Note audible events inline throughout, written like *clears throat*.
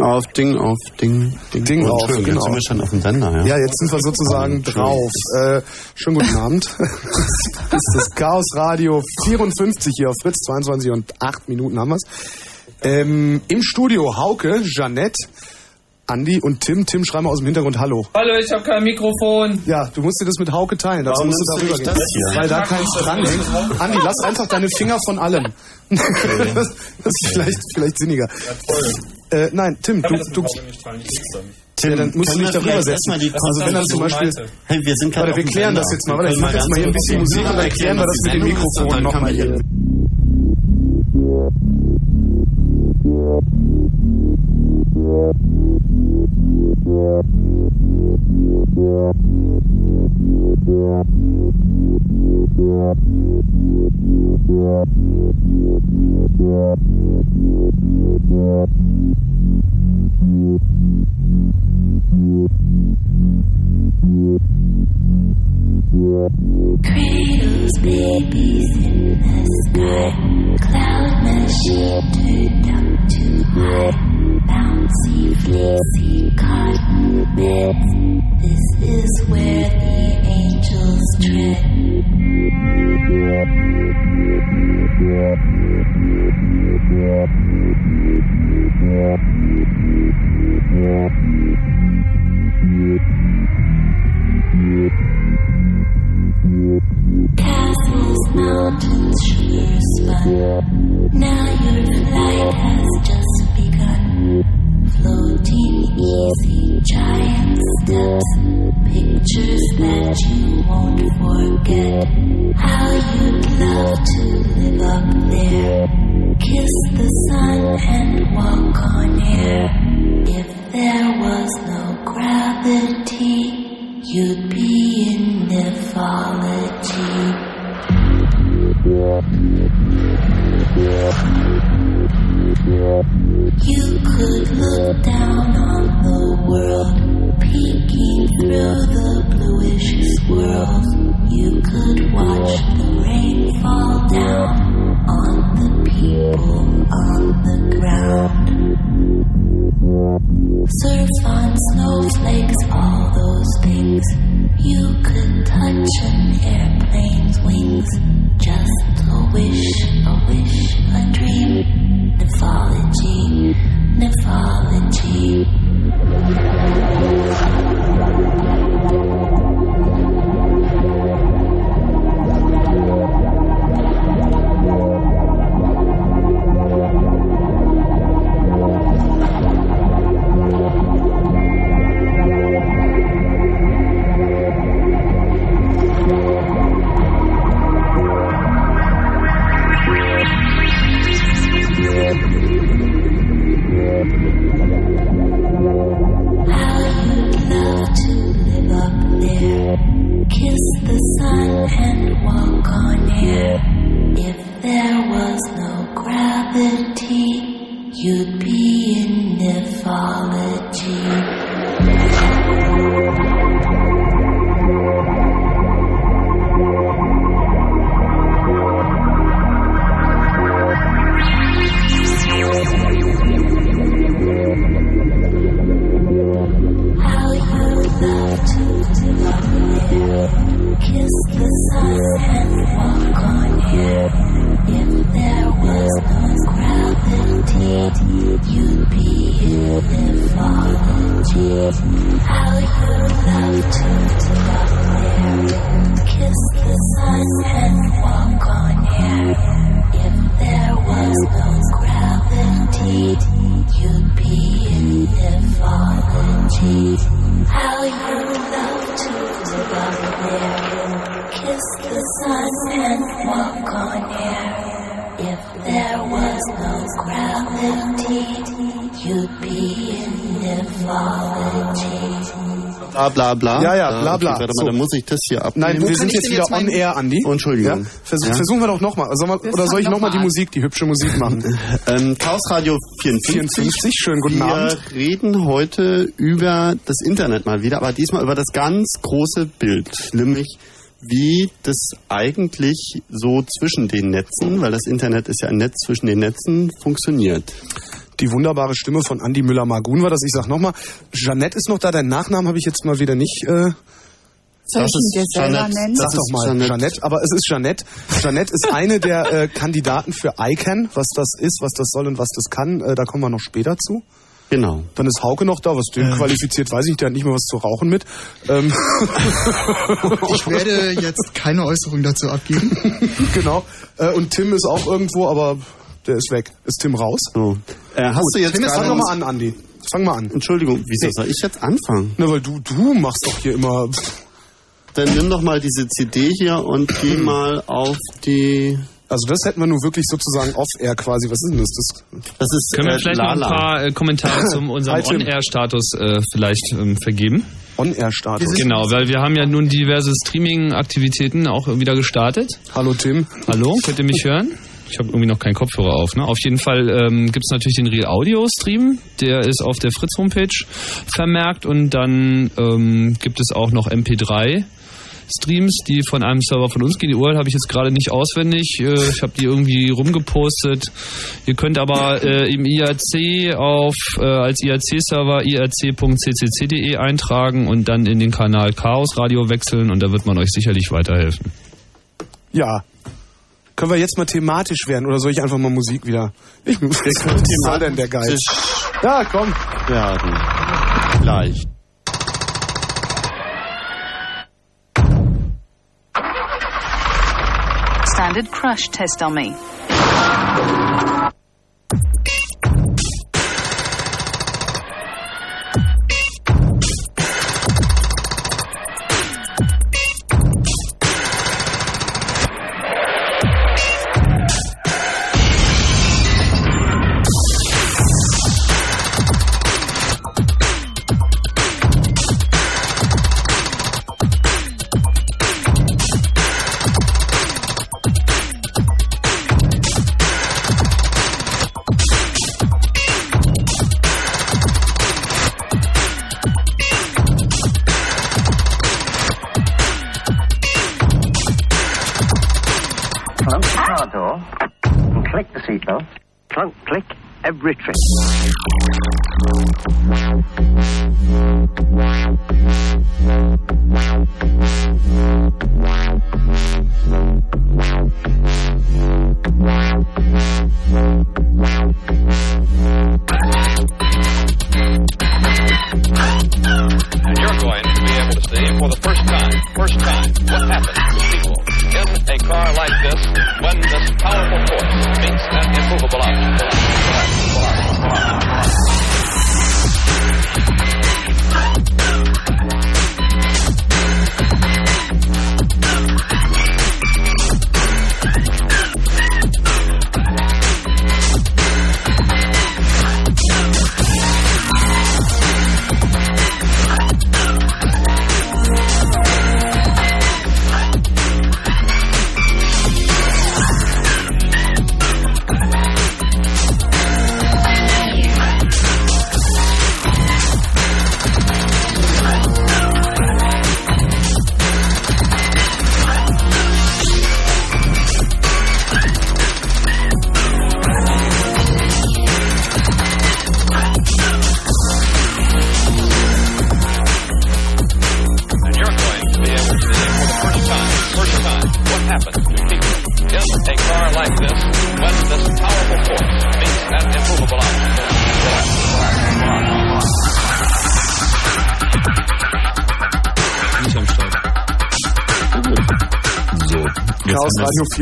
Auf Ding, auf Ding, Ding. Ding auf, Entschuldigung, genau. Jetzt sind wir schon auf dem Sender, ja. Ja, jetzt sind wir sozusagen drauf. Äh, schönen guten Abend. *laughs* das ist das Chaos Radio 54 hier auf Fritz, 22 und 8 Minuten haben wir's. Ähm, Im Studio Hauke, Jeanette, Andi und Tim. Tim, schreib mal aus dem Hintergrund Hallo. Hallo, ich habe kein Mikrofon. Ja, du musst dir das mit Hauke teilen. Dazu Warum musst du darüber gehen. das hier? Weil da keins dranhängt. Andi, lass *laughs* einfach deine Finger von allem. *laughs* das ist vielleicht, vielleicht sinniger. Äh, nein, Tim, du, du, Tim, Ja, dann musst du dich darüber setzen. Also wenn dann zum Beispiel, Hey, wir sind gerade wir klären das jetzt mal. Warte, ich können mach jetzt mal hier ein bisschen Musik und dann klären wir das mit dem Mikrofon dann noch können mal wir hier. Cradles babies in the sky. Cloud machine turned up too high. Bouncy, fleecy cotton this is where the angels dream Now your flight has just begun. Floating easy, giant steps. Pictures that you won't forget. How you'd love to live up there. Kiss the sun and walk on air. If there was no gravity, you'd be in nymphology. You could look down on the world, peeking through the bluish swirls. You could watch the rain fall down on the people on the ground. Surf on snowflakes, all those things. You could touch an airplane's wings. Just a wish, a wish, a dream mythology, mythology. There was no gravity, you'd be in nymphology. Bla bla bla. Ja, ja, Da- bla, bla. Okay, warte So. mal, dann muss ich das hier abnehmen. Nein, wir sind jetzt wieder jetzt on air, Andi. Entschuldigung. Ja? Vers Ja? Versuchen wir doch nochmal. Oder Wir soll ich nochmal noch die. Musik, die hübsche Musik machen? *laughs* Ähm, Chaos Radio 54. 54, schönen guten Wir Abend. reden heute über das Internet mal wieder, aber diesmal über das ganz große Bild, nämlich wie das eigentlich so zwischen den Netzen, weil das Internet ist ja ein Netz zwischen den Netzen, funktioniert. Die wunderbare Stimme von Andi Müller-Margun war das. Ich sag nochmal, Jeannette ist noch da. Deinen Nachnamen habe ich jetzt mal wieder nicht... Äh, Soll ich ihn dir selber Jeanette. nennen? Sag Das doch ist mal, Jeanette. Jeanette. Aber es ist Jeanette. Jeanette ist eine der äh, Kandidaten für ICANN. Was das ist, was das soll und was das kann, äh, da kommen wir noch später zu. Genau. Dann ist Hauke noch da, was den qualifiziert, weiß ich nicht, der hat nicht mehr was zu rauchen mit. Ähm, *laughs* Ich werde jetzt keine Äußerung dazu abgeben. *laughs* genau. Äh, und Tim ist auch irgendwo, aber der ist weg. Ist Tim raus? So. Äh, hast du jetzt Tim, fang doch mal an, Andi. Fang mal an. Entschuldigung, wieso soll ich jetzt anfangen? Na, weil du, du machst doch hier immer... Dann nimm doch mal diese CD hier und geh *clears throat* mal auf die... Also das hätten wir nur wirklich sozusagen off-air quasi. Was ist denn das? das Das ist Können wir äh, vielleicht noch Lala. ein paar äh, Kommentare *laughs* zum unserem. On-Air-Status äh, vielleicht ähm, vergeben? On-Air-Status. Genau, weil wir haben ja nun diverse Streaming-Aktivitäten auch wieder gestartet. Hallo Tim. Hallo, könnt ihr mich *laughs* hören? Ich habe irgendwie noch keinen Kopfhörer auf. Ne? Auf jeden Fall ähm, gibt es natürlich den Real Audio Stream, der ist auf der Fritz Homepage vermerkt und dann ähm, gibt es auch noch MP3 Streams, die von einem Server von uns gehen. Die URL habe ich jetzt gerade nicht auswendig. Äh, ich habe die irgendwie rumgepostet. Ihr könnt aber äh, im IRC auf äh, als IRC-Server irc.ccc.de eintragen und dann in den Kanal Chaos Radio wechseln und da wird man euch sicherlich weiterhelfen. Ja. Können wir jetzt mal thematisch werden oder soll ich einfach mal Musik wieder? Ich bin was soll denn der Geist? Ja, komm. werden. Gleich. Standard crush test dummy.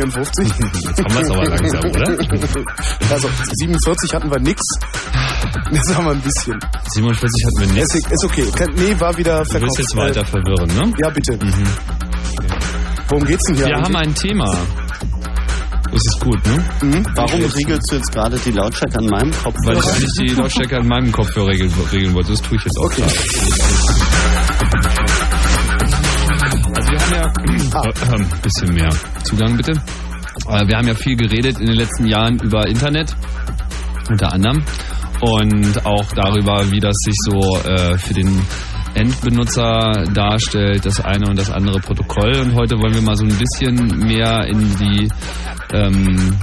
54. wir's- *laughs* jetzt haben wir es aber langsam, oder? *laughs* Also 47 hatten wir nix. Jetzt haben wir ein bisschen. 47 hatten wir nicht. Ist, ist okay. Nee, war wieder Du verkauft. willst jetzt weiter verwirren, ne? Ja, bitte. Mhm. Worum geht's denn hier? Wir haben ein Thema. Das ist gut, ne? Mhm. Warum regelst du jetzt gerade die Lautstärke an meinem Kopf? Weil ich eigentlich die Lautstärke an meinem Kopfhörer regeln, regeln wollte. Das tue ich jetzt auch Okay. gerade. Also wir haben ja äh, *clears throat* ein bisschen mehr Zugang bitte. Äh, Wir haben ja viel geredet in den letzten Jahren über Internet, unter anderem. Und auch darüber, wie das sich so äh, für den Endbenutzer darstellt, das eine und das andere Protokoll. Und heute wollen wir mal so ein bisschen mehr in die ähm,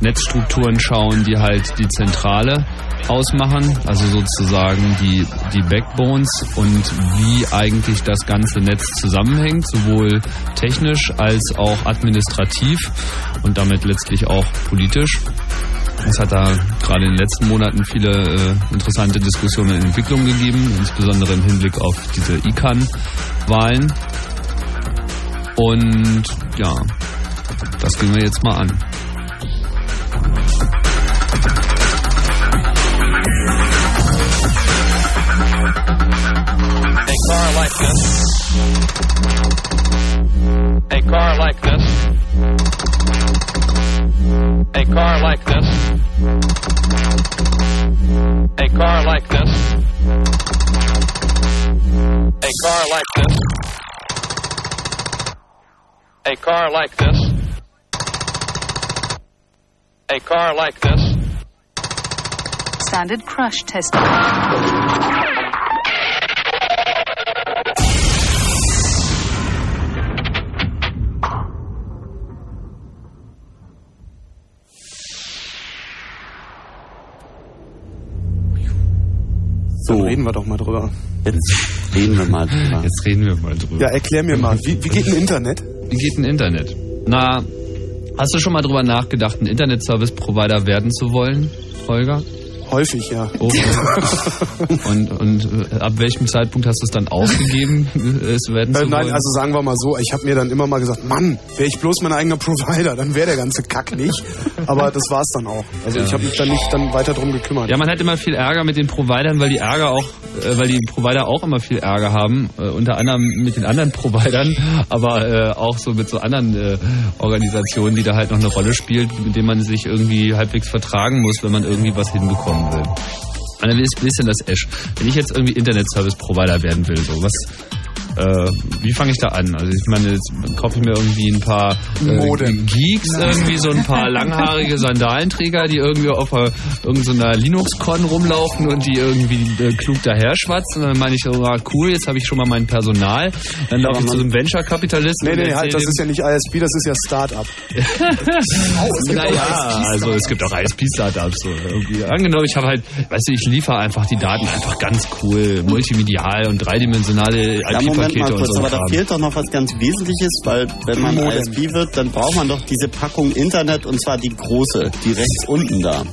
Netzstrukturen schauen, die halt die Zentrale ausmachen, also sozusagen die, die Backbones und wie eigentlich das ganze Netz zusammenhängt, sowohl technisch als auch administrativ und damit letztlich auch politisch. Es hat da gerade in den letzten Monaten viele äh, interessante Diskussionen und Entwicklungen gegeben, insbesondere im Hinblick auf diese ICANN-Wahlen. Und ja, das gehen wir jetzt mal an. A car like this. A car like this. A car like this. A car like this. A car like this. A car like this. A car like this. Standard crush Dann reden wir doch mal drüber. Jetzt reden wir mal drüber. Jetzt reden wir mal drüber. Ja, erklär mir mal, wie, wie geht ein Internet? Wie geht ein Internet? Na, hast du schon mal drüber nachgedacht, ein Internet-Service-Provider werden zu wollen, Holger? Häufig, ja. Oh. *laughs* und und äh, ab welchem Zeitpunkt hast du es dann aufgegeben, es werden Äh, nein, also sagen wir mal so, ich habe mir dann immer mal gesagt, Mann, wäre ich bloß mein eigener Provider, dann wäre der ganze Kack nicht. Aber das war's dann auch. Also Ja. ich habe mich dann nicht dann weiter drum gekümmert. Ja, man hat immer viel Ärger mit den Providern, weil die Ärger auch, äh, weil die Provider auch immer viel Ärger haben, äh, unter anderem mit den anderen Providern, aber äh, auch so mit so anderen äh, Organisationen, die da halt noch eine Rolle spielt, mit denen man sich irgendwie halbwegs vertragen muss, wenn man irgendwie was hinbekommen will. Ist ein bisschen das Esch. Wenn ich jetzt irgendwie Internet Service Provider werden will, so was äh, wie fange ich da an? Also ich meine, jetzt kaufe ich mir irgendwie ein paar äh. Geeks, irgendwie so ein paar langhaarige Sandalenträger, die irgendwie auf äh, irgendeiner Linux-Con rumlaufen und die irgendwie äh, klug daher schwatzen. Und dann meine ich, oh, cool, jetzt habe ich schon mal mein Personal. Dann laufe ich zu so einem Venture-Kapitalisten. Nee, nee, halt, das ist ja nicht ISP, das ist ja Start-up. *laughs* naja, also es gibt auch ISP-Startups. So, irgendwie. Angenommen, ich habe halt, weißt du, ich liefere einfach die Daten einfach ganz cool, multimedial und dreidimensionale Ja, Moment mal kurz, so. aber da fehlt doch noch was ganz Wesentliches, weil wenn man Modem. ISP wird, dann braucht man doch diese Packung Internet und zwar die große, die rechts unten da.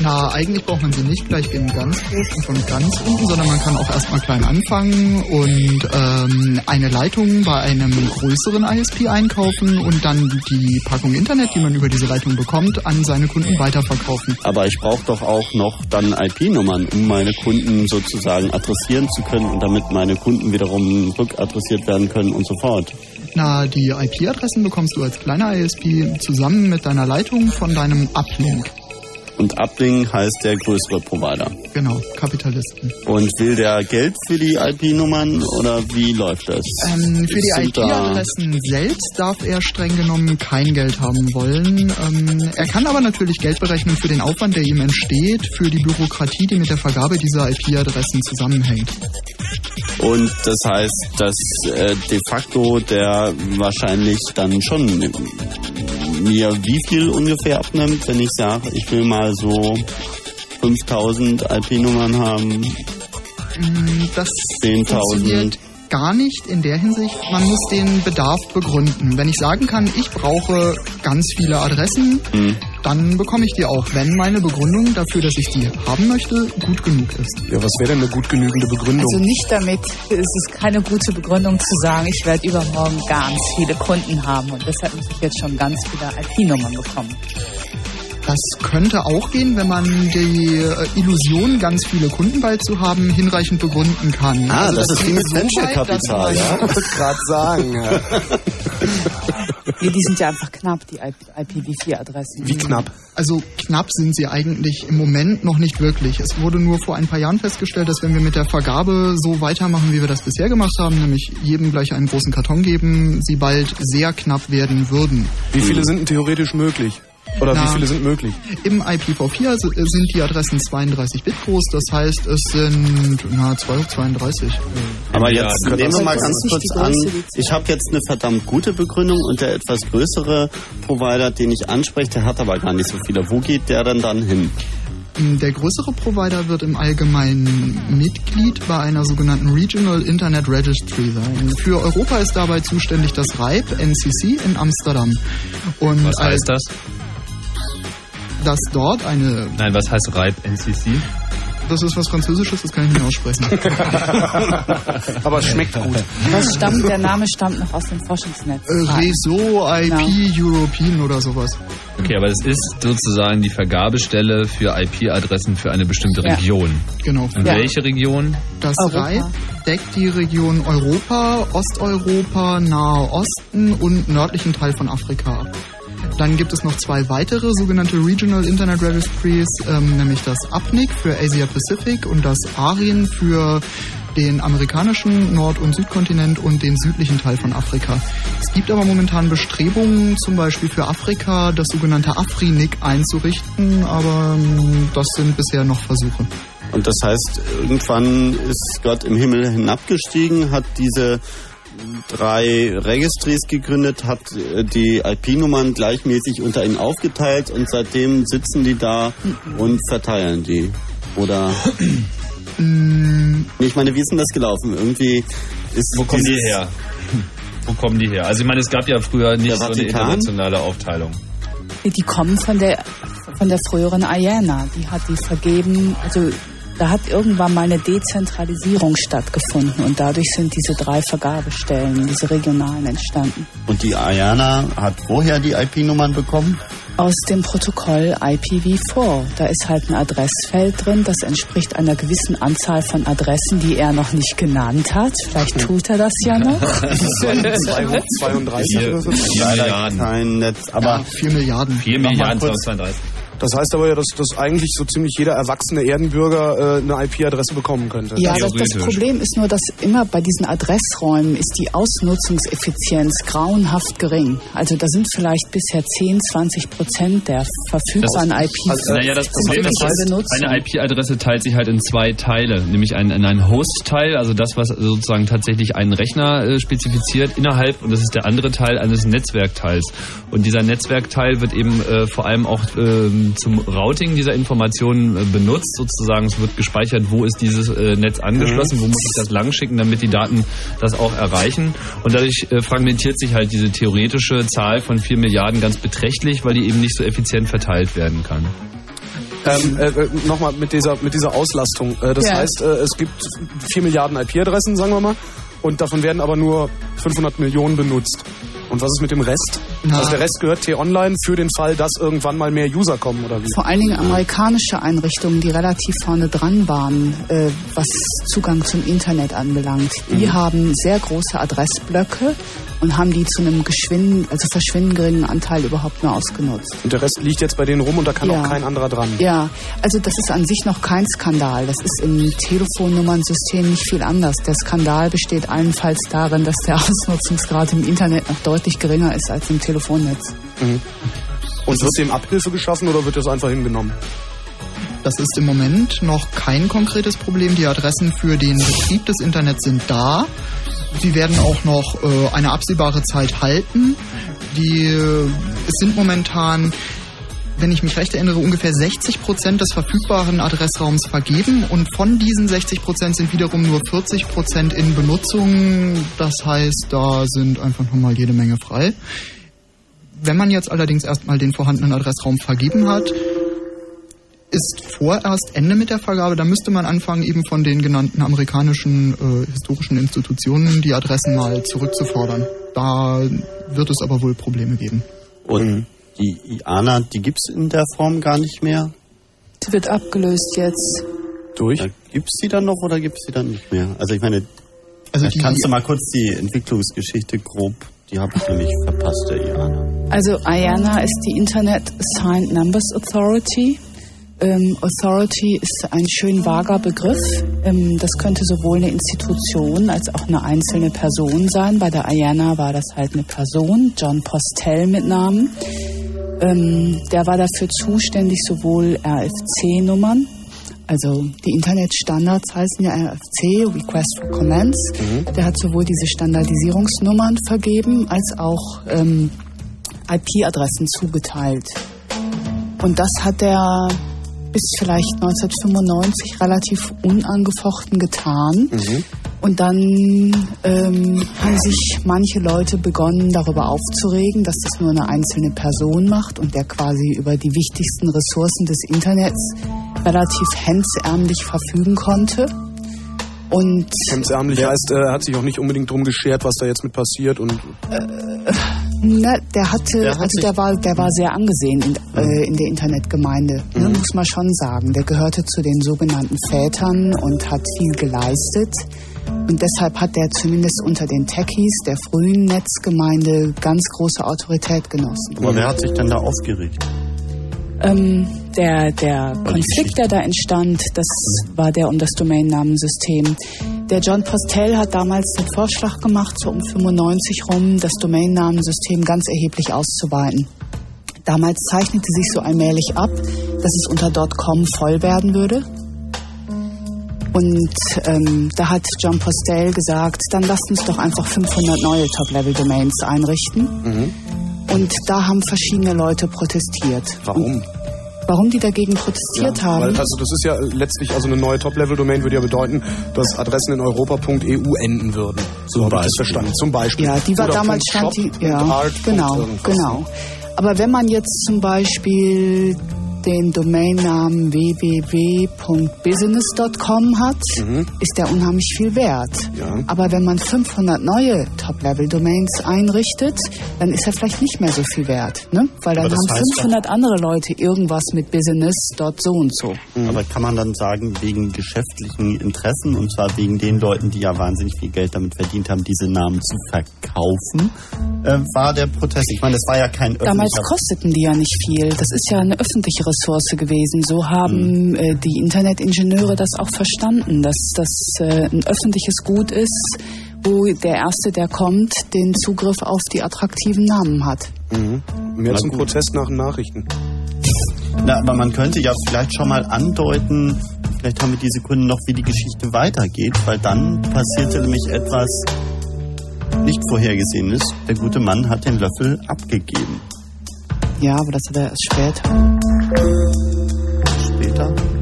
Na, eigentlich braucht man sie nicht gleich in ganz groß und von ganz unten, sondern man kann auch erstmal klein anfangen und ähm, eine Leitung bei einem größeren ISP einkaufen und dann die Packung Internet, die man über diese Leitung bekommt, an seine Kunden weiterverkaufen. Aber ich brauche doch auch noch dann IP-Nummern, um meine Kunden sozusagen adressieren zu können und damit meine Kunden wiederum rückadressiert werden können und so fort. Na, die IP-Adressen bekommst du als kleiner ISP zusammen mit deiner Leitung von deinem Uplink. Und Uplink heißt der größere Provider. Genau, Kapitalisten. Und will der Geld für die IP-Nummern oder wie läuft das? Ähm, für die IP-Adressen selbst darf er streng genommen kein Geld haben wollen. Ähm, er kann aber natürlich Geld berechnen für den Aufwand, der ihm entsteht, für die Bürokratie, die mit der Vergabe dieser IP-Adressen zusammenhängt. Und das heißt, dass äh, de facto der wahrscheinlich dann schon mir wie viel ungefähr abnimmt, wenn ich sage, ich will mal so 5000 IP-Nummern haben, Mm, Das 10.000. gar nicht in der Hinsicht. Man muss den Bedarf begründen. Wenn ich sagen kann, ich brauche ganz viele Adressen, Hm. dann bekomme ich die auch, wenn meine Begründung dafür, dass ich die haben möchte, gut genug ist. Ja, was wäre denn eine gut genügende Begründung? Also nicht damit, es ist keine gute Begründung zu sagen, ich werde übermorgen ganz viele Kunden haben und deshalb muss ich jetzt schon ganz viele IP-Nummern bekommen. Das könnte auch gehen, wenn man die äh, Illusion, ganz viele Kunden bald zu haben, hinreichend begründen kann. Ah, Also das, ist wie mit so Venture-Kapital, ja? Ich wollte gerade sagen. Ja. Die sind ja einfach knapp, die IPv4-Adressen. Wie knapp? Also knapp sind sie eigentlich im Moment noch nicht wirklich. Es wurde nur vor ein paar Jahren festgestellt, dass wenn wir mit der Vergabe so weitermachen, wie wir das bisher gemacht haben, nämlich jedem gleich einen großen Karton geben, sie bald sehr knapp werden würden. Wie viele sind denn theoretisch möglich? Oder Na, wie viele sind möglich? Im IPv4 si- sind die Adressen 32 Bit groß, das heißt, es sind na, 2 hoch 32. Aber Ja, jetzt nehmen wir mal ganz kurz an, ich habe jetzt eine verdammt gute Begründung und der etwas größere Provider, den ich anspreche, der hat aber gar nicht so viele. Wo geht der denn dann hin? Der größere Provider wird im Allgemeinen Mitglied bei einer sogenannten Regional Internet Registry sein. Für Europa ist dabei zuständig das RIPE NCC in Amsterdam. Und Was heißt das? Dass dort eine, Nein, was heißt RIPE NCC? das ist was Französisches, das kann ich nicht aussprechen. *laughs* Aber es schmeckt gut. Das stammt, der Name stammt noch aus dem Forschungsnetz. Äh, Réseau IP European oder sowas. Okay, aber das ist sozusagen die Vergabestelle für IP-Adressen für eine bestimmte Ja. Region. Genau. Und Ja. welche Region? Das. RIPE deckt die Region Europa, Osteuropa, Nahe Osten und nördlichen Teil von Afrika ab. Dann gibt es noch zwei weitere sogenannte Regional Internet Registries, ähm, nämlich das APNIC für Asia Pacific und das ARIN für den amerikanischen Nord- und Südkontinent und den südlichen Teil von Afrika. Es gibt aber momentan Bestrebungen, zum Beispiel für Afrika das sogenannte AFRINIC einzurichten, aber ähm, das sind bisher noch Versuche. Und das heißt, irgendwann ist Gott im Himmel hinabgestiegen, hat diese drei Registries gegründet, hat äh, die IP-Nummern gleichmäßig unter ihnen aufgeteilt und seitdem sitzen die da und verteilen die. Oder? Mm, Ich meine, wie ist denn das gelaufen? Irgendwie ist Wo kommen die her? Wo kommen die her? Also ich meine, es gab ja früher nicht so eine internationale Aufteilung. Die kommen von der, von der früheren IANA. Die hat die vergeben, also da hat irgendwann mal eine Dezentralisierung stattgefunden und dadurch sind diese drei Vergabestellen, diese regionalen entstanden. Und die Ayana hat woher die IP-Nummern bekommen? Aus dem Protokoll IPv4. Da ist halt ein Adressfeld drin, das entspricht einer gewissen Anzahl von Adressen, die er noch nicht genannt hat. Vielleicht hm. tut er das ja noch. *laughs* 232 oder so? Leider kein Netz, aber 4 Milliarden. 4 Milliarden 232. Das heißt aber ja, dass, dass eigentlich so ziemlich jeder erwachsene Erdenbürger äh, eine IP-Adresse bekommen könnte. Ja, das, das. Problem ist nur, dass immer bei diesen Adressräumen ist die Ausnutzungseffizienz grauenhaft gering. Also da sind vielleicht bisher 10, 20 Prozent der verfügbaren IPs. Also, naja, das Problem ist, Benutzung. eine IP-Adresse teilt sich halt in zwei Teile, nämlich einen, in einen Host-Teil, also das, was sozusagen tatsächlich einen Rechner äh, spezifiziert, innerhalb, und das ist der andere Teil eines Netzwerkteils. Und dieser Netzwerkteil wird eben äh, vor allem auch ähm, zum Routing dieser Informationen äh, benutzt, sozusagen. Es wird gespeichert, wo ist dieses äh, Netz angeschlossen, wo muss ich das langschicken, damit die Daten das auch erreichen. Und dadurch äh, fragmentiert sich halt diese theoretische Zahl von 4 Milliarden ganz beträchtlich, weil die eben nicht so effizient verteilt werden kann. Ähm, äh, äh, Nochmal mit dieser, mit dieser Auslastung. Äh, das Ja. heißt, äh, es gibt 4 Milliarden IP-Adressen, sagen wir mal, und davon werden aber nur 500 Millionen benutzt. Und was ist mit dem Rest? Na. Also der Rest gehört T-Online für den Fall, dass irgendwann mal mehr User kommen, oder wie? Vor allen Dingen amerikanische Einrichtungen, die relativ vorne dran waren, äh, was Zugang zum Internet anbelangt. Die Mhm. haben sehr große Adressblöcke und haben die zu einem geschwinden, also verschwindend geringen Anteil überhaupt nur ausgenutzt. Und der Rest liegt jetzt bei denen rum und da kann Ja. auch kein anderer dran. Ja, also das ist an sich noch kein Skandal. Das ist im Telefonnummernsystem nicht viel anders. Der Skandal besteht allenfalls darin, dass der *laughs* Ausnutzungsgrad im Internet noch deutlich geringer ist als im Telefonnetz. Und wird dem Abhilfe geschaffen oder wird das einfach hingenommen? Das ist im Moment noch kein konkretes Problem. Die Adressen für den Betrieb des Internets sind da. Sie werden auch noch äh, eine absehbare Zeit halten. Die, äh, es sind momentan, wenn ich mich recht erinnere, ungefähr 60 Prozent des verfügbaren Adressraums vergeben und von diesen 60 Prozent sind wiederum nur 40 Prozent in Benutzung. Das heißt, da sind einfach nochmal jede Menge frei. Wenn man jetzt allerdings erstmal den vorhandenen Adressraum vergeben hat, ist vorerst Ende mit der Vergabe. Da müsste man anfangen, eben von den genannten amerikanischen äh, historischen Institutionen die Adressen mal zurückzufordern. Da wird es aber wohl Probleme geben. Und Die IANA, die gibt's in der Form gar nicht mehr. Die wird abgelöst jetzt. Durch? Ja, gibt's die dann noch oder gibt's die dann nicht mehr? Also ich meine, Also kannst du mal kurz die Entwicklungsgeschichte grob, die habe ich nämlich verpasst, der IANA. Also IANA ist die Internet Assigned Numbers Authority. Ähm, Authority ist ein schön vager Begriff. Ähm, das könnte sowohl eine Institution als auch eine einzelne Person sein. Bei der IANA war das halt eine Person, John Postel mit Namen. Ähm, der war dafür zuständig, sowohl RFC-Nummern, also die Internetstandards heißen ja RFC, Request for Comments. Der hat sowohl diese Standardisierungsnummern vergeben, als auch ähm, IP-Adressen zugeteilt. Und das hat er bis vielleicht 1995 relativ unangefochten getan. Und dann ähm, haben sich manche Leute begonnen, darüber aufzuregen, dass das nur eine einzelne Person macht und der quasi über die wichtigsten Ressourcen des Internets relativ hemdsärmlich verfügen konnte. Und Hemdsärmlich heißt, äh, er hat sich auch nicht unbedingt drum geschert, was da jetzt mit passiert und Na, der hatte, Der hat also der war, der war sehr angesehen in, äh, in der Internetgemeinde, ne, Mhm. muss man schon sagen. Der gehörte zu den sogenannten Vätern und hat viel geleistet. Und deshalb hat der zumindest unter den Techies der frühen Netzgemeinde ganz große Autorität genossen. Aber wer hat sich denn da aufgeregt? Ähm, der der Konflikt, der da entstand, das war der um das Domainnamensystem. Der John Postel hat damals den Vorschlag gemacht, so um 95 rum, das Domainnamensystem ganz erheblich auszuweiten. Damals zeichnete sich so allmählich ab, dass es unter .com voll werden würde. Und ähm, da hat John Postel gesagt, dann lasst uns doch einfach 500 neue Top-Level-Domains einrichten. Und da haben verschiedene Leute protestiert. Warum? Warum die dagegen protestiert haben? Weil, also das ist ja letztlich, also eine neue Top-Level-Domain würde ja bedeuten, dass Adressen in europa.eu enden würden. So habe ich das verstanden. Zum Beispiel. Ja, die war Oder damals stand die, ja, genau, genau. Aber wenn man jetzt zum Beispiel den Domainnamen www.business.com hat, Mhm. ist der unheimlich viel wert. Aber wenn man 500 neue Top-Level-Domains einrichtet, dann ist er vielleicht nicht mehr so viel wert, ne? Weil dann haben heißt 500 andere Leute irgendwas mit Business dort so und so. Aber kann man dann sagen, wegen geschäftlichen Interessen, und zwar wegen den Leuten, die ja wahnsinnig viel Geld damit verdient haben, diese Namen zu verkaufen, äh, war der Protest. Ich meine, das war ja kein Damals öffentlicher- kosteten die ja nicht viel. Das ist ja eine öffentliche Ressource gewesen. So Mhm. haben äh, die Internetingenieure das auch verstanden, dass das äh, ein öffentliches Gut ist, wo der Erste, der kommt, den Zugriff auf die attraktiven Namen hat. Mhm. Mehr zum Protest nach den Nachrichten. Na, aber man könnte ja vielleicht schon mal andeuten, vielleicht haben wir die Sekunden noch, wie die Geschichte weitergeht, weil dann passierte nämlich etwas nicht vorhergesehenes. Der gute Mann hat den Löffel abgegeben. Ja, aber das hat er erst später. Später?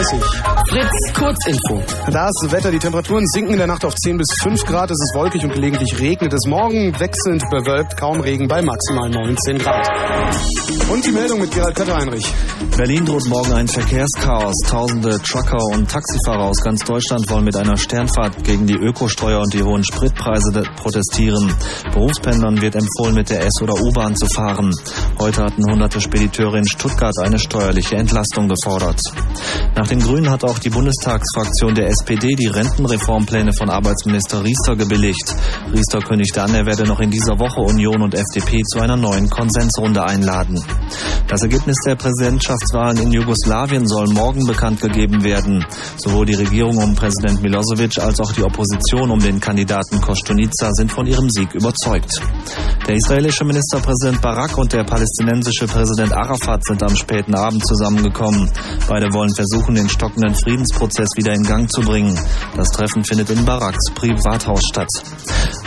Uhr. Kurzinfo. Das Wetter, die Temperaturen sinken in der Nacht auf 10 bis 5 Grad. Es ist wolkig und gelegentlich regnet es. Morgen wechselnd bewölkt, kaum Regen bei maximal 19 Grad. Und die Meldung mit Gerald Kötter-Heinrich. Berlin droht morgen ein Verkehrschaos. Tausende Trucker und Taxifahrer aus ganz Deutschland wollen mit einer Sternfahrt gegen die Ökosteuer und die hohen Spritpreise protestieren. Berufspendlern wird empfohlen, mit der S- oder U-Bahn zu fahren. Heute hatten hunderte Spediteure in Stuttgart eine steuerliche Entlastung gefordert. Nach den Grünen hat auch die Bundestagsfraktion der SPD die Rentenreformpläne von Arbeitsminister Riester gebilligt. Riester kündigte an, er werde noch in dieser Woche Union und FDP zu einer neuen Konsensrunde einladen. Das Ergebnis der Präsidentschaftswahlen in Jugoslawien soll morgen bekannt gegeben werden. Sowohl die Regierung um Präsident Milosevic als auch die Opposition um den Kandidaten Kostunica sind von ihrem Sieg überzeugt. Der israelische Ministerpräsident Barak und der palästinensische Präsident Arafat sind am späten Abend zusammengekommen. Beide wollen versuchen, den stockenden Friedensprozess wieder in Gang zu bringen. Das Treffen findet in Baraks Privathaus statt.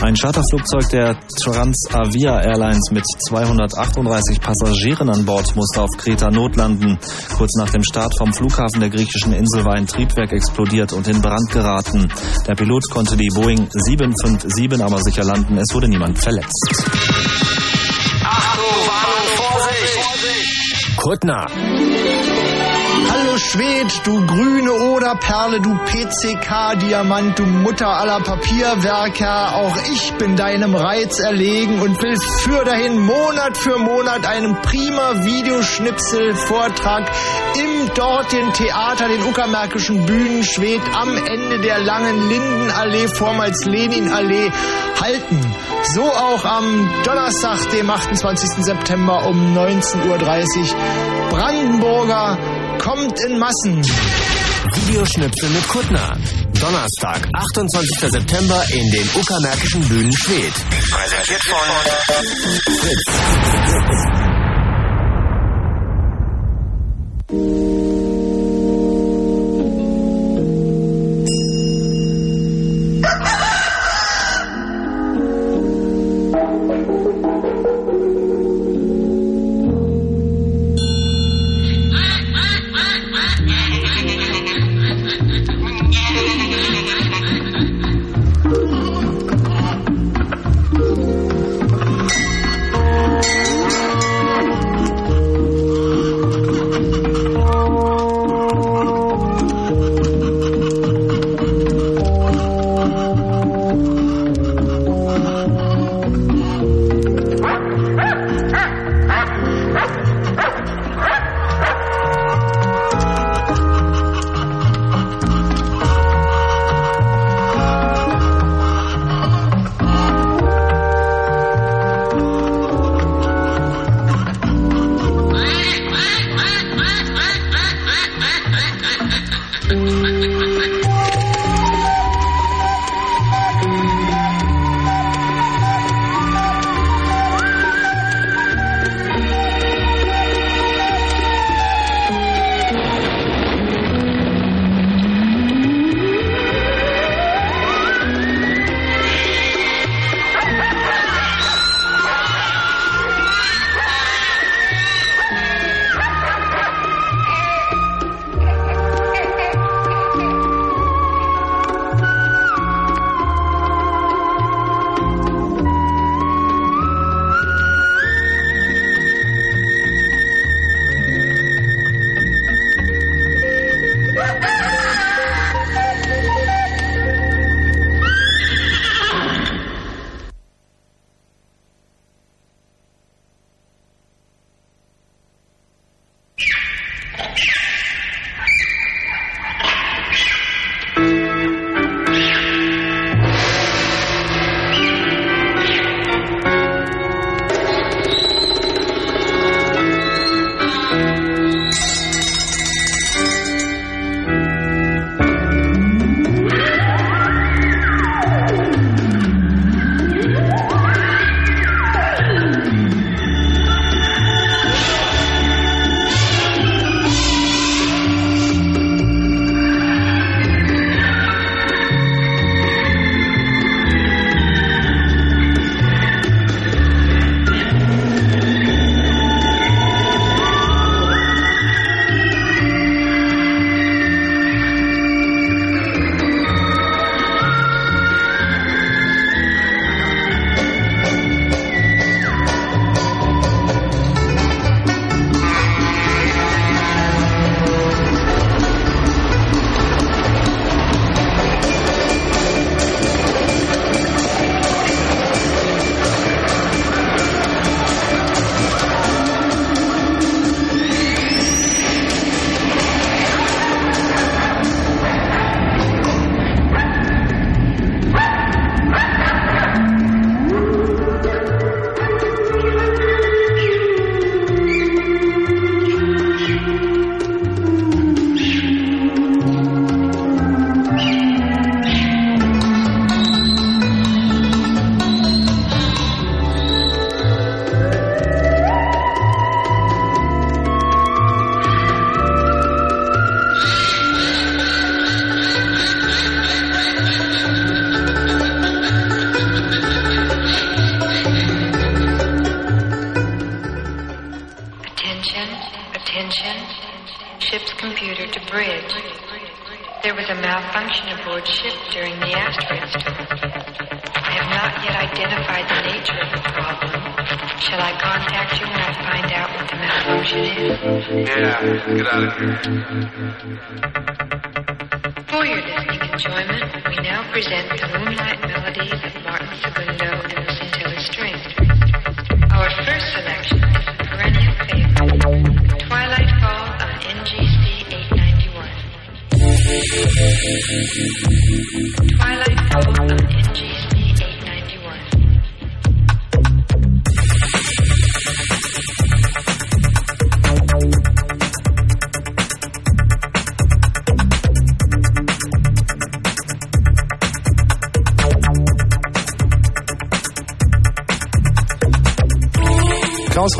Ein Charterflugzeug der Transavia Airlines mit 238 Passagieren an Bord musste auf Kreta notlanden. Kurz nach dem Start vom Flughafen der griechischen Insel war ein Triebwerk explodiert und in Brand geraten. Der Pilot konnte die Boeing 757 aber sicher landen. Es wurde niemand verletzt. Kuttner. Hallo Schwed, du grüne Oderperle, du PCK-Diamant, du Mutter aller Papierwerker. Auch ich bin deinem Reiz erlegen und will für dahin Monat für Monat einen prima Videoschnipsel-Vortrag im dortigen Theater, den Uckermärkischen Bühnen Schwed am Ende der langen Lindenallee, vormals Leninallee, halten. So auch am Donnerstag, dem 28. September um 19.30 Uhr. Brandenburger kommt in Massen. Videoschnipsel mit Kuttner. Donnerstag, 28. September in den Uckermärkischen Bühnen Schwedt. Präsentiert von Fritz.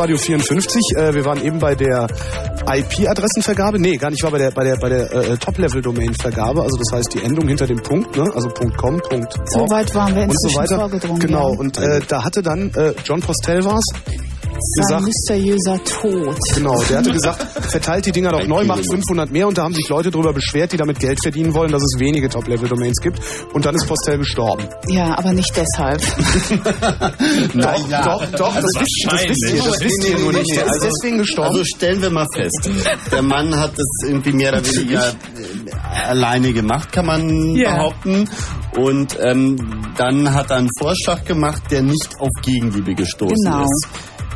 Radio 54. Äh, wir waren eben bei der IP-Adressenvergabe. Nee, gar nicht, war bei der bei der bei der äh, Top-Level-Domain-Vergabe. Also das heißt die Endung hinter dem Punkt, ne? Also .com, So weit waren wir und so inzwischen weiter. vorgedrungen. Genau. Und äh, da hatte dann äh, John Postel war's Sein gesagt. mysteriöser Tod. Genau, der hatte gesagt, verteilt die Dinger doch neu, macht 500 mehr und da haben sich Leute drüber beschwert, die damit Geld verdienen wollen, dass es wenige Top-Level-Domains gibt und dann ist Postel gestorben. Ja, aber nicht deshalb. *laughs* Na ja. Doch, doch, das wisst, das wisst ihr, das wisst ihr nur nicht. Der ist deswegen gestorben. Also stellen wir mal fest, der Mann hat das irgendwie mehr oder weniger äh, alleine gemacht, kann man Ja. behaupten. Und ähm, dann hat er einen Vorschlag gemacht, der nicht auf Gegenliebe gestoßen Genau. ist.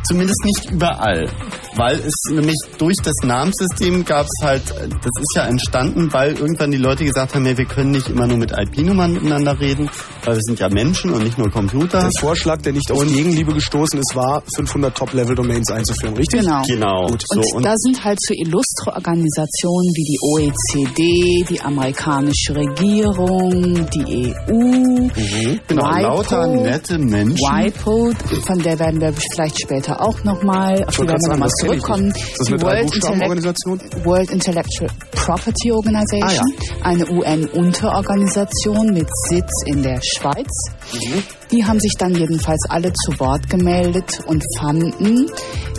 Zumindest nicht überall. Weil es nämlich durch das Namenssystem gab es halt, das ist ja entstanden, weil irgendwann die Leute gesagt haben, hey, wir können nicht immer nur mit IP-Nummern miteinander reden, weil wir sind ja Menschen und nicht nur Computer. Der Vorschlag, der nicht auf Gegenliebe gestoßen ist, war 500 Top-Level-Domains einzuführen, richtig? Genau. Genau. Gut. Und, so, und da sind halt so illustre Organisationen wie die OECD, die amerikanische Regierung, die EU, Mhm, genau, WIPO, lauter nette Menschen. WIPO, von der werden wir vielleicht später auch nochmal, auf die werden wir nochmal zurückkommen. Ist das die eine World, Drei-Buchstaben-Organisation? World Intellectual Property Organization, eine UN-Unterorganisation mit Sitz in der Schweiz. Die haben sich dann jedenfalls alle zu Wort gemeldet und fanden,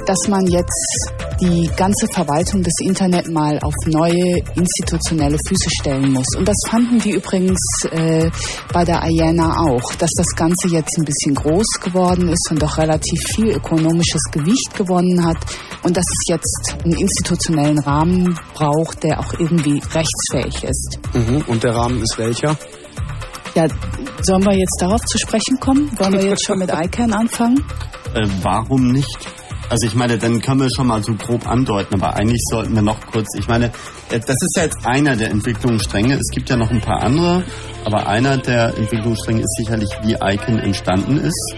dass man jetzt die ganze Verwaltung des Internet mal auf neue institutionelle Füße stellen muss. Und das fanden die übrigens äh, bei der IANA auch, dass das Ganze jetzt ein bisschen groß geworden ist und doch relativ viel ökonomisches Gewicht gewonnen hat und dass es jetzt einen institutionellen Rahmen braucht, der auch irgendwie rechtsfähig ist. Mhm. Und der Rahmen ist welcher? Ja, sollen wir jetzt darauf zu sprechen kommen? Wollen wir jetzt schon mit *laughs* ICANN anfangen? Äh, warum nicht? Also ich meine, dann können wir schon mal so grob andeuten, aber eigentlich sollten wir noch kurz, ich meine, äh, das ist ja jetzt einer der Entwicklungsstränge. Es gibt ja noch ein paar andere, aber einer der Entwicklungsstränge ist sicherlich, wie ICANN entstanden ist.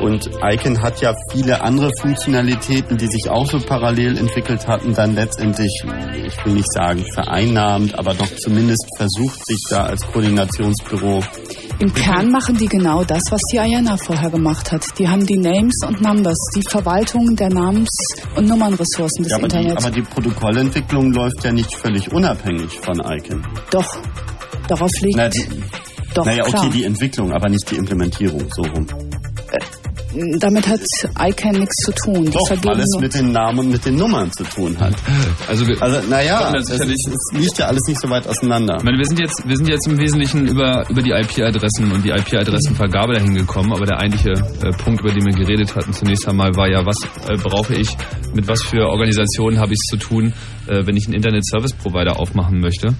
Und ICANN hat ja viele andere Funktionalitäten, die sich auch so parallel entwickelt hatten, dann letztendlich, ich will nicht sagen vereinnahmt, aber doch zumindest versucht, sich da als Koordinationsbüro Im Kern machen die genau das, was die IANA vorher gemacht hat. Die haben die Names und Numbers, die Verwaltung der Namens- und Nummernressourcen des Ja, aber die, Internets. aber die Protokollentwicklung läuft ja nicht völlig unabhängig von ICANN. Doch, darauf liegt... Na, die, Doch, naja, okay, klar. die Entwicklung, aber nicht die Implementierung, so rum. Damit hat ICANN nichts zu tun. Die Doch, weil es nur- mit den Namen und mit den Nummern zu tun hat. Also, also naja, es liegt ja alles nicht so weit auseinander. Ich meine, wir sind jetzt, wir sind jetzt im Wesentlichen über, über die IP-Adressen und die IP-Adressenvergabe dahin gekommen, aber der eigentliche äh, Punkt, über den wir geredet hatten zunächst einmal, war ja, was äh, brauche ich, mit was für Organisationen habe ich es zu tun, äh, wenn ich einen Internet-Service-Provider aufmachen möchte.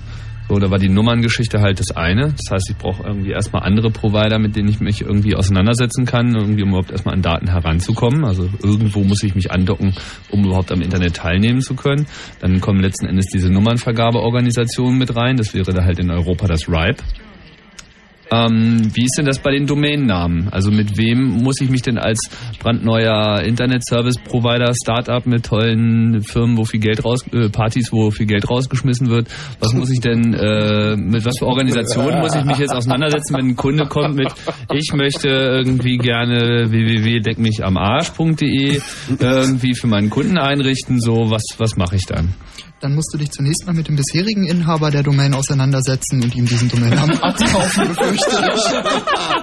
So, da war die Nummerngeschichte halt das eine. Das heißt, ich brauche irgendwie erstmal andere Provider, mit denen ich mich irgendwie auseinandersetzen kann, irgendwie um überhaupt erstmal an Daten heranzukommen. Also irgendwo muss ich mich andocken, um überhaupt am Internet teilnehmen zu können. Dann kommen letzten Endes diese Nummernvergabeorganisationen mit rein. Das wäre da halt in Europa das RIPE. Ähm, wie ist denn das bei den Domainnamen? Also mit wem muss ich mich denn als brandneuer Internet-Service-Provider, Startup mit tollen Firmen, wo viel Geld raus, äh, Partys, wo viel Geld rausgeschmissen wird, was muss ich denn, äh, mit was für Organisationen muss ich mich jetzt auseinandersetzen, wenn ein Kunde kommt mit, ich möchte irgendwie gerne www.deckmichamarsch.de irgendwie für meinen Kunden einrichten, so, was, was mache ich dann? Dann musst du dich zunächst mal mit dem bisherigen Inhaber der Domain auseinandersetzen und ihm diesen Domainnamen abkaufen, befürchte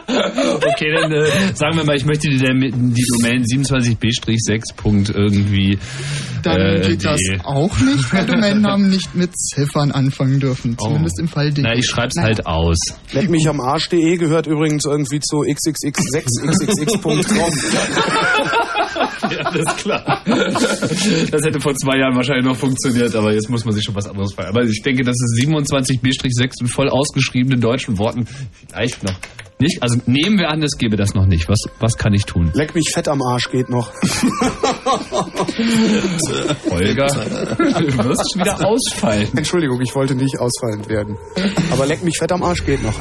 okay, dann äh, sagen wir mal, ich möchte die, die Domain 27b-6. Punkt irgendwie. Dann äh, geht das die- auch nicht, weil Domainnamen nicht mit Ziffern anfangen dürfen. Zumindest im Fall D. Na, ich schreib's halt aus. Leck mich am Arsch.de gehört übrigens irgendwie zu xxx6xxx.com. *laughs* *laughs* Ja, alles klar. Das hätte vor zwei Jahren wahrscheinlich noch funktioniert, aber jetzt muss man sich schon was anderes fallen. Aber ich denke, dass es 27b-6 in voll ausgeschriebenen deutschen Worten vielleicht noch nicht. Also nehmen wir an, es gäbe das noch nicht. Was, was kann ich tun? Leck mich fett am Arsch geht noch. *laughs* Holger, du wirst schon wieder ausfallen. Entschuldigung, ich wollte nicht ausfallend werden. Aber leck mich fett am Arsch geht noch.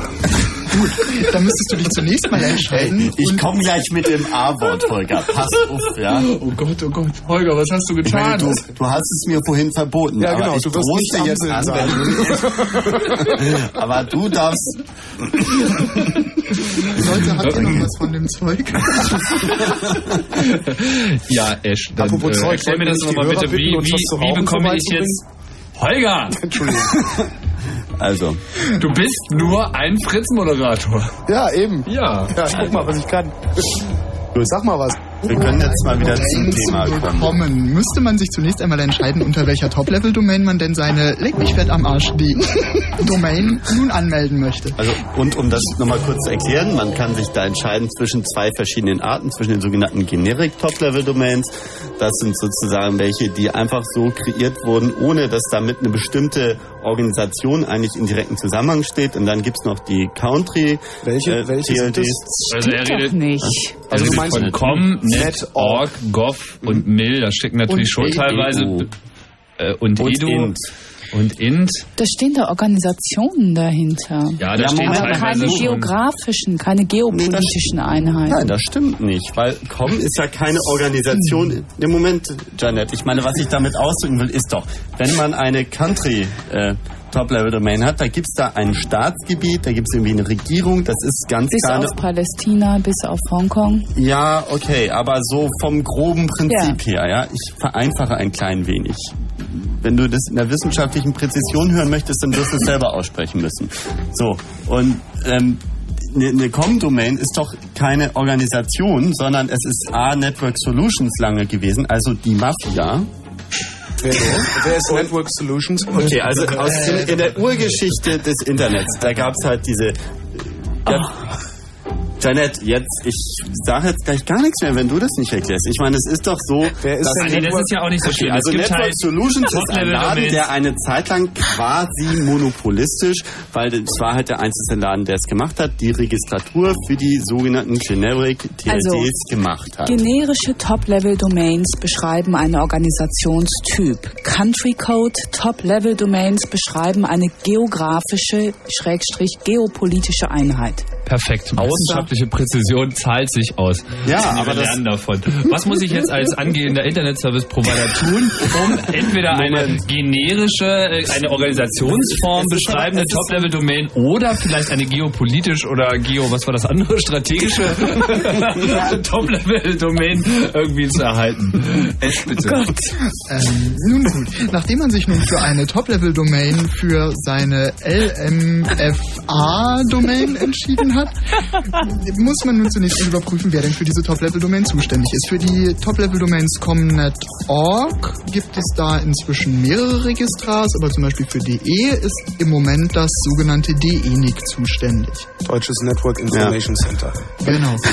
Gut, dann müsstest du dich zunächst mal entscheiden. Ich komme gleich mit dem A-Wort, Holger. Pass auf, ja. Oh Gott, oh Gott. Holger, was hast du Ich meine, getan? du, du hast es mir vorhin verboten. Ja, aber genau, ich du wirst nicht dir jetzt Amseln an, wenn du *laughs* Aber du darfst. Leute, habt ihr noch was von dem Zeug? *laughs* Ja, Ash, dann Apropos äh, Zeug, erklär mir das nochmal bitte. Wie, wie, wie bekomme ich jetzt... Holger, Entschuldigung. Also, du bist nur ein Fritz-Moderator. Ja, eben. Ja. Ja, guck mal, was ich kann. Sag mal was. wir können jetzt mal wieder zum Thema kommen. müsste man sich zunächst einmal entscheiden, unter welcher Top-Level-Domain man denn seine Leck mich fett am Arsch die *laughs* Domain nun anmelden möchte. Also, und um das nochmal kurz zu erklären, man kann sich da entscheiden zwischen zwei verschiedenen Arten, zwischen den sogenannten Generic Top-Level-Domains. Das sind sozusagen welche, die einfach so kreiert wurden, ohne dass damit eine bestimmte Organisation eigentlich in direkten Zusammenhang steht. Und dann gibt's noch die Country Welche- äh, welche sind das? TLDs. Also er redet, nicht. er Also du meinst von net- com, net, org, gov und mill. Da stecken natürlich Und schon edu. teilweise äh, und, Und edu int. Und int. Da stehen da Organisationen dahinter. Ja, da Ja, stehen Aber keine schon. geografischen, keine geopolitischen Einheiten. Nein, das stimmt nicht, weil COM ist ja keine Organisation. Im Moment, Janet, ich meine, was ich damit ausdrücken will, ist doch, wenn man eine Country äh, Top-Level-Domain hat, da gibt's da ein Staatsgebiet, da gibt's irgendwie eine Regierung, das ist ganz Bis klar eine auf Palästina, bis auf Hongkong. Ja, okay, aber so vom groben Prinzip her, ja. Ich vereinfache ein klein wenig. Wenn du das in der wissenschaftlichen Präzision hören möchtest, dann wirst du es selber aussprechen müssen. So, und ähm, eine eine Com-Domain ist doch keine Organisation, sondern es ist A, Network Solutions lange gewesen, also die Mafia. Wer, wer ist Network Solutions? Okay, also aus in, in der Urgeschichte des Internets, da gab's halt diese. Ja, Janet, jetzt, ich sage jetzt gleich gar nichts mehr, wenn du das nicht erklärst. Ich meine, es ist doch so. Wer ist dass denn nee, das ist ja auch nicht so schlimm. also es gibt Network halt Solutions ist ein. Laden, der eine Zeit lang quasi monopolistisch, weil es war halt der einzige Laden, der es gemacht hat, die Registratur für die sogenannten Generic TLDs Also, gemacht hat. Generische Top-Level-Domains beschreiben einen Organisationstyp. Country Code Top-Level-Domains beschreiben eine geografische, schrägstrich geopolitische Einheit. Perfekt. Wissenschaftliche Präzision zahlt sich aus. Ja, Wir aber das- lernen davon. Was muss ich jetzt als angehender Internet-Service-Provider tun, um entweder eine generische, äh, eine Organisationsform beschreibende Top-Level-Domain oder vielleicht eine geopolitisch oder geo, was war das andere, strategische *laughs* *laughs* Top-Level-Domain irgendwie zu erhalten? Echt bitte. Ähm, nun gut, nachdem man sich nun für eine Top-Level-Domain für seine LMFA-Domain entschieden hat, muss man nun zunächst überprüfen, wer denn für diese Top-Level-Domain zuständig ist. Für die Top-Level-Domains comnet.org gibt es da inzwischen mehrere Registrars, aber zum Beispiel für DE ist im Moment das sogenannte DENIC zuständig. Deutsches Network Information Center. Genau. *laughs*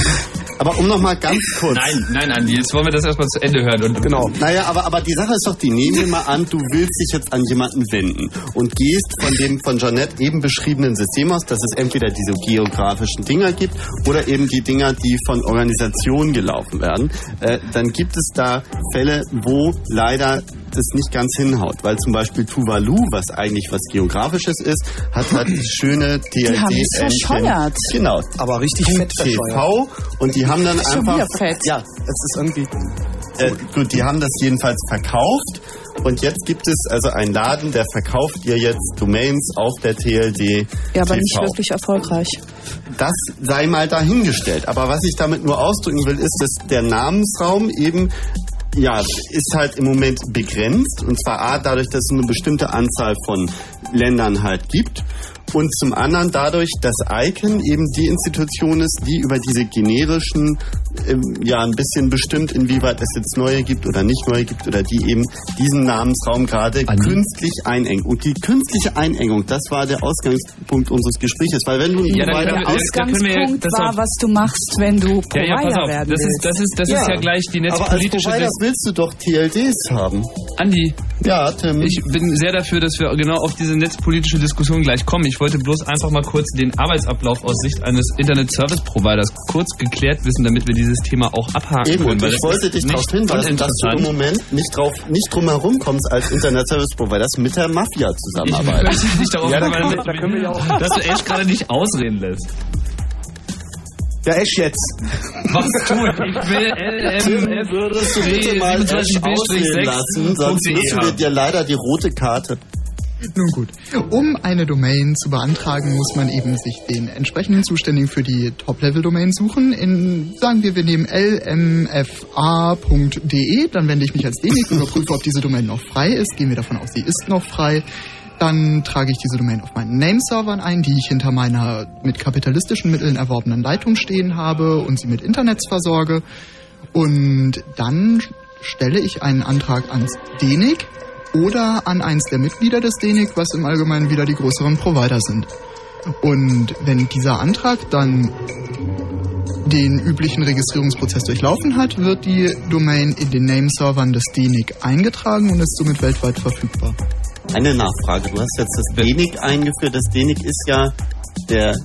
Aber um nochmal ganz kurz. Nein, nein, Andi, jetzt wollen wir das erstmal zu Ende hören. Und Genau. Naja, aber, aber die Sache ist doch die, nehmen wir mal an, du willst dich jetzt an jemanden wenden und gehst von dem von Jeanette eben beschriebenen System aus, dass es entweder diese geografischen Dinger gibt oder eben die Dinger, die von Organisationen gelaufen werden. Äh, dann gibt es da Fälle, wo leider das nicht ganz hinhaut, weil zum Beispiel Tuvalu, was eigentlich was Geografisches ist, hat halt *clears throat* schöne TLD. haben es verscheuert. Genau. Aber richtig fett TV und die haben dann einfach ja, Es ist irgendwie. äh, gut, die haben das jedenfalls verkauft und jetzt gibt es also einen Laden, der verkauft dir jetzt Domains auf der TLD. Ja, aber TV. nicht wirklich erfolgreich. Das sei mal dahingestellt. Aber was ich damit nur ausdrücken will, ist, dass der Namensraum eben ja, ist halt im Moment begrenzt. Und zwar A, dadurch, dass es eine bestimmte Anzahl von Ländern halt gibt. Und zum anderen dadurch, dass ICANN eben die Institution ist, die über diese generischen ja ein bisschen bestimmt, inwieweit es jetzt neue gibt oder nicht neue gibt oder die eben diesen Namensraum gerade künstlich einengen. Und die künstliche Einengung, das war der Ausgangspunkt unseres Gesprächs, weil wenn du Ja, dann wir- Der wir- Ausgangspunkt das war, was du machst, wenn du Ja, ja, Provider pass auf. werden Das ist, willst. das ist, das ist ja gleich die aber als netzpolitische Provider willst du doch TLDs haben. Andi. Ja, Tim. Ich bin sehr dafür, dass wir genau auf diese netzpolitische Diskussion gleich kommen. Ich wollte bloß einfach mal kurz den Arbeitsablauf aus Sicht eines Internet Service Providers kurz geklärt wissen, damit wir dieses Thema auch abhaken Eben, können. weil ich das wollte dich nicht darauf hinweisen, dass du im. Moment nicht, drauf, nicht drum herum kommst, als Internet Service Providers mit der Mafia Ich zusammenarbeiten. möchte nicht darauf Ja, da hinweisen, da können wir auch- dass du Ash gerade nicht ausreden lässt. Ja, Esch jetzt. Was tun? Ich will Tim, würdest du bitte mal Ash ausreden lassen, sonst müssen wir dir leider die rote Karte. Nun gut. Um eine Domain zu beantragen, muss man eben sich den entsprechenden Zuständigen für die Top-Level-Domain suchen. In, sagen wir, wir nehmen lmfa.de, dann wende ich mich als und überprüfe, ob diese Domain noch frei ist. Gehen wir davon aus, sie ist noch frei. Dann trage ich diese Domain auf meinen Nameservern ein, die ich hinter meiner mit kapitalistischen Mitteln erworbenen Leitung stehen habe und sie mit Internets versorge. Und dann stelle ich einen Antrag ans DENIC oder an eins der Mitglieder des DENIC, was im Allgemeinen wieder die größeren Provider sind. Und wenn dieser Antrag dann den üblichen Registrierungsprozess durchlaufen hat, wird die Domain in den Nameservern des DENIC eingetragen und ist somit weltweit verfügbar. Eine Nachfrage. Du hast jetzt das DENIC eingeführt. Das DENIC ist ja der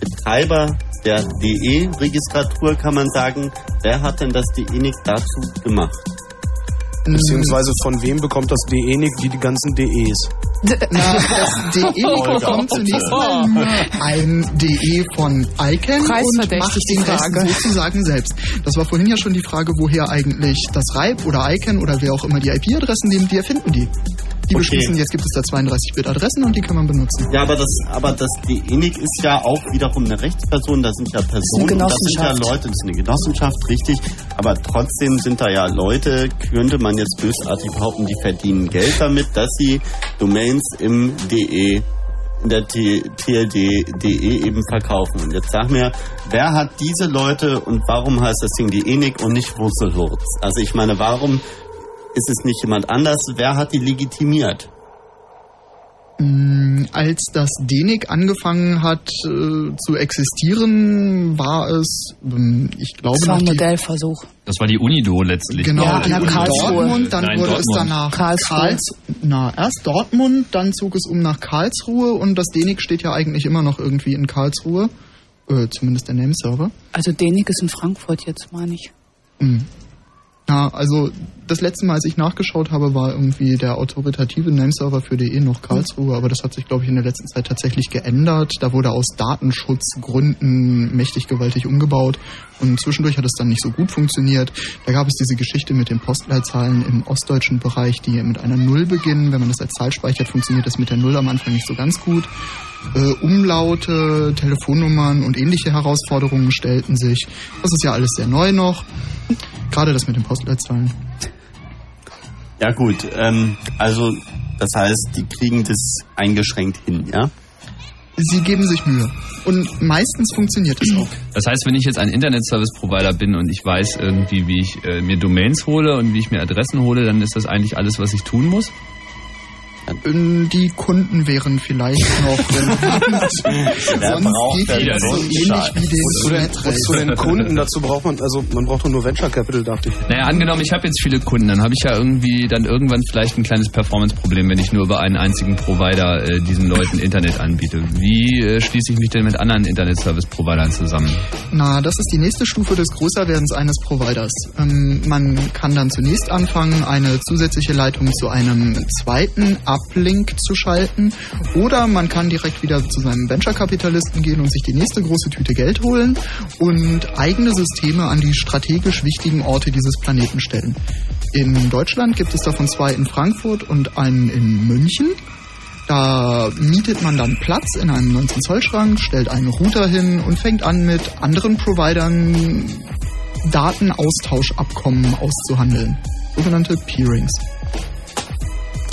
Betreiber der DE-Registratur, kann man sagen. Wer hat denn das DENIC dazu gemacht? Beziehungsweise von wem bekommt das DE-Nick die, die ganzen DEs? Na, das DE bekommt zunächst mal nur ein DE von ICANN und macht die den Rest Frage. sozusagen selbst. Das war vorhin ja schon die Frage, woher eigentlich das RIPE oder ICANN oder wer auch immer die IP-Adressen nehmen, die erfinden die. Die Okay. beschließen, jetzt gibt es da 32-Bit-Adressen und die kann man benutzen. Ja, aber das, aber das DENIC ist ja auch wiederum eine Rechtsperson. Da sind ja Personen, und das sind ja. Leute, das ist eine Genossenschaft, richtig. Aber trotzdem sind da ja Leute, könnte man jetzt bösartig behaupten, die verdienen Geld damit, dass sie Domains im DE in der TLD.de eben verkaufen. Und jetzt sag mir, wer hat diese Leute und warum heißt das Ding die ENIC und nicht Wurzelwurz? Also ich meine, warum ist es nicht jemand anders? Wer hat die legitimiert? Mm, Als das DENIC angefangen hat äh, zu existieren, war es, ähm, ich glaube, Das war ein die Modellversuch. Das war die Unido letztlich. Genau, Ja, die an der Uni Karlsruhe. Dortmund, dann Nein, wurde es Dortmund. danach Karlsruhe. Karls, na, erst Dortmund, dann zog es um nach Karlsruhe und das DENIC steht ja eigentlich immer noch irgendwie in Karlsruhe, äh, zumindest der Nameserver. Also Denik ist in Frankfurt jetzt, meine ich. Mhm. Ja, also das letzte Mal, als ich nachgeschaut habe, war irgendwie der autoritative Nameserver für DE noch Karlsruhe, aber das hat sich, glaube ich, in der letzten Zeit tatsächlich geändert. Da wurde aus Datenschutzgründen mächtig gewaltig umgebaut und zwischendurch hat es dann nicht so gut funktioniert. Da gab es diese Geschichte mit den Postleitzahlen im ostdeutschen Bereich, die mit einer Null beginnen. Wenn man das als Zahl speichert, funktioniert das mit der Null am Anfang nicht so ganz gut. Äh, Umlaute, Telefonnummern und ähnliche Herausforderungen stellten sich. Das ist ja alles sehr neu noch. Gerade das mit den Postleitzahlen. Ja gut, ähm, also das heißt, die kriegen das eingeschränkt hin, ja? Sie geben sich Mühe. Und meistens funktioniert es auch. Das heißt, wenn ich jetzt ein Internet-Service-Provider bin und ich weiß irgendwie, wie ich äh, mir Domains hole und wie ich mir Adressen hole, dann ist das eigentlich alles, was ich tun muss? Ähm, Die Kunden wären vielleicht noch *laughs* relevant. Wer Sonst braucht geht das so ähnlich wie Und zu den den, zu den Kunden, dazu braucht man, also man braucht doch nur Venture Capital, dachte ich. Naja, angenommen, ich habe jetzt viele Kunden, dann habe ich ja irgendwie dann irgendwann vielleicht ein kleines Performance-Problem, wenn ich nur über einen einzigen Provider äh, diesen Leuten Internet anbiete. Wie äh, schließe ich mich denn mit anderen Internet-Service-Providern zusammen? Na, das ist die nächste Stufe des Größerwerdens eines Providers. Ähm, man kann dann zunächst anfangen, eine zusätzliche Leitung zu einem zweiten Uplink zu schalten. Oder man kann direkt wieder zu seinem Venture-Kapitalisten gehen und sich die nächste große Tüte Geld holen und eigene Systeme an die strategisch wichtigen Orte dieses Planeten stellen. In Deutschland gibt es davon zwei in Frankfurt und einen in München. Da mietet man dann Platz in einem 19-Zoll-Schrank, stellt einen Router hin und fängt an, mit anderen Providern Datenaustauschabkommen auszuhandeln. Sogenannte Peerings.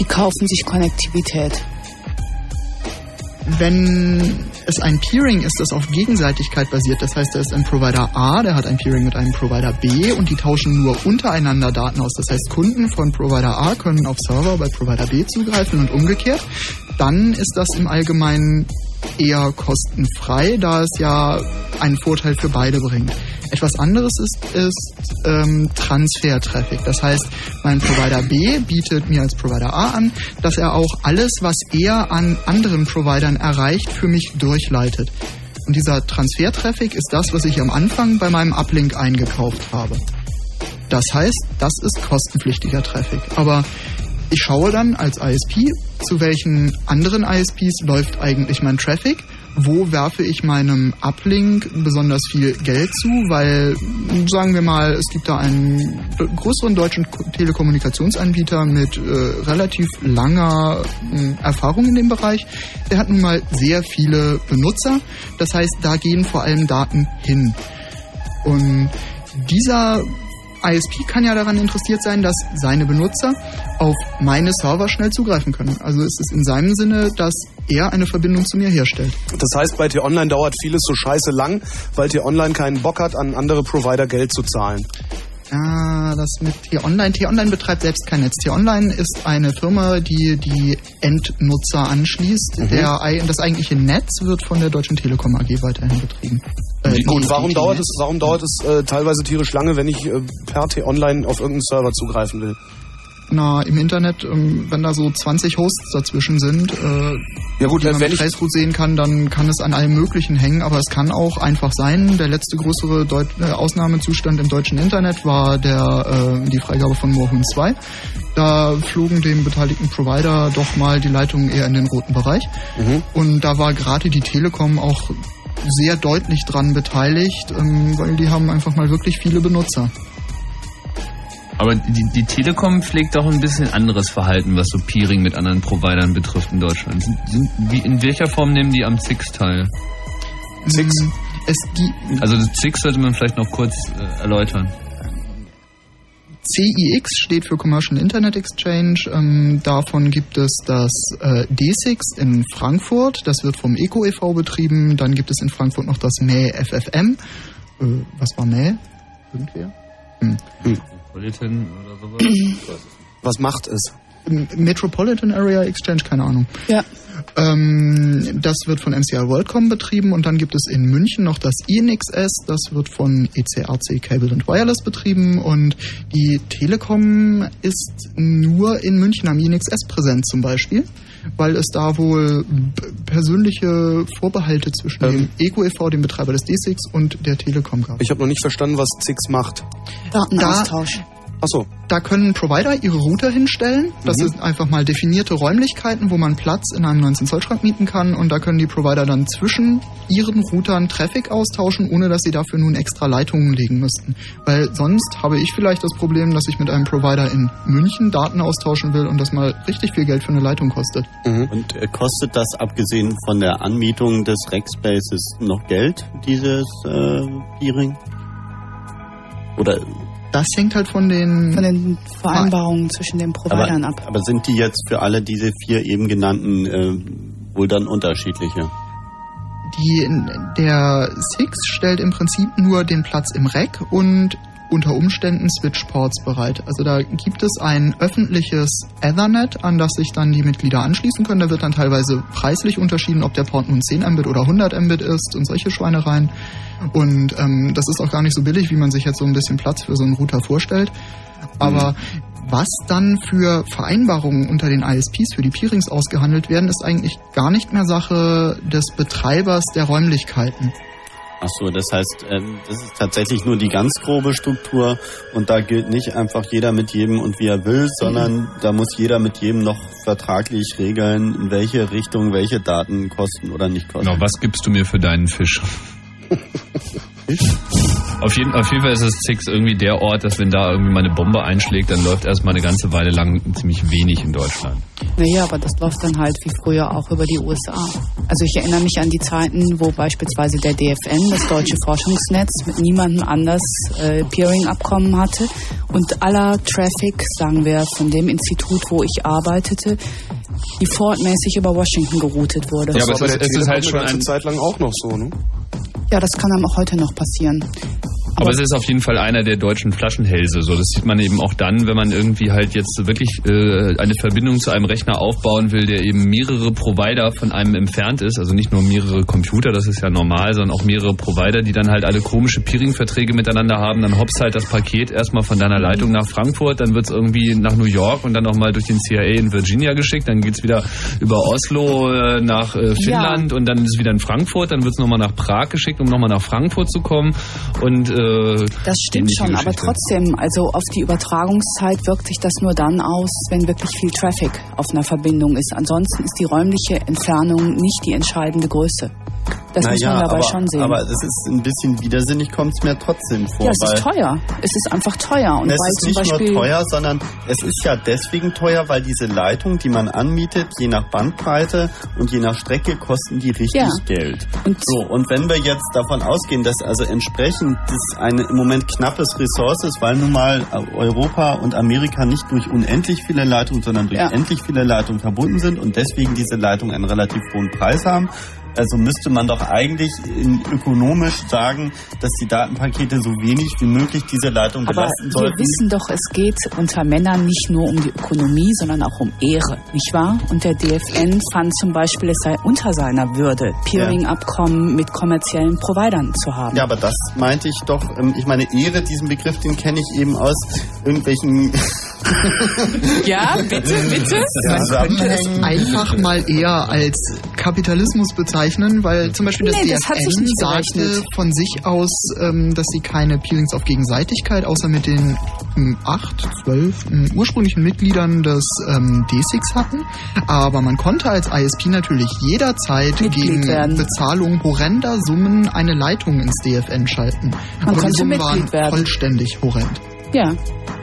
Die kaufen sich Konnektivität. wenn es ein Peering ist, das auf Gegenseitigkeit basiert, das heißt, da ist ein Provider A, der hat ein Peering mit einem Provider B und die tauschen nur untereinander Daten aus. Das heißt, Kunden von Provider A können auf Server bei Provider B zugreifen und umgekehrt. Dann ist das im Allgemeinen eher kostenfrei, da es ja einen Vorteil für beide bringt. Etwas anderes ist, ist ähm, Transfer-Traffic. Das heißt, mein Provider B bietet mir als Provider A an, dass er auch alles, was er an anderen Providern erreicht, für mich durchleitet. Und dieser Transfer-Traffic ist das, was ich am Anfang bei meinem Uplink eingekauft habe. Das heißt, das ist kostenpflichtiger Traffic. Aber ich schaue dann als ISP, zu welchen anderen ISPs läuft eigentlich mein Traffic, wo werfe ich meinem Uplink besonders viel Geld zu, weil sagen wir mal, es gibt da einen größeren deutschen Ko- Telekommunikationsanbieter mit äh, relativ langer äh, Erfahrung in dem Bereich. Der hat nun mal sehr viele Benutzer. Das heißt, da gehen vor allem Daten hin. Und dieser ISP kann ja daran interessiert sein, dass seine Benutzer auf meine Server schnell zugreifen können. Also ist es in seinem Sinne, dass er eine Verbindung zu mir herstellt. Das heißt, bei T-Online dauert vieles so scheiße lang, weil T-Online keinen Bock hat, an andere Provider Geld zu zahlen. Ah, das mit T-Online. T-Online betreibt selbst kein Netz. T-Online ist eine Firma, die die Endnutzer anschließt. Mhm. Der, das eigentliche Netz wird von der Deutschen Telekom AG weiterhin betrieben. Äh, Gut, nee, warum dauert es, warum dauert es äh, teilweise tierisch lange, wenn ich äh, per T-Online auf irgendeinen Server zugreifen will? Na, im Internet, ähm, wenn da so 20 Hosts dazwischen sind, äh, ja gut, die man wenn mit Traceroute sehen kann, dann kann es an allem Möglichen hängen, aber es kann auch einfach sein, der letzte größere Deut äh, Ausnahmezustand im deutschen Internet war der, äh, die Freigabe von Moorhuhn 2. Da flogen dem beteiligten Provider doch mal die Leitungen eher in den roten Bereich. Und da war gerade die Telekom auch sehr deutlich dran beteiligt, ähm, weil die haben einfach mal wirklich viele Benutzer. Aber die, die Telekom pflegt doch ein bisschen anderes Verhalten, was so Peering mit anderen Providern betrifft in Deutschland. Sind, sind, wie, in welcher Form nehmen die am ZIX teil? ZIX? Es gibt Also das ZIX sollte man vielleicht noch kurz äh, erläutern. CIX steht für Commercial Internet Exchange. Ähm, davon gibt es das äh, D6 in Frankfurt. Das wird vom ECO e.V. betrieben. Dann gibt es in Frankfurt noch das MAE FFM. Äh, was war MAE? Irgendwer? Hm. Metropolitan oder sowas? Was macht es? Metropolitan Area Exchange, keine Ahnung. Ja. Ähm, das wird von MCI WorldCom betrieben und dann gibt es in München noch das INXS, das wird von E ECRC Cable and Wireless betrieben und die Telekom ist nur in München am INXS präsent zum Beispiel, weil es da wohl persönliche Vorbehalte zwischen dem ECO e.V., dem Betreiber des D6 und der Telekom gab. Ich habe noch nicht verstanden, was ZIX macht. Datenaustausch. Achso. Da können Provider ihre Router hinstellen. Das Mhm. sind einfach mal definierte Räumlichkeiten, wo man Platz in einem 19-Zoll-Schrank mieten kann. Und da können die Provider dann zwischen ihren Routern Traffic austauschen, ohne dass sie dafür nun extra Leitungen legen müssten. Weil sonst habe ich vielleicht das Problem, dass ich mit einem Provider in München Daten austauschen will und das mal richtig viel Geld für eine Leitung kostet. Und äh, kostet das abgesehen von der Anmietung des Rackspaces noch Geld, dieses äh, Peering? Oder Das hängt halt von den, von den Vereinbarungen zwischen den Providern aber, ab. aber sind die jetzt für alle diese vier eben genannten äh, wohl dann unterschiedliche? Die, der Six stellt im Prinzip nur den Platz im Rack und unter Umständen Switchports bereit. Also da gibt es ein öffentliches Ethernet, an das sich dann die Mitglieder anschließen können. Da wird dann teilweise preislich unterschieden, ob der Port nun 10 Mbit oder 100 Mbit ist und solche Schweinereien. Und ähm, das ist auch gar nicht so billig, wie man sich jetzt so ein bisschen Platz für so einen Router vorstellt. Aber was dann für Vereinbarungen unter den ISPs für die Peerings ausgehandelt werden, ist eigentlich gar nicht mehr Sache des Betreibers der Räumlichkeiten. Ach so, das heißt, ähm, das ist tatsächlich nur die ganz grobe Struktur und da gilt nicht einfach jeder mit jedem und wie er will, sondern da muss jeder mit jedem noch vertraglich regeln, in welche Richtung welche Daten kosten oder nicht kosten. Genau, was gibst du mir für deinen Fisch? Auf jeden, auf jeden Fall ist das Six irgendwie der Ort, dass wenn da irgendwie mal eine Bombe einschlägt, dann läuft erstmal eine ganze Weile lang ziemlich wenig in Deutschland. Naja, aber das läuft dann halt wie früher auch über die USA. Also ich erinnere mich an die Zeiten, wo beispielsweise der DFN, das deutsche Forschungsnetz, mit niemandem anders äh, Peering-Abkommen hatte und aller Traffic, sagen wir, von dem Institut, wo ich arbeitete, defaultmäßig über Washington geroutet wurde. Ja, aber Das war es ist- es ist halt eine schon ganze ein- Zeit lang auch noch so, ne? Ja, das kann einem auch heute noch passieren. Aber es ist auf jeden Fall einer der deutschen Flaschenhälse. So, das sieht man eben auch dann, wenn man irgendwie halt jetzt wirklich äh, eine Verbindung zu einem Rechner aufbauen will, der eben mehrere Provider von einem entfernt ist. Also nicht nur mehrere Computer, das ist ja normal, sondern auch mehrere Provider, die dann halt alle komische Peering-Verträge miteinander haben. Dann hoppst halt das Paket erstmal von deiner Leitung nach Frankfurt, dann wird's irgendwie nach New York und dann nochmal durch den CIA in Virginia geschickt. Dann geht's wieder über Oslo äh, nach äh, Finnland und dann ist es wieder in Frankfurt. Dann wird's nochmal nach Prag geschickt, um nochmal nach Frankfurt zu kommen. Und äh, Das stimmt schon, aber Geschichte. trotzdem, also auf die Übertragungszeit wirkt sich das nur dann aus, wenn wirklich viel Traffic auf einer Verbindung ist. Ansonsten ist die räumliche Entfernung nicht die entscheidende Größe. Das muss Naja, man dabei aber, schon sehen. Aber das ist ein bisschen widersinnig, kommt es mir trotzdem vor. ja, es ist teuer. Es ist einfach teuer. Und es weil ist nicht Beispiel nur teuer, sondern es ist ja deswegen teuer, weil diese Leitung, die man anmietet, je nach Bandbreite und je nach Strecke kosten die richtig Ja. Geld. so, und wenn wir jetzt davon ausgehen, dass also entsprechend das eine im Moment knappes Ressource ist, weil nun mal Europa und Amerika nicht durch unendlich viele Leitungen, sondern durch Ja. endlich viele Leitungen verbunden sind und deswegen diese Leitungen einen relativ hohen Preis haben, also müsste man doch eigentlich ökonomisch sagen, dass die Datenpakete so wenig wie möglich diese Leitung aber belasten wir sollten. wissen doch, es geht unter Männern nicht nur um die Ökonomie, sondern auch um Ehre, nicht wahr? Und der DFN fand zum Beispiel, es sei unter seiner Würde, Peering-Abkommen mit kommerziellen Providern zu haben. Ja, aber das meinte ich doch, ähm, ich meine Ehre, diesen Begriff, den kenne ich eben aus irgendwelchen *laughs* Ja, bitte, bitte. Man könnte es einfach mal eher als Kapitalismus bezeichnen, weil zum Beispiel das Nee, das hat sich DFN nicht sagte gerechnet. von sich aus, ähm, dass sie keine Peelings auf Gegenseitigkeit, außer mit den ähm, acht, zwölf ähm, ursprünglichen Mitgliedern des ähm, D6 hatten. Aber man konnte als ISP natürlich jederzeit Mitglied gegen werden. Bezahlung horrender Summen eine Leitung ins DFN schalten. Man Aber die Summen waren werden. vollständig horrend. Ja.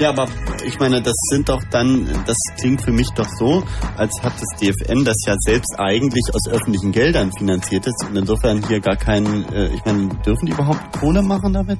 Ja, aber ich meine, das sind doch dann, das klingt für mich doch so, als hat das DFN das ja selbst eigentlich aus öffentlichen Geldern finanziert ist und insofern hier gar keinen, äh, ich meine, dürfen die überhaupt Kohle machen damit?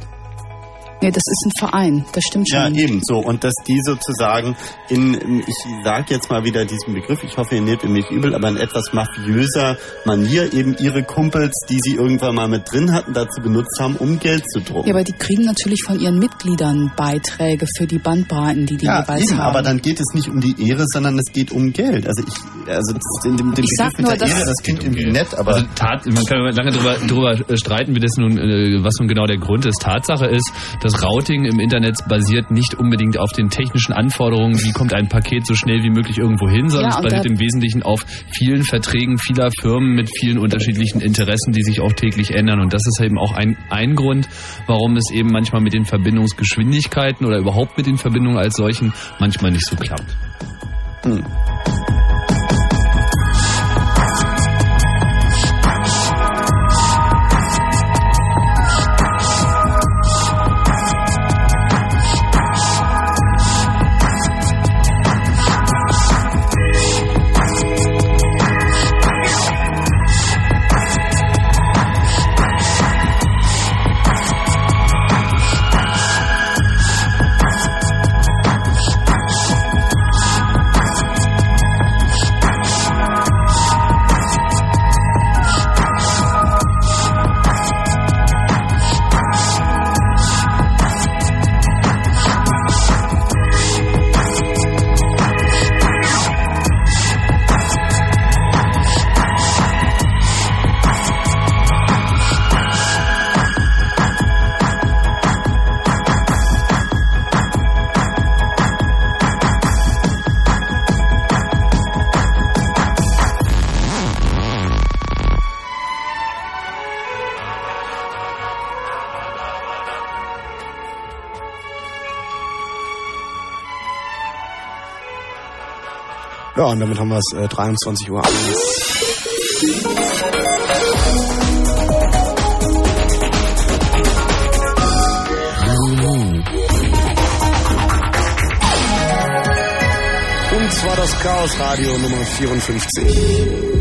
Nee, das ist ein Verein, das stimmt schon. Ja, eben so. Und dass die sozusagen in, ich sage jetzt mal wieder diesen Begriff, ich hoffe, ihr nehmt ihn nicht übel, aber in etwas mafiöser Manier eben ihre Kumpels, die sie irgendwann mal mit drin hatten, dazu benutzt haben, um Geld zu drucken. Ja, aber die kriegen natürlich von ihren Mitgliedern Beiträge für die Bandbreiten, die die Ja, jeweils eben, haben. aber dann geht es nicht um die Ehre, sondern es geht um Geld. Also ich, also das, in dem, dem Ich sag Begriff mit nur, der dass- Ehre, das klingt irgendwie nett, aber Also Tat, man kann lange drüber, drüber streiten, wie das nun, äh, was nun genau der Grund ist. Tatsache ist, das Routing im Internet basiert nicht unbedingt auf den technischen Anforderungen, wie kommt ein Paket so schnell wie möglich irgendwo hin, sondern Ja, es basiert im Wesentlichen auf vielen Verträgen vieler Firmen mit vielen unterschiedlichen Interessen, die sich auch täglich ändern. Und das ist eben auch ein, ein Grund, warum es eben manchmal mit den Verbindungsgeschwindigkeiten oder überhaupt mit den Verbindungen als solchen manchmal nicht so klappt. Hm. Ja, und damit haben wir es äh, 23 Uhr. Und zwar das Chaos Radio Nummer 54.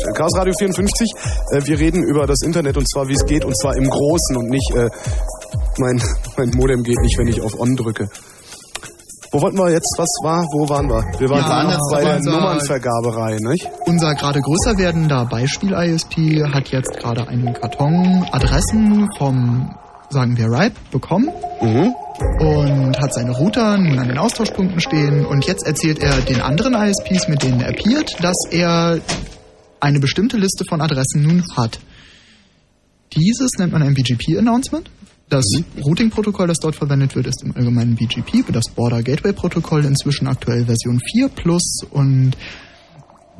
Fragen stellt. Chaos Radio 54, äh, wir reden über das Internet und zwar wie es geht und zwar im Großen und nicht, äh, mein, *laughs* mein Modem geht nicht, wenn ich auf On drücke. Wo wollten wir jetzt? Was war? Wo waren wir? Wir waren Ja, bei der Nummernvergaberei, nicht? Unser gerade größer werdender Beispiel-ISP hat jetzt gerade einen Karton Adressen vom, sagen wir, RIPE bekommen und hat seine Router nun an den Austauschpunkten stehen und jetzt erzählt er den anderen ISPs, mit denen er peert, dass er eine bestimmte Liste von Adressen nun hat. Dieses nennt man ein BGP-Announcement. Das Routing-Protokoll, das dort verwendet wird, ist im Allgemeinen BGP, das Border Gateway-Protokoll, inzwischen aktuell Version 4 plus und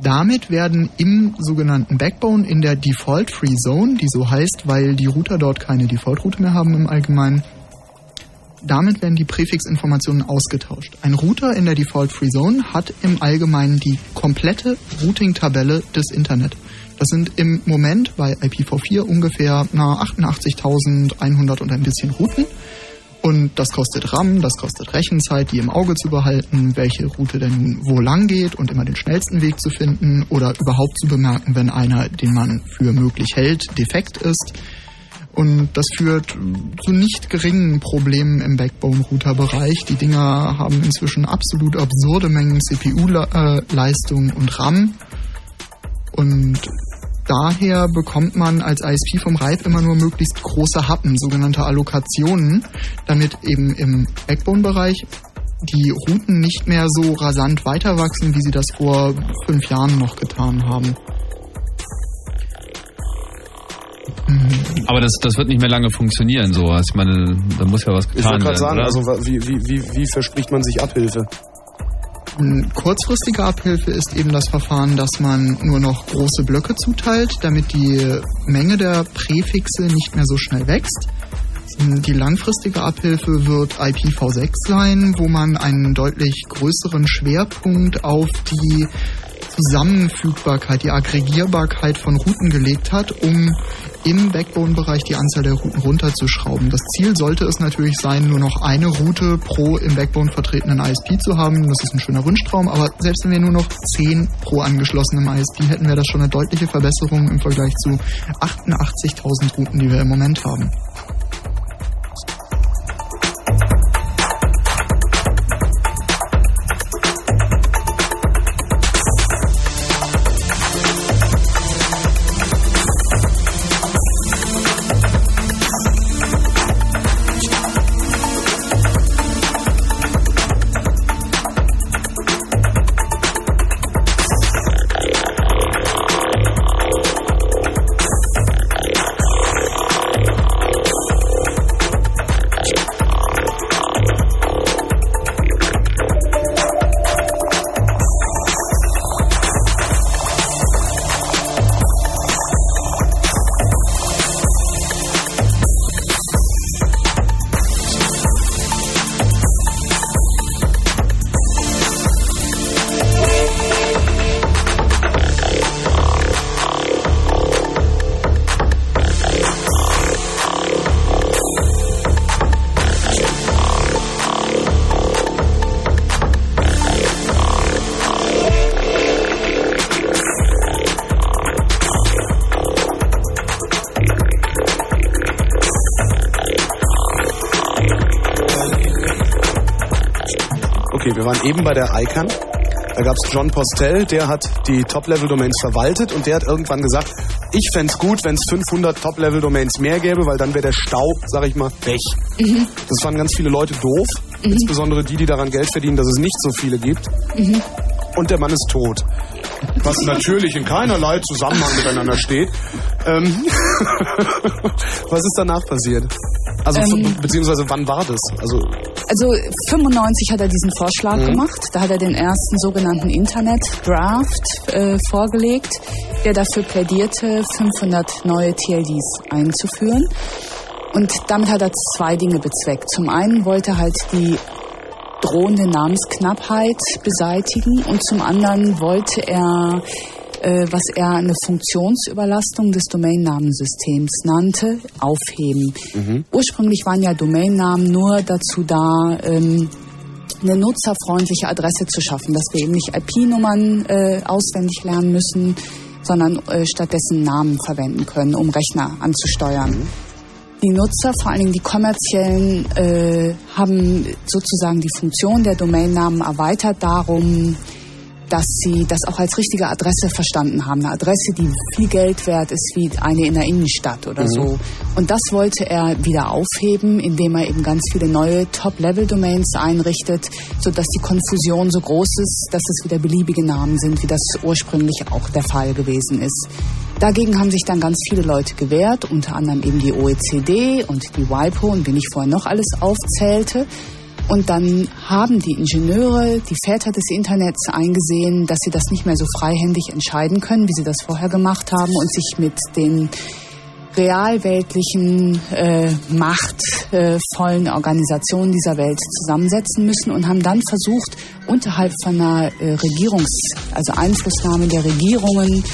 damit werden im sogenannten Backbone in der Default Free Zone, die so heißt, weil die Router dort keine Default-Route mehr haben im Allgemeinen, damit werden die Präfixinformationen ausgetauscht. Ein Router in der Default Free Zone hat im Allgemeinen die komplette Routing-Tabelle des Internet. Das sind im Moment bei IPv4 ungefähr na, 88.100 und ein bisschen Routen. Und das kostet RAM, das kostet Rechenzeit, die im Auge zu behalten, welche Route denn wo lang geht und immer den schnellsten Weg zu finden oder überhaupt zu bemerken, wenn einer, den man für möglich hält, defekt ist. Und das führt zu nicht geringen Problemen im Backbone-Router-Bereich. Die Dinger haben inzwischen absolut absurde Mengen CPU-Leistung und RAM. Und daher bekommt man als ISP vom RIPE immer nur möglichst große Happen, sogenannte Allokationen, damit eben im Backbone-Bereich die Routen nicht mehr so rasant weiter wachsen, wie sie das vor fünf Jahren noch getan haben. Aber das, das wird nicht mehr lange funktionieren, sowas. Ich meine, da muss ja was Ich getan wollte werden. gerade sagen, oder? also wie, wie, wie, wie verspricht man sich Abhilfe? Kurzfristige Abhilfe ist eben das Verfahren, dass man nur noch große Blöcke zuteilt, damit die Menge der Präfixe nicht mehr so schnell wächst. Die langfristige Abhilfe wird IPv6 sein, wo man einen deutlich größeren Schwerpunkt auf die Zusammenfügbarkeit, die Aggregierbarkeit von Routen gelegt hat, um im Backbone-Bereich die Anzahl der Routen runterzuschrauben. Das Ziel sollte es natürlich sein, nur noch eine Route pro im Backbone vertretenen ISP zu haben. Das ist ein schöner Wunschtraum, aber selbst wenn wir nur noch 10 pro angeschlossenem ISP hätten, wäre das schon eine deutliche Verbesserung im Vergleich zu 88.000 Routen, die wir im Moment haben. Wir waren eben bei der ICANN. Da gab es John Postel, der hat die Top-Level-Domains verwaltet und der hat irgendwann gesagt, ich fänd's gut, wenn es 500 Top-Level-Domains mehr gäbe, weil dann wäre der Stau, sag ich mal, weg. Mhm. Das fanden ganz viele Leute doof, Mhm. insbesondere die, die daran Geld verdienen, dass es nicht so viele gibt. Mhm. Und der Mann ist tot. Was natürlich in keinerlei Zusammenhang miteinander steht. Ähm, *laughs* was ist danach passiert? Also, Ähm. beziehungsweise wann war das? Also, Also 95 hat er diesen Vorschlag Mhm. gemacht. Da hat er den ersten sogenannten Internet Draft äh, vorgelegt, der dafür plädierte, 500 neue TLDs einzuführen. Und damit hat er zwei Dinge bezweckt. Zum einen wollte er halt die drohende Namensknappheit beseitigen und zum anderen wollte er, was er eine Funktionsüberlastung des Domainnamensystems nannte, aufheben. Ursprünglich waren ja Domainnamen nur dazu da, ähm, eine nutzerfreundliche Adresse zu schaffen, dass wir eben nicht IP-Nummern äh, auswendig lernen müssen, sondern äh, stattdessen Namen verwenden können, um Rechner anzusteuern. Die Nutzer, vor allen Dingen die kommerziellen, äh, haben sozusagen die Funktion der Domainnamen erweitert darum, dass sie das auch als richtige Adresse verstanden haben. Eine Adresse, die viel Geld wert ist wie eine in der Innenstadt oder Mhm. so. Und das wollte er wieder aufheben, indem er eben ganz viele neue Top-Level-Domains einrichtet, sodass die Konfusion so groß ist, dass es wieder beliebige Namen sind, wie das ursprünglich auch der Fall gewesen ist. Dagegen haben sich dann ganz viele Leute gewehrt, unter anderem eben die OECD und die WIPO und wen ich vorhin noch alles aufzählte. Und dann haben die Ingenieure, die Väter des Internets eingesehen, dass sie das nicht mehr so freihändig entscheiden können, wie sie das vorher gemacht haben und sich mit den realweltlichen, äh, machtvollen Organisationen dieser Welt zusammensetzen müssen und haben dann versucht, unterhalb von einer äh, Regierungs-, also Einflussnahme der Regierungen,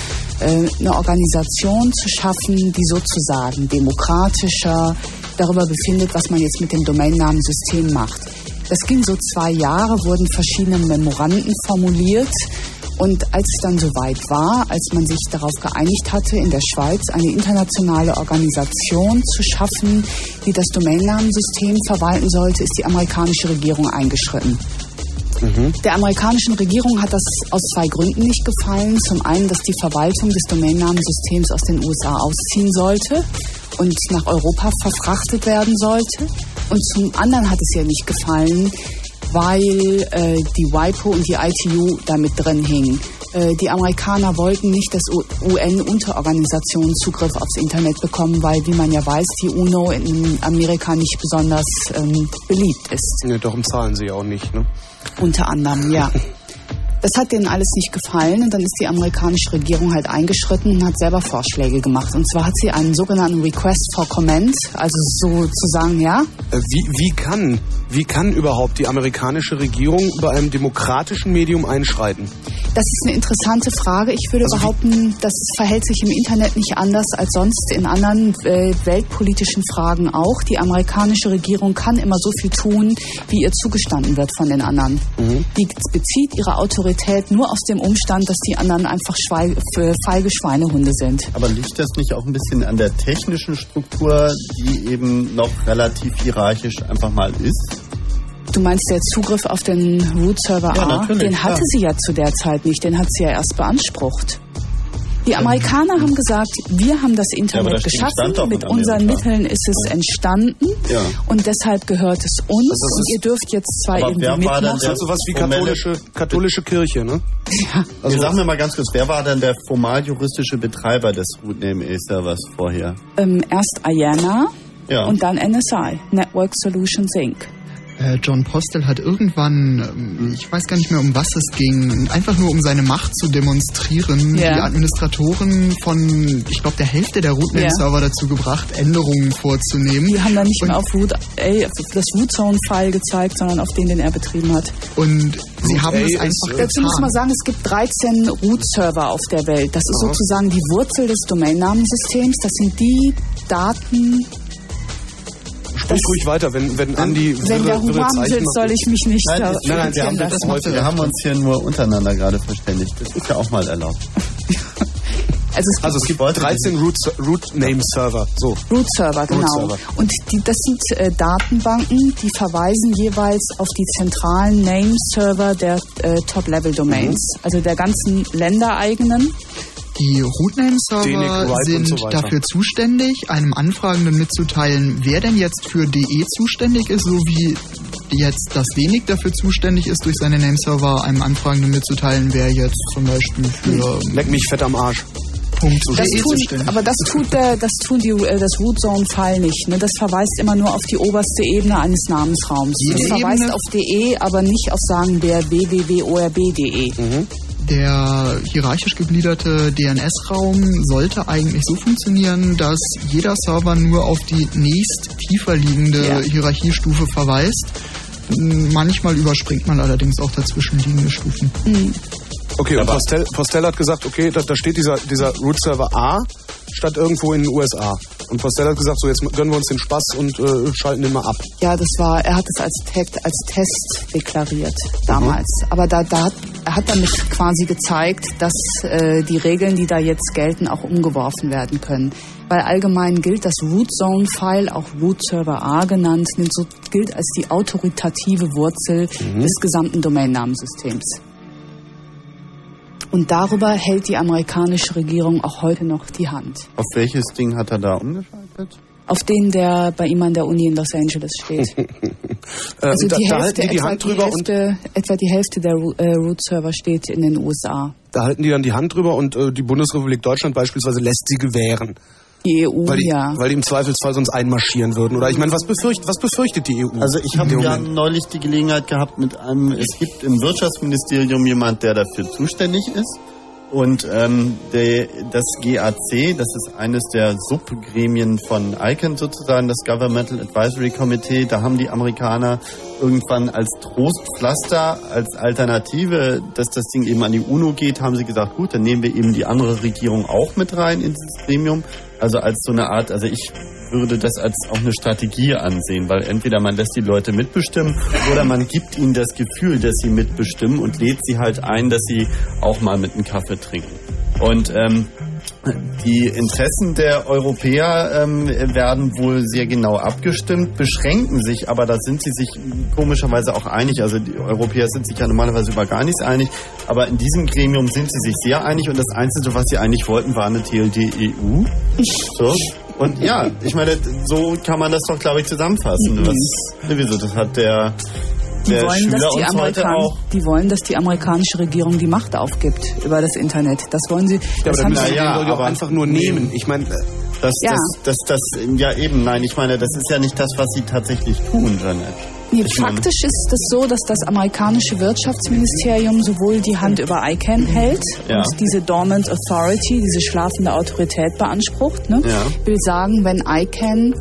äh, eine Organisation zu schaffen, die sozusagen demokratischer darüber befindet, was man jetzt mit dem Domainnamensystem macht. Das ging so zwei Jahre, wurden verschiedene Memoranden formuliert. Und als es dann soweit war, als man sich darauf geeinigt hatte, in der Schweiz eine internationale Organisation zu schaffen, die das Domainnamensystem verwalten sollte, ist die amerikanische Regierung eingeschritten. Der amerikanischen Regierung hat das aus zwei Gründen nicht gefallen. Zum einen, dass die Verwaltung des Domainnamensystems aus den USA ausziehen sollte und nach Europa verfrachtet werden sollte. Und zum anderen hat es ihr nicht gefallen, weil äh, die WIPO und die ITU damit drin hingen. Äh, die Amerikaner wollten nicht, dass UN-Unterorganisationen Zugriff aufs Internet bekommen, weil, wie man ja weiß, die UNO in Amerika nicht besonders ähm, beliebt ist. Ne, darum zahlen sie ja auch nicht, ne? Unter anderem, ja. *laughs* Das hat denen alles nicht gefallen und dann ist die amerikanische Regierung halt eingeschritten und hat selber Vorschläge gemacht. Und zwar hat sie einen sogenannten Request for Comment, also sozusagen, ja, Äh, Wie, wie, kann, wie kann überhaupt die amerikanische Regierung bei einem demokratischen Medium einschreiten? Das ist eine interessante Frage. Ich würde behaupten, das verhält sich im Internet nicht anders als sonst in anderen äh, weltpolitischen Fragen auch. Die amerikanische Regierung kann immer so viel tun, wie ihr zugestanden wird von den anderen. Die bezieht ihre Autorität nur aus dem Umstand, dass die anderen einfach äh, feige Schweinehunde sind. Aber liegt das nicht auch ein bisschen an der technischen Struktur, die eben noch relativ hierarchisch einfach mal ist? Du meinst der Zugriff auf den Root-Server Ja, A? Den hatte klar. sie ja zu der Zeit nicht, den hat sie ja erst beansprucht. Die Amerikaner haben gesagt, wir haben das Internet aber das geschaffen, mit unseren Amerika. Mitteln ist es entstanden Ja. und deshalb gehört es uns Also und ihr dürft jetzt zwar Aber irgendwie wer war denn mitmachen. Das ist sowas wie katholische, katholische Kirche, ne? Also sag mir mal ganz kurz, wer war denn der formal juristische Betreiber des Rootname A-Servers vorher? Ähm, erst IANA Ja. und dann NSI, Network Solutions Inc. Äh, John Postel hat irgendwann, ähm, ich weiß gar nicht mehr, um was es ging, einfach nur um seine Macht zu demonstrieren, Ja. die Administratoren von, ich glaube, der Hälfte der Rootname-Server dazu gebracht, Änderungen vorzunehmen. Die haben dann nicht mehr auf Root, ey, auf das Root-Zone-File gezeigt, sondern auf den, den er betrieben hat. Und sie haben es einfach äh, Dazu muss getan. man sagen, es gibt 13 Root-Server auf der Welt. Das ist Aha. sozusagen die Wurzel des Domainnamensystems. Das sind die Daten. Sprich ruhig weiter, wenn, wenn Andi Wenn der wirre, wirre Human macht. soll ich mich nicht Nein, da nein, nein, wir, haben, das wir haben uns hier nur untereinander gerade verständigt. Das ist ja auch mal erlaubt. *laughs* Also es gibt Also es gibt 13 Root, Root Name Server. So. Root-Server, genau. Root-Server. Und die, das sind äh, Datenbanken, die verweisen jeweils auf die zentralen Name-Server der äh, Top-Level-Domains, Mhm. also der ganzen ländereigenen. Die Rootname-Server sind so dafür zuständig, einem Anfragenden mitzuteilen, wer denn jetzt für DE zuständig ist, sowie jetzt das Wenig dafür zuständig ist, durch seine Nameserver einem Anfragenden mitzuteilen, wer jetzt zum Beispiel für Leck mich fett am Arsch. Punkt Das DE tun, aber das tut der, das tun die, äh, das Root Zone File nicht. Ne? Das verweist immer nur auf die oberste Ebene eines Namensraums. Jede das verweist Ebene- auf DE, aber nicht auf sagen wir www.orb.de. Der hierarchisch gegliederte DNS-Raum sollte eigentlich so funktionieren, dass jeder Server nur auf die nächst tiefer liegende Ja. Hierarchiestufe verweist. Manchmal überspringt man allerdings auch dazwischen liegende Stufen. Okay, und Postel, Postel hat gesagt, okay, da, da steht dieser, dieser Root Server A statt irgendwo in den USA. Und Postell hat gesagt, so jetzt gönnen wir uns den Spaß und äh, schalten den mal ab. Ja, das war, er hat es als, Te- als Test deklariert damals. Aber da, da hat, er hat damit quasi gezeigt, dass äh, die Regeln, die da jetzt gelten, auch umgeworfen werden können. Weil allgemein gilt das Root Zone File, auch Root Server A genannt, nimmt so, gilt als die autoritative Wurzel Mhm. des gesamten Domainnamensystems. Und darüber hält die amerikanische Regierung auch heute noch die Hand. Auf welches Ding hat er da umgeschaltet? Auf den, der bei ihm an der Uni in Los Angeles steht. *laughs* Also Äh, da, die Hälfte, die die etwa, die Hälfte, etwa die Hälfte der äh, Root-Server steht in den USA. da halten die dann die Hand drüber und äh, die Bundesrepublik Deutschland beispielsweise lässt sie gewähren. Die EU, Weil die, ja. weil die im Zweifelsfall sonst einmarschieren würden. Oder ich meine, was befürchtet, was befürchtet die EU? Also ich habe ja neulich die Gelegenheit gehabt mit einem, es gibt im Wirtschaftsministerium jemand, der dafür zuständig ist. Und ähm, der, das GAC, das ist eines der Subgremien von ICANN sozusagen, das Governmental Advisory Committee, da haben die Amerikaner irgendwann als Trostpflaster, als Alternative, dass das Ding eben an die UNO geht, haben sie gesagt, gut, dann nehmen wir eben die andere Regierung auch mit rein in dieses Gremium. Also als so eine Art, also ich würde das als auch eine Strategie ansehen, weil entweder man lässt die Leute mitbestimmen oder man gibt ihnen das Gefühl, dass sie mitbestimmen und lädt sie halt ein, dass sie auch mal mit einem Kaffee trinken. Und ähm, die Interessen der Europäer ähm, werden wohl sehr genau abgestimmt, beschränken sich, aber da sind sie sich komischerweise auch einig. Also die Europäer sind sich ja normalerweise über gar nichts einig, aber in diesem Gremium sind sie sich sehr einig und das Einzige, was sie eigentlich wollten, war eine TLD-EU. So. Und ja, ich meine, so kann man das doch, glaube ich, zusammenfassen. Was, ne, wieso, das hat der, Die wollen, Schüler dass die, uns heute Amerikan auch die wollen, dass die amerikanische Regierung die Macht aufgibt über das Internet. Das wollen sie. Ja, das aber haben sie die den Leute auch einfach nur nehmen. Ich meine, Das, Ja. das, das, das, ja eben, nein, ich meine, das ist ja nicht das, was sie tatsächlich tun, Janet. Nee, Ich faktisch ist es so, dass das amerikanische Wirtschaftsministerium sowohl die Hand über ICANN hält Ja. und diese Dormant Authority, diese schlafende Autorität beansprucht. Ne? Ja. Will sagen, wenn ICANN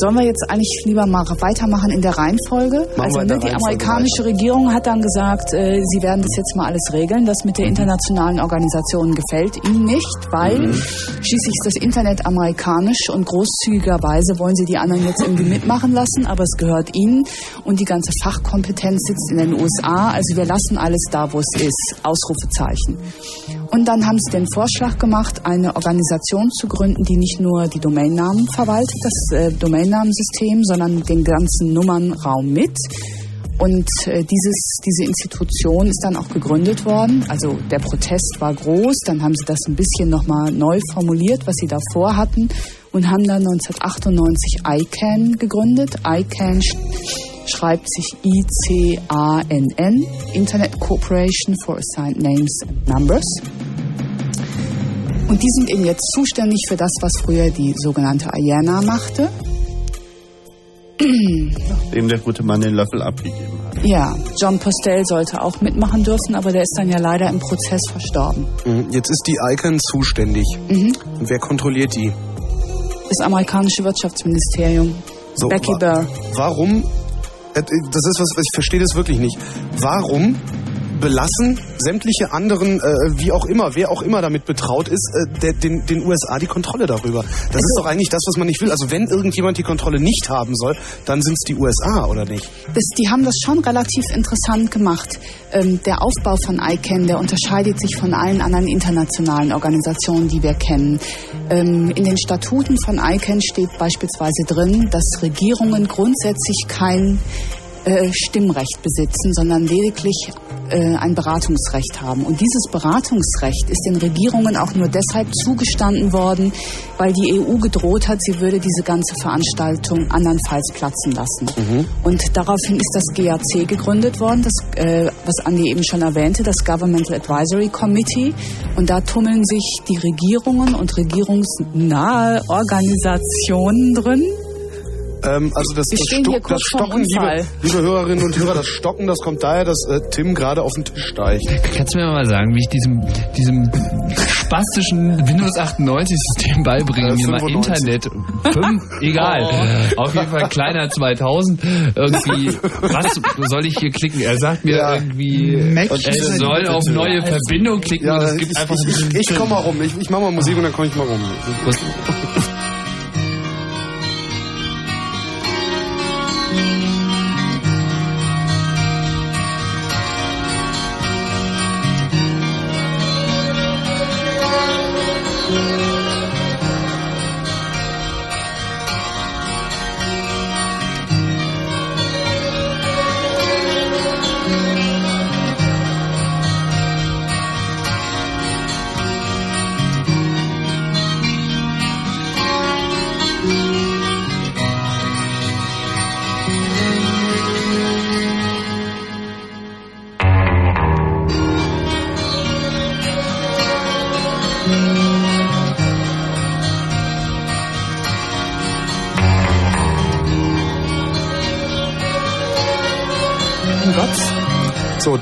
Sollen wir jetzt eigentlich lieber mal weitermachen in der Reihenfolge? Machen also ne, die Reihenfolge amerikanische Regierung hat dann gesagt, äh, sie werden das jetzt mal alles regeln. Das mit der internationalen Organisation gefällt ihnen nicht, weil Mhm. schließlich ist das Internet amerikanisch und großzügigerweise wollen sie die anderen jetzt irgendwie mitmachen lassen, aber es gehört ihnen und die ganze Fachkompetenz sitzt in den USA. Also wir lassen alles da, wo es ist. Ausrufezeichen. Und dann haben sie den Vorschlag gemacht, eine Organisation zu gründen, die nicht nur die Domainnamen verwaltet, das äh, Domainnamensystem, sondern den ganzen Nummernraum mit. Und äh, dieses, diese Institution ist dann auch gegründet worden. Also der Protest war groß. Dann haben sie das ein bisschen nochmal neu formuliert, was sie davor hatten. Und haben dann 1998 ICANN gegründet. ICANN sch schreibt sich I-C-A-N-N, Internet Corporation for Assigned Names and Numbers. Und die sind eben jetzt zuständig für das, was früher die sogenannte IANA machte. *clears throat* Dem der gute Mann den Löffel abgegeben hat. Ja, John Postel sollte auch mitmachen dürfen, aber der ist dann ja leider im Prozess verstorben. Mhm. jetzt ist die ICANN zuständig. Mhm. Und wer kontrolliert die? Das amerikanische Wirtschaftsministerium. So, Becky wa- Burr. Warum? Äh, Das ist was, ich verstehe das wirklich nicht. Warum belassen sämtliche anderen, äh, wie auch immer, wer auch immer damit betraut ist, äh, der, den, den USA die Kontrolle darüber? Das ist doch eigentlich das, was man nicht will. Also wenn irgendjemand die Kontrolle nicht haben soll, dann sind es die USA, oder nicht? Das, die haben das schon relativ interessant gemacht. Ähm, der Aufbau von ICANN, der unterscheidet sich von allen anderen internationalen Organisationen, die wir kennen. Ähm, in den Statuten von ICANN steht beispielsweise drin, dass Regierungen grundsätzlich kein äh, Stimmrecht besitzen, sondern lediglich äh, ein Beratungsrecht haben. Und dieses Beratungsrecht ist den Regierungen auch nur deshalb zugestanden worden, weil die EU gedroht hat, sie würde diese ganze Veranstaltung andernfalls platzen lassen. Und daraufhin ist das GAC gegründet worden, das, äh, was Andi eben schon erwähnte, das Governmental Advisory Committee. Und da tummeln sich die Regierungen und regierungsnahe Organisationen drin. Ähm, also das, das, kurz das Stocken, liebe, liebe Hörerinnen und Hörer, das Stocken, das kommt daher, dass äh, Tim gerade auf den Tisch steigt. Kannst du mir mal sagen, wie ich diesem, diesem spastischen Windows 98 System beibringe, Äh, mir mal 95. Internet, fünf, egal, *laughs* auf jeden Fall kleiner 2000, irgendwie, was soll ich hier klicken? Er sagt mir Ja. irgendwie, Mac es ist soll auf neue Verbindung klicken Ja, und es ich, gibt einfach ich, ich, ich komm mal rum. Ich, ich mach mal Musik und dann komm ich mal rum. So,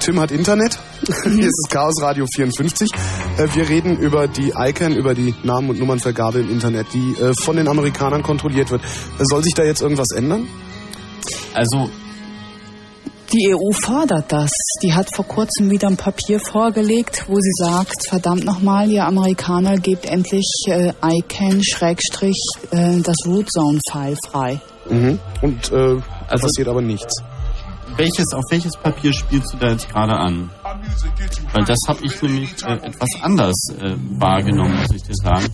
Tim hat Internet. *laughs* Hier ist das Chaos Radio 54. Äh, Wir reden über die ICANN, über die Namen- und Nummernvergabe im Internet, die äh, von den Amerikanern kontrolliert wird. Äh, Soll sich da jetzt irgendwas ändern? Also Die EU fordert das. Die hat vor kurzem wieder ein Papier vorgelegt, wo sie sagt, verdammt nochmal, ihr Amerikaner, gebt endlich äh, ICANN Schrägstrich äh, das Root Zone File frei. Mhm. Und äh, passiert aber nichts. Welches, auf welches Papier spielst du da jetzt gerade an? Weil das habe ich nämlich äh, etwas anders äh, wahrgenommen, muss ich dir sagen.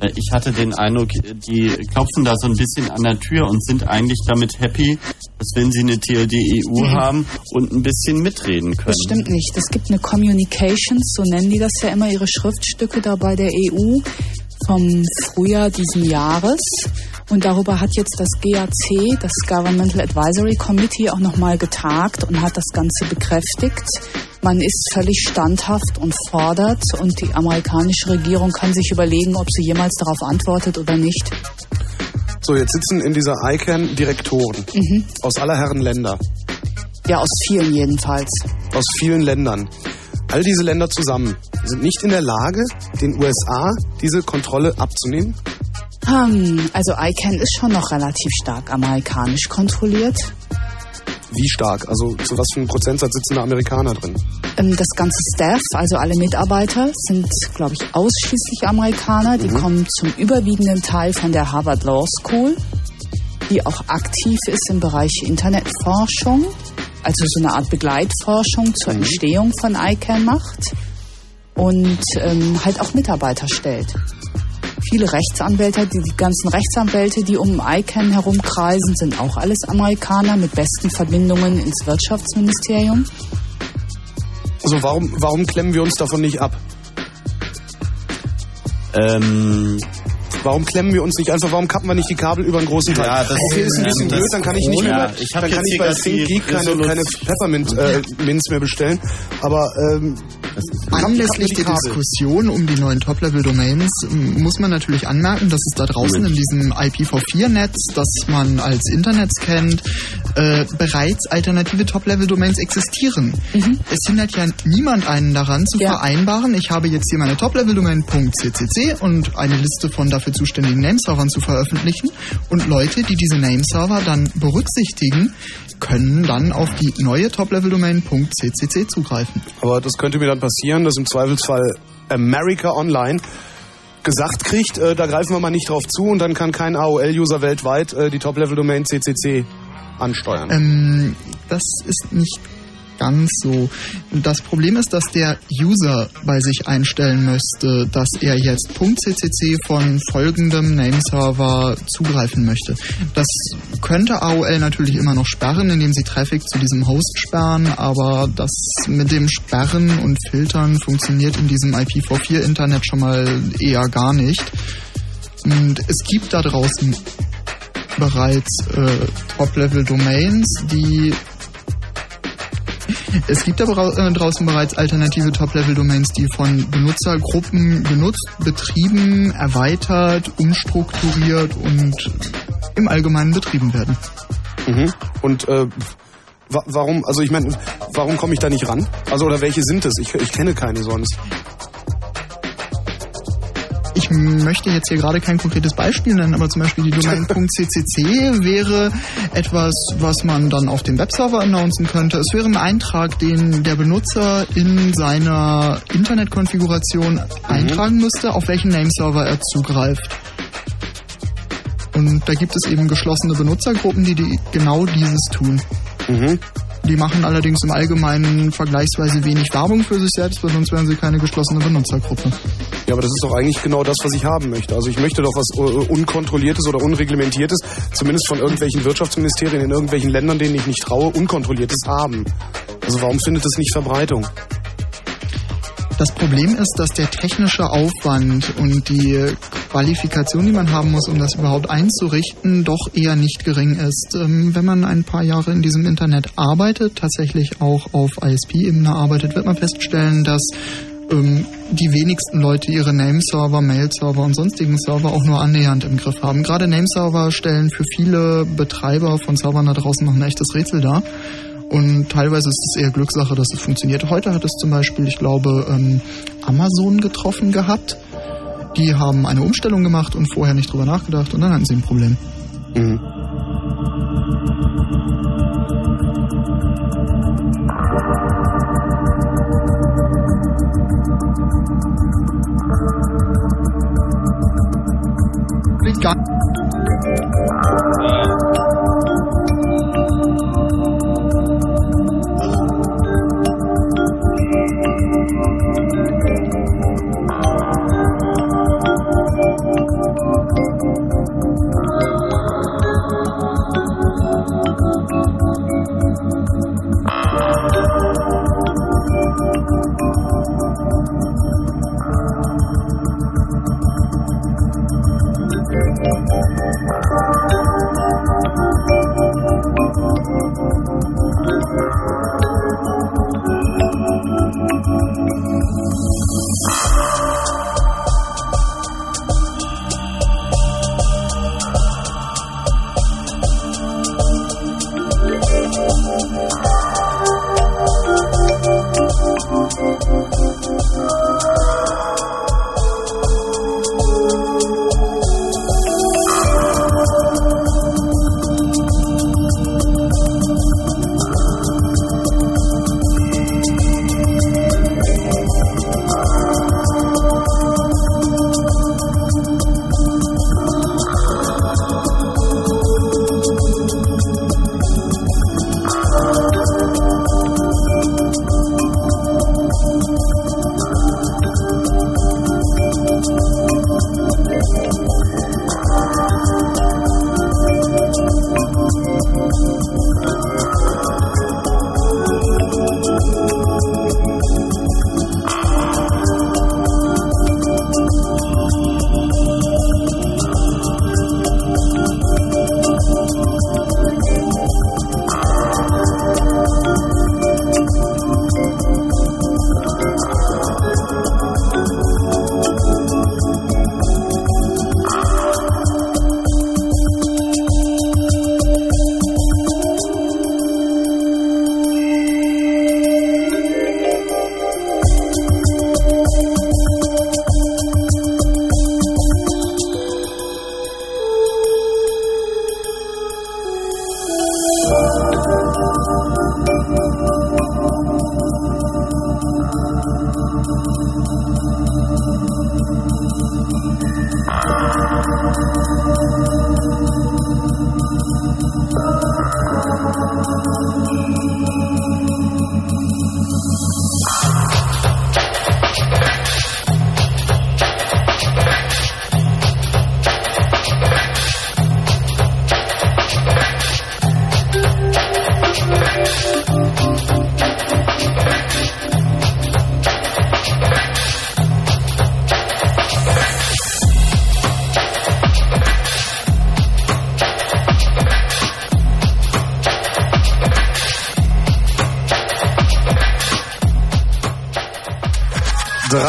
Äh, ich hatte den Eindruck, die klopfen da so ein bisschen an der Tür und sind eigentlich damit happy, dass wenn sie eine TLD-EU haben und ein bisschen mitreden können. Das stimmt nicht. Es gibt eine Communications, so nennen die das ja immer, ihre Schriftstücke da bei der EU vom Frühjahr diesen Jahres. Und darüber hat jetzt das GAC, das Governmental Advisory Committee, auch nochmal getagt und hat das Ganze bekräftigt. Man ist völlig standhaft und fordert und die amerikanische Regierung kann sich überlegen, ob sie jemals darauf antwortet oder nicht. So, jetzt sitzen in dieser ICANN Direktoren Mhm. aus aller Herren Länder, Ja, aus vielen jedenfalls. aus vielen Ländern. All diese Länder zusammen sind nicht in der Lage, den USA diese Kontrolle abzunehmen. Hm, also ICANN ist schon noch relativ stark amerikanisch kontrolliert. Wie stark? Also zu was für einem Prozentsatz sitzen da Amerikaner drin? Ähm, Das ganze Staff, also alle Mitarbeiter, sind, glaube ich, ausschließlich Amerikaner. Die kommen zum überwiegenden Teil von der Harvard Law School, die auch aktiv ist im Bereich Internetforschung, also so eine Art Begleitforschung zur Entstehung von ICANN macht und ähm, halt auch Mitarbeiter stellt. Viele Rechtsanwälte, die, die ganzen Rechtsanwälte, die um ICANN herumkreisen, sind auch alles Amerikaner mit besten Verbindungen ins Wirtschaftsministerium. Also warum, warum klemmen wir uns davon nicht ab? Ähm, warum klemmen wir uns nicht einfach, warum kappen wir nicht die Kabel über einen großen Teil? Ja, das- okay, ist ein bisschen blöd, dann kann ich nicht ja, mehr, ich dann kann ich bei grad die ThinkGeek keine, keine Peppermint äh, mehr bestellen, aber ähm, Anlässlich der Diskussion um die neuen Top-Level-Domains ähm, muss man natürlich anmerken, dass es da draußen in diesem IPv4-Netz, das man als Internet kennt, äh, bereits alternative Top-Level-Domains existieren. Es hindert ja niemand einen daran zu vereinbaren, ich habe jetzt hier meine Top-Level-Domain.ccc und eine Liste von dafür zuständigen Nameservern zu veröffentlichen und Leute, die diese Nameserver dann berücksichtigen, können dann auf die neue Top-Level-Domain.ccc zugreifen. Aber das könnte mir dann passieren, dass im Zweifelsfall America Online gesagt kriegt, äh, da greifen wir mal nicht drauf zu und dann kann kein AOL-User weltweit äh, die Top-Level-Domain CCC ansteuern. Ähm, das ist nicht ganz so. Das Problem ist, dass der User bei sich einstellen müsste, dass er jetzt .ccc von folgendem Nameserver zugreifen möchte. Das könnte AOL natürlich immer noch sperren, indem sie Traffic zu diesem Host sperren, aber das mit dem Sperren und Filtern funktioniert in diesem IPv4-Internet schon mal eher gar nicht. Und es gibt da draußen bereits äh, Top-Level-Domains, die es gibt aber äh, draußen bereits alternative Top-Level-Domains, die von Benutzergruppen genutzt, betrieben, erweitert, umstrukturiert und im Allgemeinen betrieben werden. Mhm. Und äh, wa warum, also ich meine, warum komme ich da nicht ran? Also oder welche sind es? Ich, ich kenne keine sonst. Ich möchte jetzt hier gerade kein konkretes Beispiel nennen, aber zum Beispiel die Domain.ccc wäre etwas, was man dann auf dem Webserver announcen könnte. Es wäre ein Eintrag, den der Benutzer in seiner Internetkonfiguration eintragen müsste, auf welchen Nameserver er zugreift. Und da gibt es eben geschlossene Benutzergruppen, die, die genau dieses tun. Die machen allerdings im Allgemeinen vergleichsweise wenig Werbung für sich selbst, weil sonst wären sie keine geschlossene Benutzergruppe. Ja, aber das ist doch eigentlich genau das, was ich haben möchte. Also ich möchte doch was äh, unkontrolliertes oder unreglementiertes, zumindest von irgendwelchen Wirtschaftsministerien in irgendwelchen Ländern, denen ich nicht traue, unkontrolliertes haben. Also warum findet es nicht Verbreitung? Das Problem ist, dass der technische Aufwand und die Qualifikation, die man haben muss, um das überhaupt einzurichten, doch eher nicht gering ist. Ähm, wenn man ein paar Jahre in diesem Internet arbeitet, tatsächlich auch auf ISP-Ebene arbeitet, wird man feststellen, dass ähm, die wenigsten Leute ihre Nameserver, Mail-Server und sonstigen Server auch nur annähernd im Griff haben. Gerade Nameserver stellen für viele Betreiber von Servern da draußen noch ein echtes Rätsel dar. Und teilweise ist es eher Glückssache, dass es funktioniert. Heute hat es zum Beispiel, ich glaube, ähm, Amazon getroffen gehabt. Die haben eine Umstellung gemacht und vorher nicht drüber nachgedacht und dann hatten sie ein Problem. Mhm.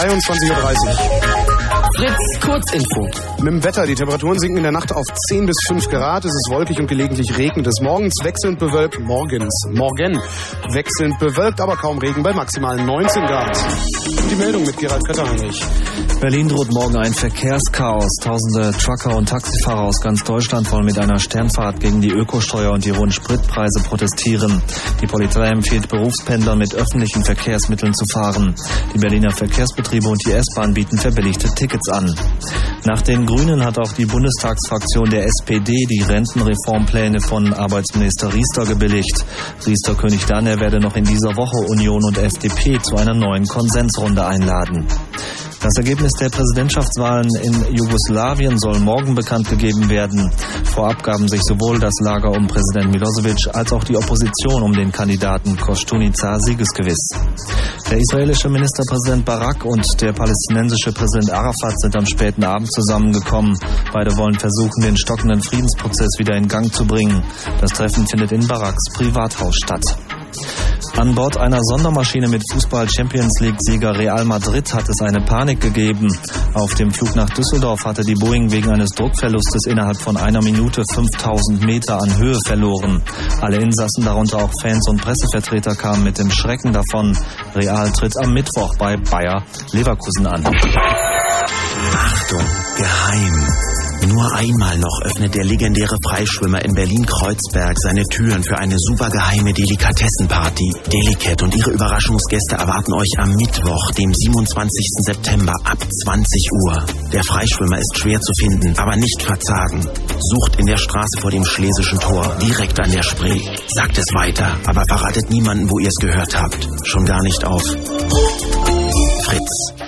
Uhr. Fritz, Kurzinfo. Mit dem Wetter. Die Temperaturen sinken in der Nacht auf 10 bis 5 Grad. Es ist wolkig und gelegentlich regnet es. Morgens wechselnd bewölkt. Morgens. Morgen. Wechselnd bewölkt, aber kaum Regen bei maximal 19 Grad. Die Meldung mit Gerald Kötterheinrich. Berlin droht morgen ein Verkehrschaos. Tausende Trucker und Taxifahrer aus ganz Deutschland wollen mit einer Sternfahrt gegen die Ökosteuer und die hohen Spritpreise protestieren. Die Polizei empfiehlt Berufspendlern mit öffentlichen Verkehrsmitteln zu fahren. Die Berliner Verkehrsbetriebe und die S-Bahn bieten verbilligte Tickets an. Nach den Grünen hat auch die Bundestagsfraktion der SPD die Rentenreformpläne von Arbeitsminister Riester gebilligt. Riester kündigt an, er werde noch in dieser Woche Union und FDP zu einer neuen Konsensrunde einladen. Das Ergebnis der Präsidentschaftswahlen in Jugoslawien soll morgen bekannt gegeben werden. Vorab gaben sich sowohl das Lager um Präsident Milosevic als auch die Opposition um den Kandidaten Kostunica siegesgewiss. Der israelische Ministerpräsident Barak und der palästinensische Präsident Arafat sind am späten Abend zusammengekommen. Beide wollen versuchen, den stockenden Friedensprozess wieder in Gang zu bringen. Das Treffen findet in Baraks Privathaus statt. An Bord einer Sondermaschine mit Fußball Champions League Sieger Real Madrid hat es eine Panik gegeben. Auf dem Flug nach Düsseldorf hatte die Boeing wegen eines Druckverlustes innerhalb von einer Minute 5000 Meter an Höhe verloren. Alle Insassen, darunter auch Fans und Pressevertreter, kamen mit dem Schrecken davon. Real tritt am Mittwoch bei Bayer Leverkusen an. Achtung, geheim. Nur einmal noch öffnet der legendäre Freischwimmer in Berlin-Kreuzberg seine Türen für eine supergeheime Delikatessenparty. Delicat und ihre Überraschungsgäste erwarten euch am Mittwoch, dem 27. September ab 20 Uhr. Der Freischwimmer ist schwer zu finden, aber nicht verzagen. Sucht in der Straße vor dem Schlesischen Tor, direkt an der Spree. Sagt es weiter, aber verratet niemanden, wo ihr es gehört habt. Schon gar nicht auf Fritz.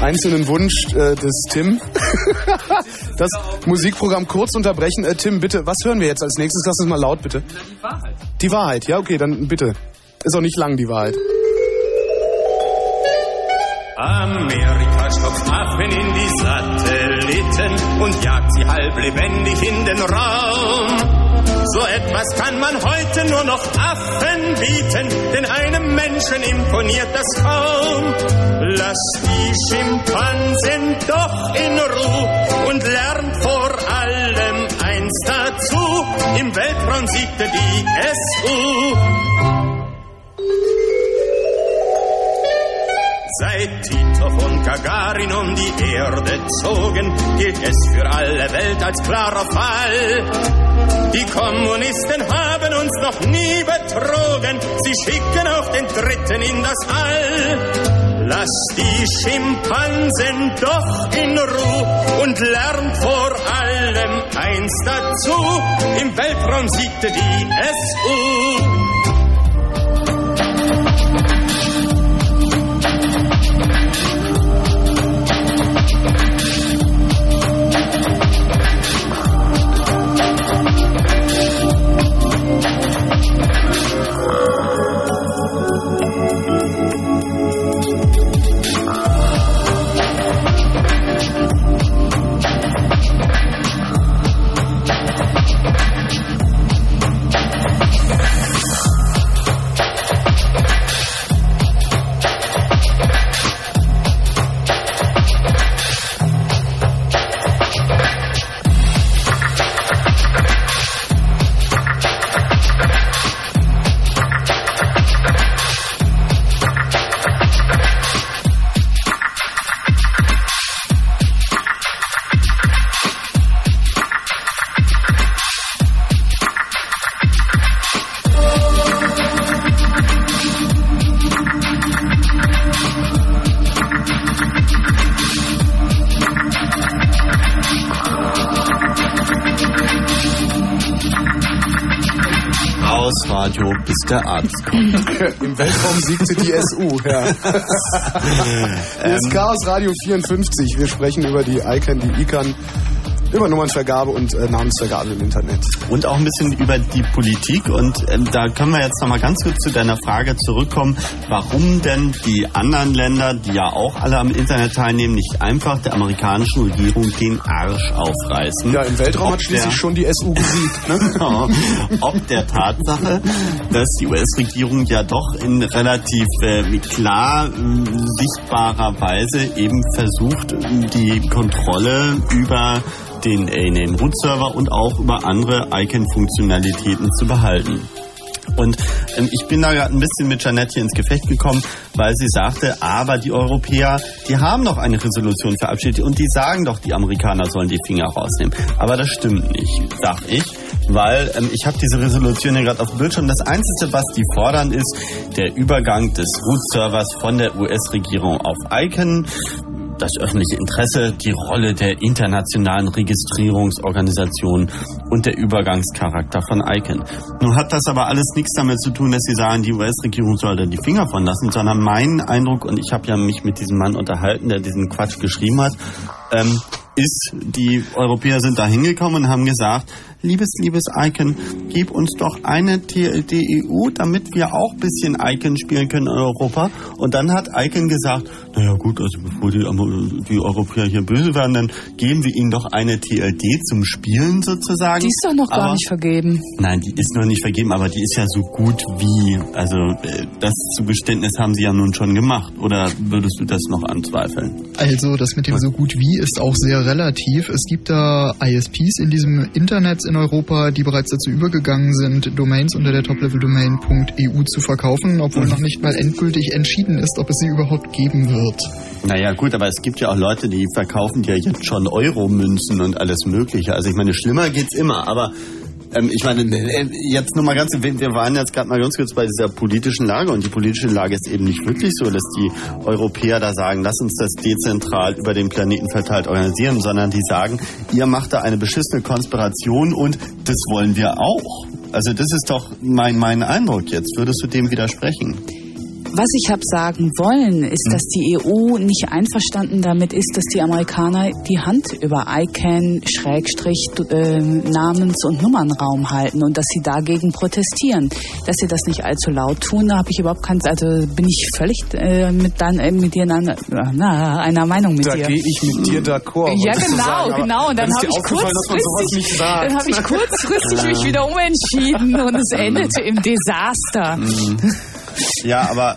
Einzelnen Wunsch äh, des Tim *laughs* das Musikprogramm kurz unterbrechen. Äh, Tim, bitte, was hören wir jetzt als nächstes? Lass uns mal laut, bitte. Die Wahrheit. Die Wahrheit, ja, okay, dann bitte. Ist auch nicht lang, die Wahrheit. Amerika stopft Affen in die Satelliten und jagt sie halb lebendig in den Raum. So etwas kann man heute nur noch Affen bieten, denn einem Menschen imponiert das kaum. Lass die Schimpansen doch in Ruhe und lernt vor allem eins dazu. Im Weltraum siegte die SU. Seit Tito von Gagarin um die Erde zogen, gilt es für alle Welt als klarer Fall. Die Kommunisten haben uns noch nie betrogen, sie schicken auch den Dritten in das All. Lass die Schimpansen doch in Ruhe und lernt vor allem eins dazu. Im Weltraum siegte die SU. Der Arzt kommt. *laughs* Im Weltraum siegte die SU, ja. *laughs* Hier ist Ähm. Chaos Radio 54. Wir sprechen über die ICANN, die ICANN über Nummernvergabe und äh, Namensvergabe im Internet. Und auch ein bisschen über die Politik. Und ähm, da können wir jetzt nochmal ganz kurz zu deiner Frage zurückkommen, warum denn die anderen Länder, die ja auch alle am Internet teilnehmen, nicht einfach der amerikanischen Regierung den Arsch aufreißen. Ja, im Weltraum Ob hat schließlich der- schon die SU besiegt. Ne? *laughs* ob der Tatsache, dass die US-Regierung ja doch in relativ äh, klar äh, sichtbarer Weise eben versucht, die Kontrolle über den A-Name-Root-Server und auch über andere Icon-Funktionalitäten zu behalten. Und ähm, ich bin da gerade ein bisschen mit Janette hier ins Gefecht gekommen, weil sie sagte, aber die Europäer, die haben doch eine Resolution verabschiedet und die sagen doch, die Amerikaner sollen die Finger rausnehmen. Aber das stimmt nicht, sag ich, weil ähm, ich habe diese Resolution hier gerade auf dem Bildschirm. Das Einzige, was die fordern, ist der Übergang des Root-Servers von der US-Regierung auf Icon das öffentliche Interesse, die Rolle der internationalen Registrierungsorganisationen und der Übergangscharakter von ICANN. Nun hat das aber alles nichts damit zu tun, dass sie sagen, die US-Regierung soll da die Finger von lassen, sondern mein Eindruck, und ich habe ja mich mit diesem Mann unterhalten, der diesen Quatsch geschrieben hat, ähm, ist, die Europäer sind da hingekommen und haben gesagt, liebes, liebes Icon, gib uns doch eine TLD-EU, damit wir auch bisschen Icon spielen können in Europa. Und dann hat Icon gesagt, naja gut, also bevor die, die Europäer hier böse werden, dann geben wir ihnen doch eine TLD zum Spielen sozusagen. Die ist doch noch gar Aber- nicht vergeben. Nein, die ist noch nicht vergeben, aber die ist ja so gut wie. Also äh, das Zugeständnis haben sie ja nun schon gemacht. Oder würdest du das noch anzweifeln? Also das mit dem so gut wie ist auch sehr relativ. Es gibt da ISPs in diesem Internet in Europa, die bereits dazu übergegangen sind, Domains unter der Top-Level-Domain.eu zu verkaufen, obwohl noch nicht mal endgültig entschieden ist, ob es sie überhaupt geben wird. Naja, gut, aber es gibt ja auch Leute, die verkaufen ja jetzt schon Euro-Münzen und alles Mögliche. Also ich meine, schlimmer geht's immer, aber ähm, ich meine, äh, jetzt nur mal ganz, wir waren jetzt gerade mal ganz kurz bei dieser politischen Lage und die politische Lage ist eben nicht wirklich so, dass die Europäer da sagen, lass uns das dezentral über den Planeten verteilt organisieren, sondern die sagen, ihr macht da eine beschissene Konspiration und das wollen wir auch. Also das ist doch mein, mein Eindruck jetzt. Würdest du dem widersprechen? Was ich habe sagen wollen, ist, dass die EU nicht einverstanden damit ist, dass die Amerikaner die Hand über ICANN, Schrägstrich, äh, Namens- und Nummernraum halten und dass sie dagegen protestieren. Dass sie das nicht allzu laut tun, da habe ich überhaupt kein, also bin ich völlig äh, mit, dann, äh, mit dir in einer, na, einer Meinung mit Da dir. gehe ich mit dir d'accord. Ja, genau, sagen, genau. Und dann habe ich kurzfristig, dann habe ich kurzfristig mich wieder umentschieden und es *laughs* endete im Desaster. Ja, aber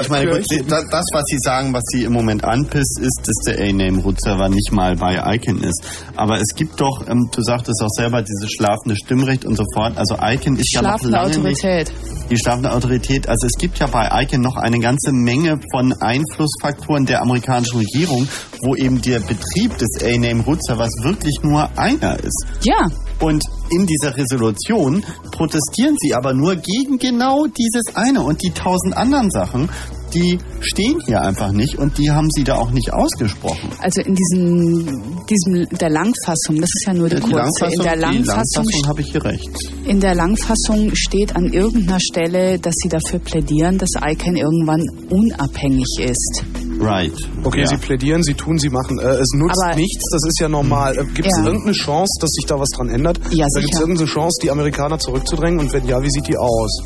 ich meine, gut, das, das, was Sie sagen, was Sie im Moment anpisst, ist, dass der A-Name-Root-Server nicht mal bei Icon ist. Aber es gibt doch, ähm, du sagtest auch selber, dieses schlafende Stimmrecht und so fort. Also Icon ist ja noch Schlafende lange Autorität. nicht die schlafende Autorität. Also es gibt ja bei Icon noch eine ganze Menge von Einflussfaktoren der amerikanischen Regierung, wo eben der Betrieb des A-Name-Root-Servers wirklich nur einer ist. Ja. Und in dieser Resolution protestieren sie aber nur gegen genau dieses eine und die tausend anderen Sachen, die stehen hier einfach nicht und die haben sie da auch nicht ausgesprochen. Also in diesem, diesem der Langfassung, das ist ja nur die, Die kurze. In der Langfassung, Langfassung habe ich hier recht. in der Langfassung steht an irgendeiner Stelle, dass sie dafür plädieren, dass ICANN irgendwann unabhängig ist. Right. Okay, Ja. Sie plädieren, Sie tun, Sie machen. Äh, es nutzt Aber- nichts, das ist ja normal. Äh, Gibt es Ja. irgendeine Chance, dass sich da was dran ändert? Ja, da gibt es sicher. irgendeine Chance, die Amerikaner zurückzudrängen? Und wenn ja, wie sieht die aus?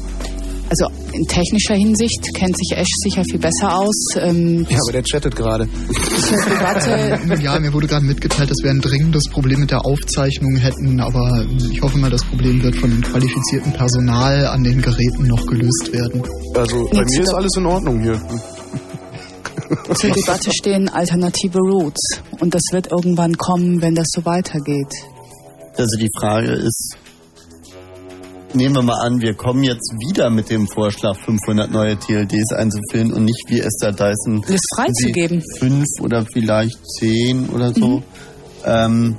Also in technischer Hinsicht kennt sich Ash sicher viel besser aus. Ähm, Ja, aber der chattet gerade. *laughs* Ja, mir wurde gerade mitgeteilt, dass wir ein dringendes Problem mit der Aufzeichnung hätten, aber ich hoffe mal, das Problem wird von dem qualifizierten Personal an den Geräten noch gelöst werden. Also bei mir ist alles in Ordnung hier. Zur *laughs* Debatte stehen alternative Routes. Und das wird irgendwann kommen, wenn das so weitergeht. Also die Frage ist, nehmen wir mal an, wir kommen jetzt wieder mit dem Vorschlag, 500 neue TLDs einzuführen und nicht wie Esther Dyson Das freizugeben. fünf oder vielleicht zehn oder so. Ähm,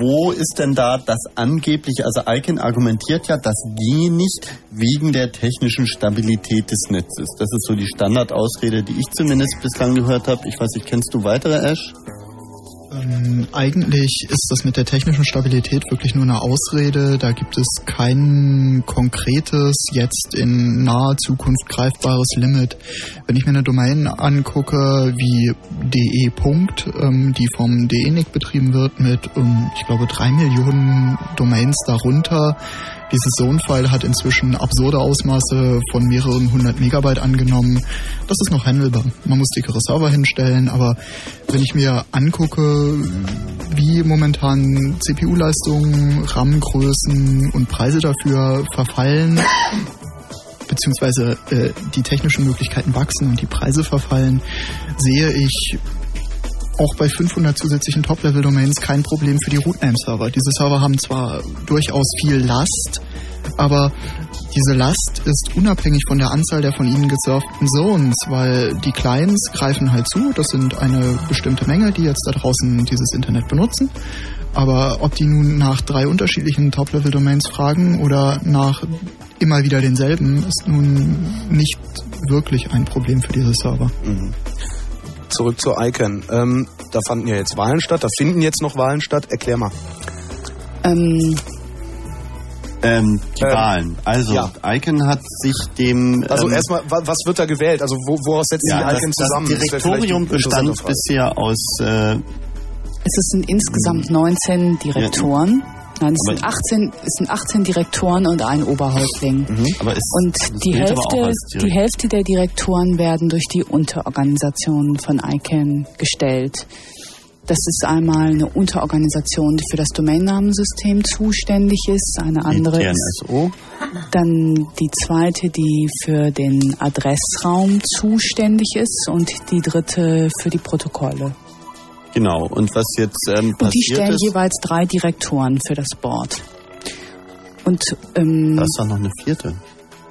wo ist denn da das angeblich, also Icon argumentiert ja, das ginge nicht wegen der technischen Stabilität des Netzes. Das ist so die Standardausrede, die ich zumindest bislang gehört habe. Ich weiß nicht, kennst du weitere, Ash? Ähm, eigentlich ist das mit der technischen Stabilität wirklich nur eine Ausrede. Da gibt es kein konkretes, jetzt in naher Zukunft greifbares Limit. Wenn ich mir eine Domain angucke wie de. Ähm, die vom DENIC betrieben wird mit, ähm, ich glaube, drei Millionen Domains darunter, dieses Zone-File hat inzwischen absurde Ausmaße von mehreren hundert Megabyte angenommen. Das ist noch handelbar. Man muss dickere Server hinstellen, aber wenn ich mir angucke, wie momentan CPU-Leistungen, RAM-Größen und Preise dafür verfallen, beziehungsweise äh, die technischen Möglichkeiten wachsen und die Preise verfallen, sehe ich auch bei 500 zusätzlichen Top-Level-Domains kein Problem für die Rootname-Server. Diese Server haben zwar durchaus viel Last, aber diese Last ist unabhängig von der Anzahl der von ihnen gesurften Zones, weil die Clients greifen halt zu. Das sind eine bestimmte Menge, die jetzt da draußen dieses Internet benutzen. Aber ob die nun nach drei unterschiedlichen Top-Level-Domains fragen oder nach immer wieder denselben, ist nun nicht wirklich ein Problem für diese Server. Mhm zurück zur ICANN. Ähm, da fanden ja jetzt Wahlen statt, da finden jetzt noch Wahlen statt. Erklär mal. Ähm, ähm, die Ähm, Wahlen. Also, ja. ICANN hat sich dem... Also ähm, erstmal, wa- was wird da gewählt? Also wo, woraus setzt ja, die das, ICANN zusammen? das Das Direktorium bestand bisher aus... Äh, es sind insgesamt 19 Direktoren. Nein, es sind, 18, es sind 18 Direktoren und ein Oberhäuptling. aber es, Und die Hälfte, die Hälfte der Direktoren werden durch die Unterorganisationen von ICANN gestellt. Das ist einmal eine Unterorganisation, die für das Domainnamensystem zuständig ist. Eine andere ist dann die zweite, die für den Adressraum zuständig ist und die dritte für die Protokolle. Genau. Und was jetzt ähm, Und die passiert stellen ist... jeweils drei Direktoren für das Board. Und ähm, Da ist doch noch eine vierte.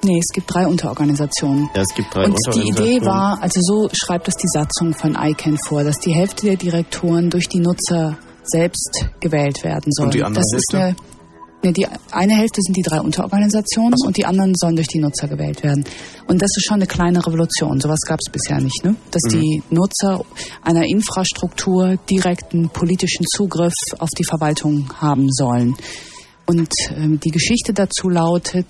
nee, es gibt drei Unterorganisationen. Ja, es gibt drei Und die Unterorganisationen. Idee war, also so schreibt es die Satzung von ICANN vor, dass die Hälfte der Direktoren durch die Nutzer selbst gewählt werden sollen. Und die andere das ist Hälfte? eine, nee, die eine Hälfte sind die drei Unterorganisationen und die anderen sollen durch die Nutzer gewählt werden. Und das ist schon eine kleine Revolution. Sowas gab es bisher nicht, ne? Dass Mhm. die Nutzer einer Infrastruktur direkten politischen Zugriff auf die Verwaltung haben sollen. Und ähm, die Geschichte dazu lautet,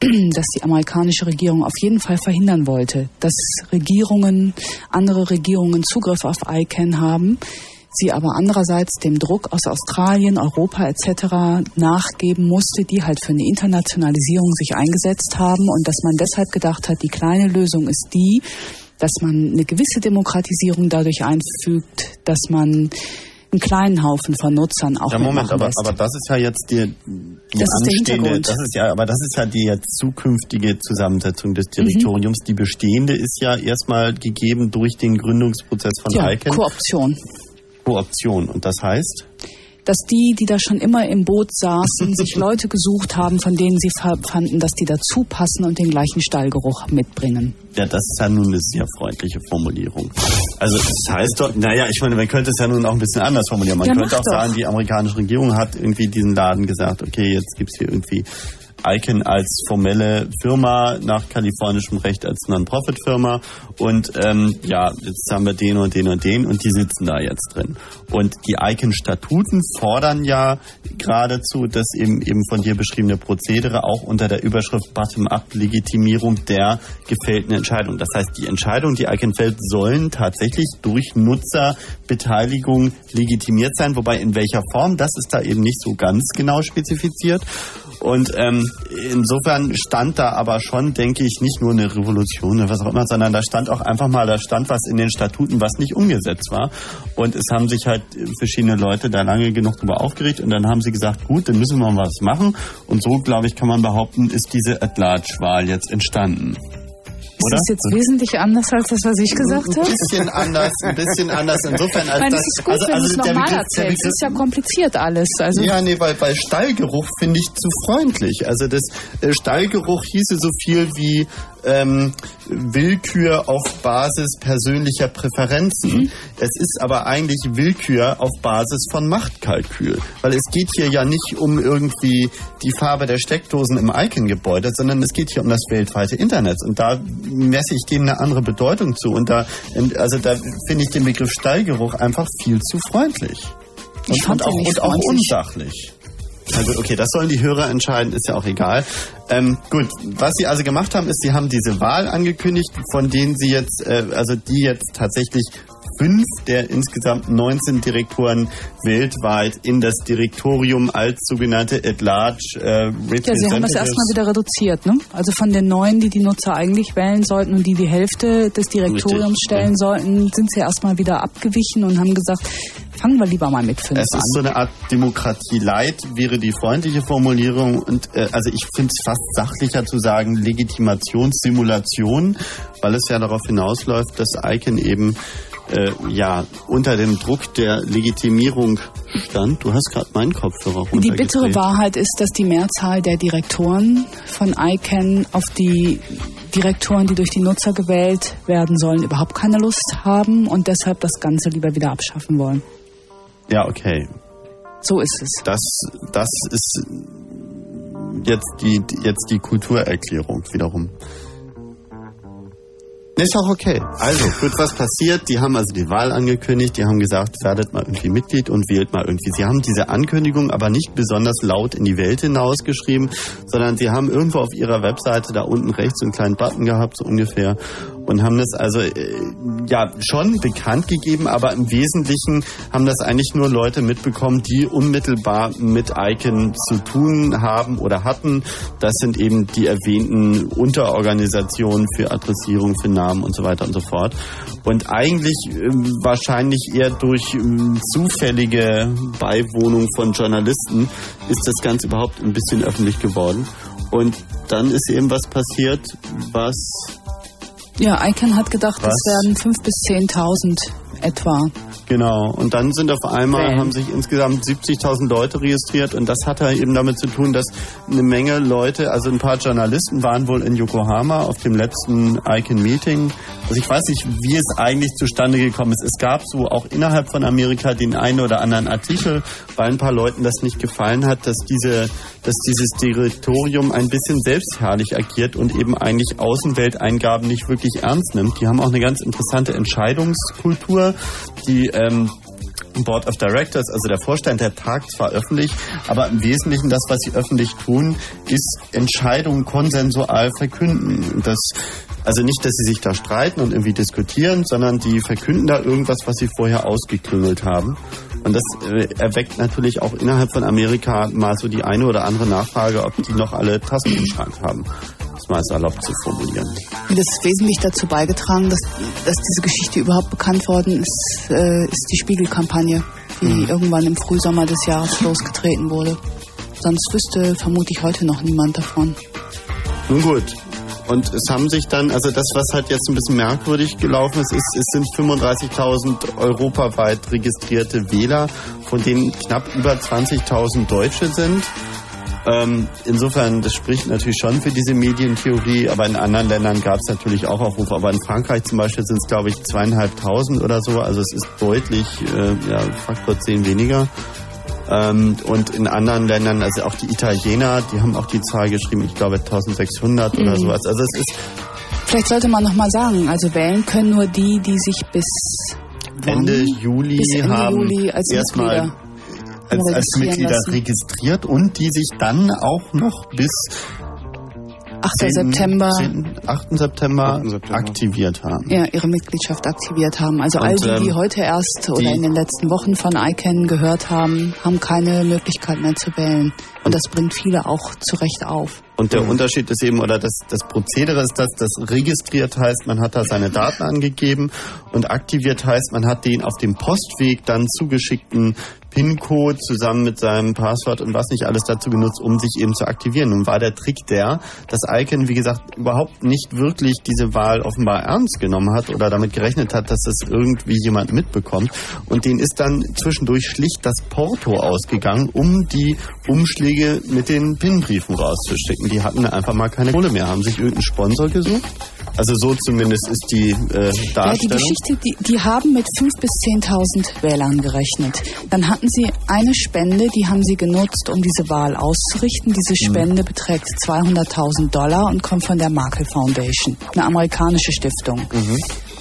*clears throat* dass die amerikanische Regierung auf jeden Fall verhindern wollte, dass Regierungen, andere Regierungen Zugriff auf ICANN haben, sie aber andererseits dem Druck aus Australien, Europa etc. nachgeben musste, die halt für eine Internationalisierung sich eingesetzt haben und dass man deshalb gedacht hat, die kleine Lösung ist die, dass man eine gewisse Demokratisierung dadurch einfügt, dass man einen kleinen Haufen von Nutzern auch Ja, Moment, aber, lässt. aber das ist ja jetzt die, die Das ist anstehende, Hintergrund. das ist ja, aber das ist ja die jetzt zukünftige Zusammensetzung des Direktoriums. Mhm. Die bestehende ist ja erstmal gegeben durch den Gründungsprozess von ja, ICANN. Kooption. Kooption. Und das heißt? dass die, die da schon immer im Boot saßen, sich *laughs* Leute gesucht haben, von denen sie fa- fanden, dass die dazu passen und den gleichen Stallgeruch mitbringen. Ja, das ist ja nun eine sehr freundliche Formulierung. Also das heißt doch, naja, ich meine, man könnte es ja nun auch ein bisschen anders formulieren. Man Ja, könnte auch doch. sagen, die amerikanische Regierung hat irgendwie diesen Laden gesagt, okay, jetzt gibt's hier irgendwie ICANN als formelle Firma nach kalifornischem Recht als Non-Profit-Firma und ähm, ja, jetzt haben wir den und den und den und die sitzen da jetzt drin. Und die ICANN-Statuten fordern ja geradezu das eben, eben von dir beschriebene Prozedere auch unter der Überschrift Bottom-up-Legitimierung der gefällten Entscheidung. Das heißt, die Entscheidungen, die ICANN fällt, sollen tatsächlich durch Nutzerbeteiligung legitimiert sein, wobei in welcher Form, das ist da eben nicht so ganz genau spezifiziert. Und ähm, insofern stand da aber schon, denke ich, nicht nur eine Revolution oder was auch immer, sondern da stand auch einfach mal, da stand was in den Statuten, was nicht umgesetzt war. Und es haben sich halt verschiedene Leute da lange genug drüber aufgeregt und dann haben sie gesagt, gut, dann müssen wir mal was machen. Und so, glaube ich, kann man behaupten, ist diese At-Large-Wahl jetzt entstanden. Ist Oder? das jetzt wesentlich anders als das, was ich gesagt habe? Ein bisschen anders, ein bisschen anders. Insofern als Nein, das, ist gut, also, wenn also du es der nochmal Begriff- der erzählst. Es ist ja kompliziert alles. Also ja, nee, weil bei Stallgeruch finde ich zu freundlich. Also das äh, Stallgeruch hieße so viel wie ähm, Willkür auf Basis persönlicher Präferenzen. Es ist aber eigentlich Willkür auf Basis von Machtkalkül. Weil es geht hier ja nicht um irgendwie die Farbe der Steckdosen im Icon-Gebäude, sondern es geht hier um das weltweite Internet. Und da messe ich dem eine andere Bedeutung zu. Und da, also da finde ich den Begriff Stallgeruch einfach viel zu freundlich. Und, Ich fand und, auch, und auch freundlich. Unsachlich. Also okay, das sollen die Hörer entscheiden, ist ja auch egal. Ähm, gut, was sie also gemacht haben, ist, sie haben diese Wahl angekündigt, von denen sie jetzt, äh, also die jetzt tatsächlich fünf der insgesamt 19 Direktoren weltweit in das Direktorium als sogenannte At-Large äh, Ja, sie haben das Representatives- erstmal wieder reduziert, ne? Also von den neun, die die Nutzer eigentlich wählen sollten und die die Hälfte des Direktoriums Richtig, stellen sollten, sind sie erstmal wieder abgewichen und haben gesagt, fangen wir lieber mal mit fünf Es an. ist so eine Art Demokratie light, wäre die freundliche Formulierung. Und äh, also ich finde es fast sachlicher zu sagen Legitimationssimulation, weil es ja darauf hinausläuft, dass Icon eben äh, ja unter dem Druck der Legitimierung stand. Du hast gerade meinen Kopfhörer Die bittere. Wahrheit ist, dass die Mehrzahl der Direktoren von ICANN auf die Direktoren, die durch die Nutzer gewählt werden sollen, überhaupt keine Lust haben und deshalb das Ganze lieber wieder abschaffen wollen. Ja, okay. So ist es. Das, das ist jetzt die, jetzt die Kulturerklärung wiederum. Ist auch okay. Also, gut, was passiert? Die haben also die Wahl angekündigt, die haben gesagt, werdet mal irgendwie Mitglied und wählt mal irgendwie. Sie haben diese Ankündigung aber nicht besonders laut in die Welt hinausgeschrieben, sondern sie haben irgendwo auf ihrer Webseite da unten rechts einen kleinen Button gehabt, so ungefähr, und haben das also äh, ja schon bekannt gegeben, aber im Wesentlichen haben das eigentlich nur Leute mitbekommen, die unmittelbar mit Icon zu tun haben oder hatten. Das sind eben die erwähnten Unterorganisationen für Adressierung, für Namen und so weiter und so fort. Und eigentlich ähm, wahrscheinlich eher durch ähm, zufällige Beiwohnung von Journalisten ist das Ganze überhaupt ein bisschen öffentlich geworden. Und dann ist eben was passiert, was Ja, ICANN hat gedacht, es werden 5.000 bis 10.000 etwa. Genau, und dann sind auf einmal, Wählen. haben sich insgesamt 70.000 Leute registriert und das hat halt eben damit zu tun, dass eine Menge Leute, also ein paar Journalisten waren wohl in Yokohama auf dem letzten Icon-Meeting. Also ich weiß nicht, wie es eigentlich zustande gekommen ist. Es gab so auch innerhalb von Amerika den einen oder anderen Artikel, weil ein paar Leuten das nicht gefallen hat, dass diese, dass dieses Direktorium ein bisschen selbstherrlich agiert und eben eigentlich Außenwelteingaben nicht wirklich ernst nimmt. Die haben auch eine ganz interessante Entscheidungskultur, die ähm, Board of Directors, also der Vorstand, der tagt zwar öffentlich, aber im Wesentlichen das, was sie öffentlich tun, ist Entscheidungen konsensual verkünden. Das, also nicht, dass sie sich da streiten und irgendwie diskutieren, sondern die verkünden da irgendwas, was sie vorher ausgeklüngelt haben. Und das äh, erweckt natürlich auch innerhalb von Amerika mal so die eine oder andere Nachfrage, ob die noch alle Tassen im Schrank haben. Das mal salopp zu formulieren. Das ist wesentlich dazu beigetragen, dass, dass diese Geschichte überhaupt bekannt worden ist, äh, ist die Spiegelkampagne, die Mhm. irgendwann im Frühsommer des Jahres losgetreten wurde. Sonst wüsste vermutlich heute noch niemand davon. Nun gut. Und es haben sich dann, also das, was halt jetzt ein bisschen merkwürdig gelaufen ist, ist es sind 35.000 europaweit registrierte Wähler, von denen knapp über 20.000 Deutsche sind. Ähm, insofern, das spricht natürlich schon für diese Medientheorie, aber in anderen Ländern gab es natürlich auch Aufrufe. Aber in Frankreich zum Beispiel sind es, glaube ich, zweieinhalbtausend oder so. Also es ist deutlich, äh, ja, Faktor 10 weniger. Ähm, und in anderen Ländern, also auch die Italiener, die haben auch die Zahl geschrieben, ich glaube 1600 oder Mhm. sowas. Also es ist Vielleicht sollte man noch mal sagen, also wählen können nur die, die sich bis Ende Juli bis Ende haben Juli als erstmal Mitglieder als, als Mitglieder lassen. registriert und die sich dann auch noch bis 8. 10. September 10. 8. September, aktiviert haben. ja, ihre Mitgliedschaft aktiviert haben. Also all Und, die, die ähm, heute erst oder die- in den letzten Wochen von ICANN gehört haben, haben keine Möglichkeit mehr zu wählen. Und das bringt viele auch zu Recht auf. Und der Unterschied ist eben, oder das, das Prozedere ist, dass das registriert heißt, man hat da seine Daten *laughs* angegeben und aktiviert heißt, man hat den auf dem Postweg dann zugeschickten PIN-Code zusammen mit seinem Passwort und was nicht alles dazu genutzt, um sich eben zu aktivieren. Nun war der Trick der, dass Icon, wie gesagt, überhaupt nicht wirklich diese Wahl offenbar ernst genommen hat oder damit gerechnet hat, dass das irgendwie jemand mitbekommt. Und denen ist dann zwischendurch schlicht das Porto ausgegangen, um die Umschläge mit den PIN-Briefen rauszuschicken. Die hatten einfach mal keine Kohle mehr, haben sich irgendeinen Sponsor gesucht. Also so zumindest ist die äh, Darstellung. Ja, die Geschichte, die, die haben mit 5.000 bis 10.000 Wählern gerechnet. Dann hatten sie eine Spende, die haben sie genutzt, um diese Wahl auszurichten. Diese Spende beträgt 200.000 Dollar und kommt von der Markle Foundation, eine amerikanische Stiftung.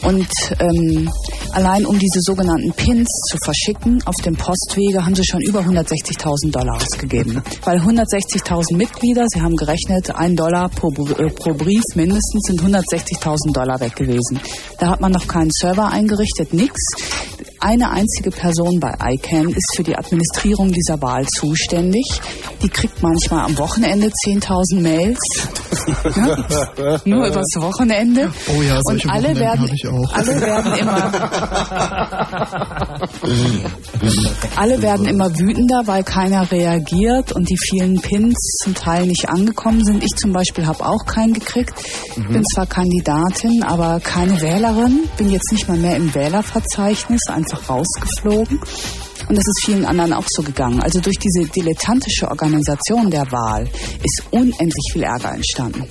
Und ähm, allein um diese sogenannten Pins zu verschicken auf dem Postwege haben sie schon über 160.000 Dollar ausgegeben. Weil 160.000 Mitglieder, sie haben gerechnet, ein Dollar pro, äh, pro Brief mindestens sind 160.000 Dollar weg gewesen. Da hat man noch keinen Server eingerichtet, nix. Eine einzige Person bei ICANN ist für die Administrierung dieser Wahl zuständig. Die kriegt manchmal am Wochenende 10.000 Mails. Ja? Nur übers Wochenende. Oh ja, Und solche alle Wochenenden werden, ich auch. alle werden immer, alle werden immer wütender, weil keiner reagiert und die vielen Pins zum Teil nicht angekommen sind. Ich zum Beispiel habe auch keinen gekriegt. Bin zwar Kandidatin, aber keine Wählerin. Bin jetzt nicht mal mehr im Wählerverzeichnis, einfach rausgeflogen. Und das ist vielen anderen auch so gegangen. Also durch diese dilettantische Organisation der Wahl ist unendlich viel Ärger entstanden.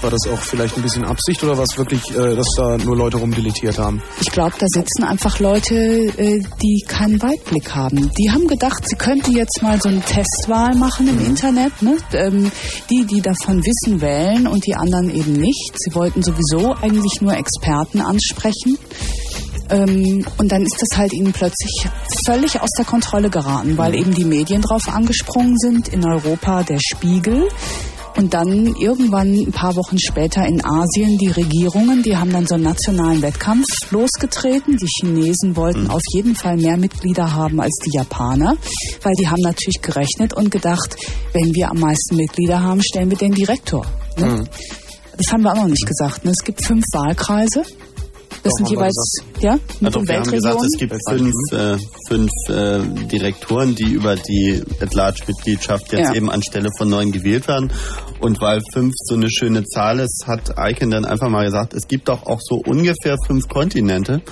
War das auch vielleicht ein bisschen Absicht oder war es wirklich, äh, dass da nur Leute rumdeletiert haben? Ich glaube, da sitzen einfach Leute, äh, die keinen Weitblick haben. Die haben gedacht, sie könnten jetzt mal so eine Testwahl machen im Internet. Ne? Ähm, die, die davon wissen, wählen und die anderen eben nicht. Sie wollten sowieso eigentlich nur Experten ansprechen. Ähm, und dann ist das halt ihnen plötzlich völlig aus der Kontrolle geraten, weil eben die Medien drauf angesprungen sind. In Europa der Spiegel. Und dann irgendwann ein paar Wochen später in Asien die Regierungen, die haben dann so einen nationalen Wettkampf losgetreten. Die Chinesen wollten auf jeden Fall mehr Mitglieder haben als die Japaner, weil die haben natürlich gerechnet und gedacht, wenn wir am meisten Mitglieder haben, stellen wir den Direktor. Ne? Das haben wir auch noch nicht gesagt. Ne? Es gibt fünf Wahlkreise. Das sind jeweils, ja, mit Also den wir haben gesagt, es gibt fünf, äh, fünf äh, Direktoren, die über die At-Large-Mitgliedschaft jetzt Ja. eben anstelle von neun gewählt werden. Und weil fünf so eine schöne Zahl ist, hat Icon dann einfach mal gesagt, es gibt doch auch so ungefähr fünf Kontinente.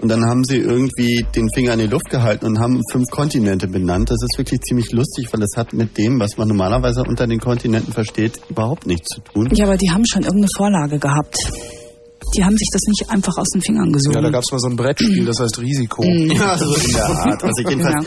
Und dann haben sie irgendwie den Finger in die Luft gehalten und haben fünf Kontinente benannt. Das ist wirklich ziemlich lustig, weil es hat mit dem, was man normalerweise unter den Kontinenten versteht, überhaupt nichts zu tun. Ja, aber die haben schon irgendeine Vorlage gehabt. Die haben sich das nicht einfach aus den Fingern gesogen. Ja, da gab es mal so ein Brettspiel, das heißt Risiko. Ja, so in der *laughs* Art. Also jedenfalls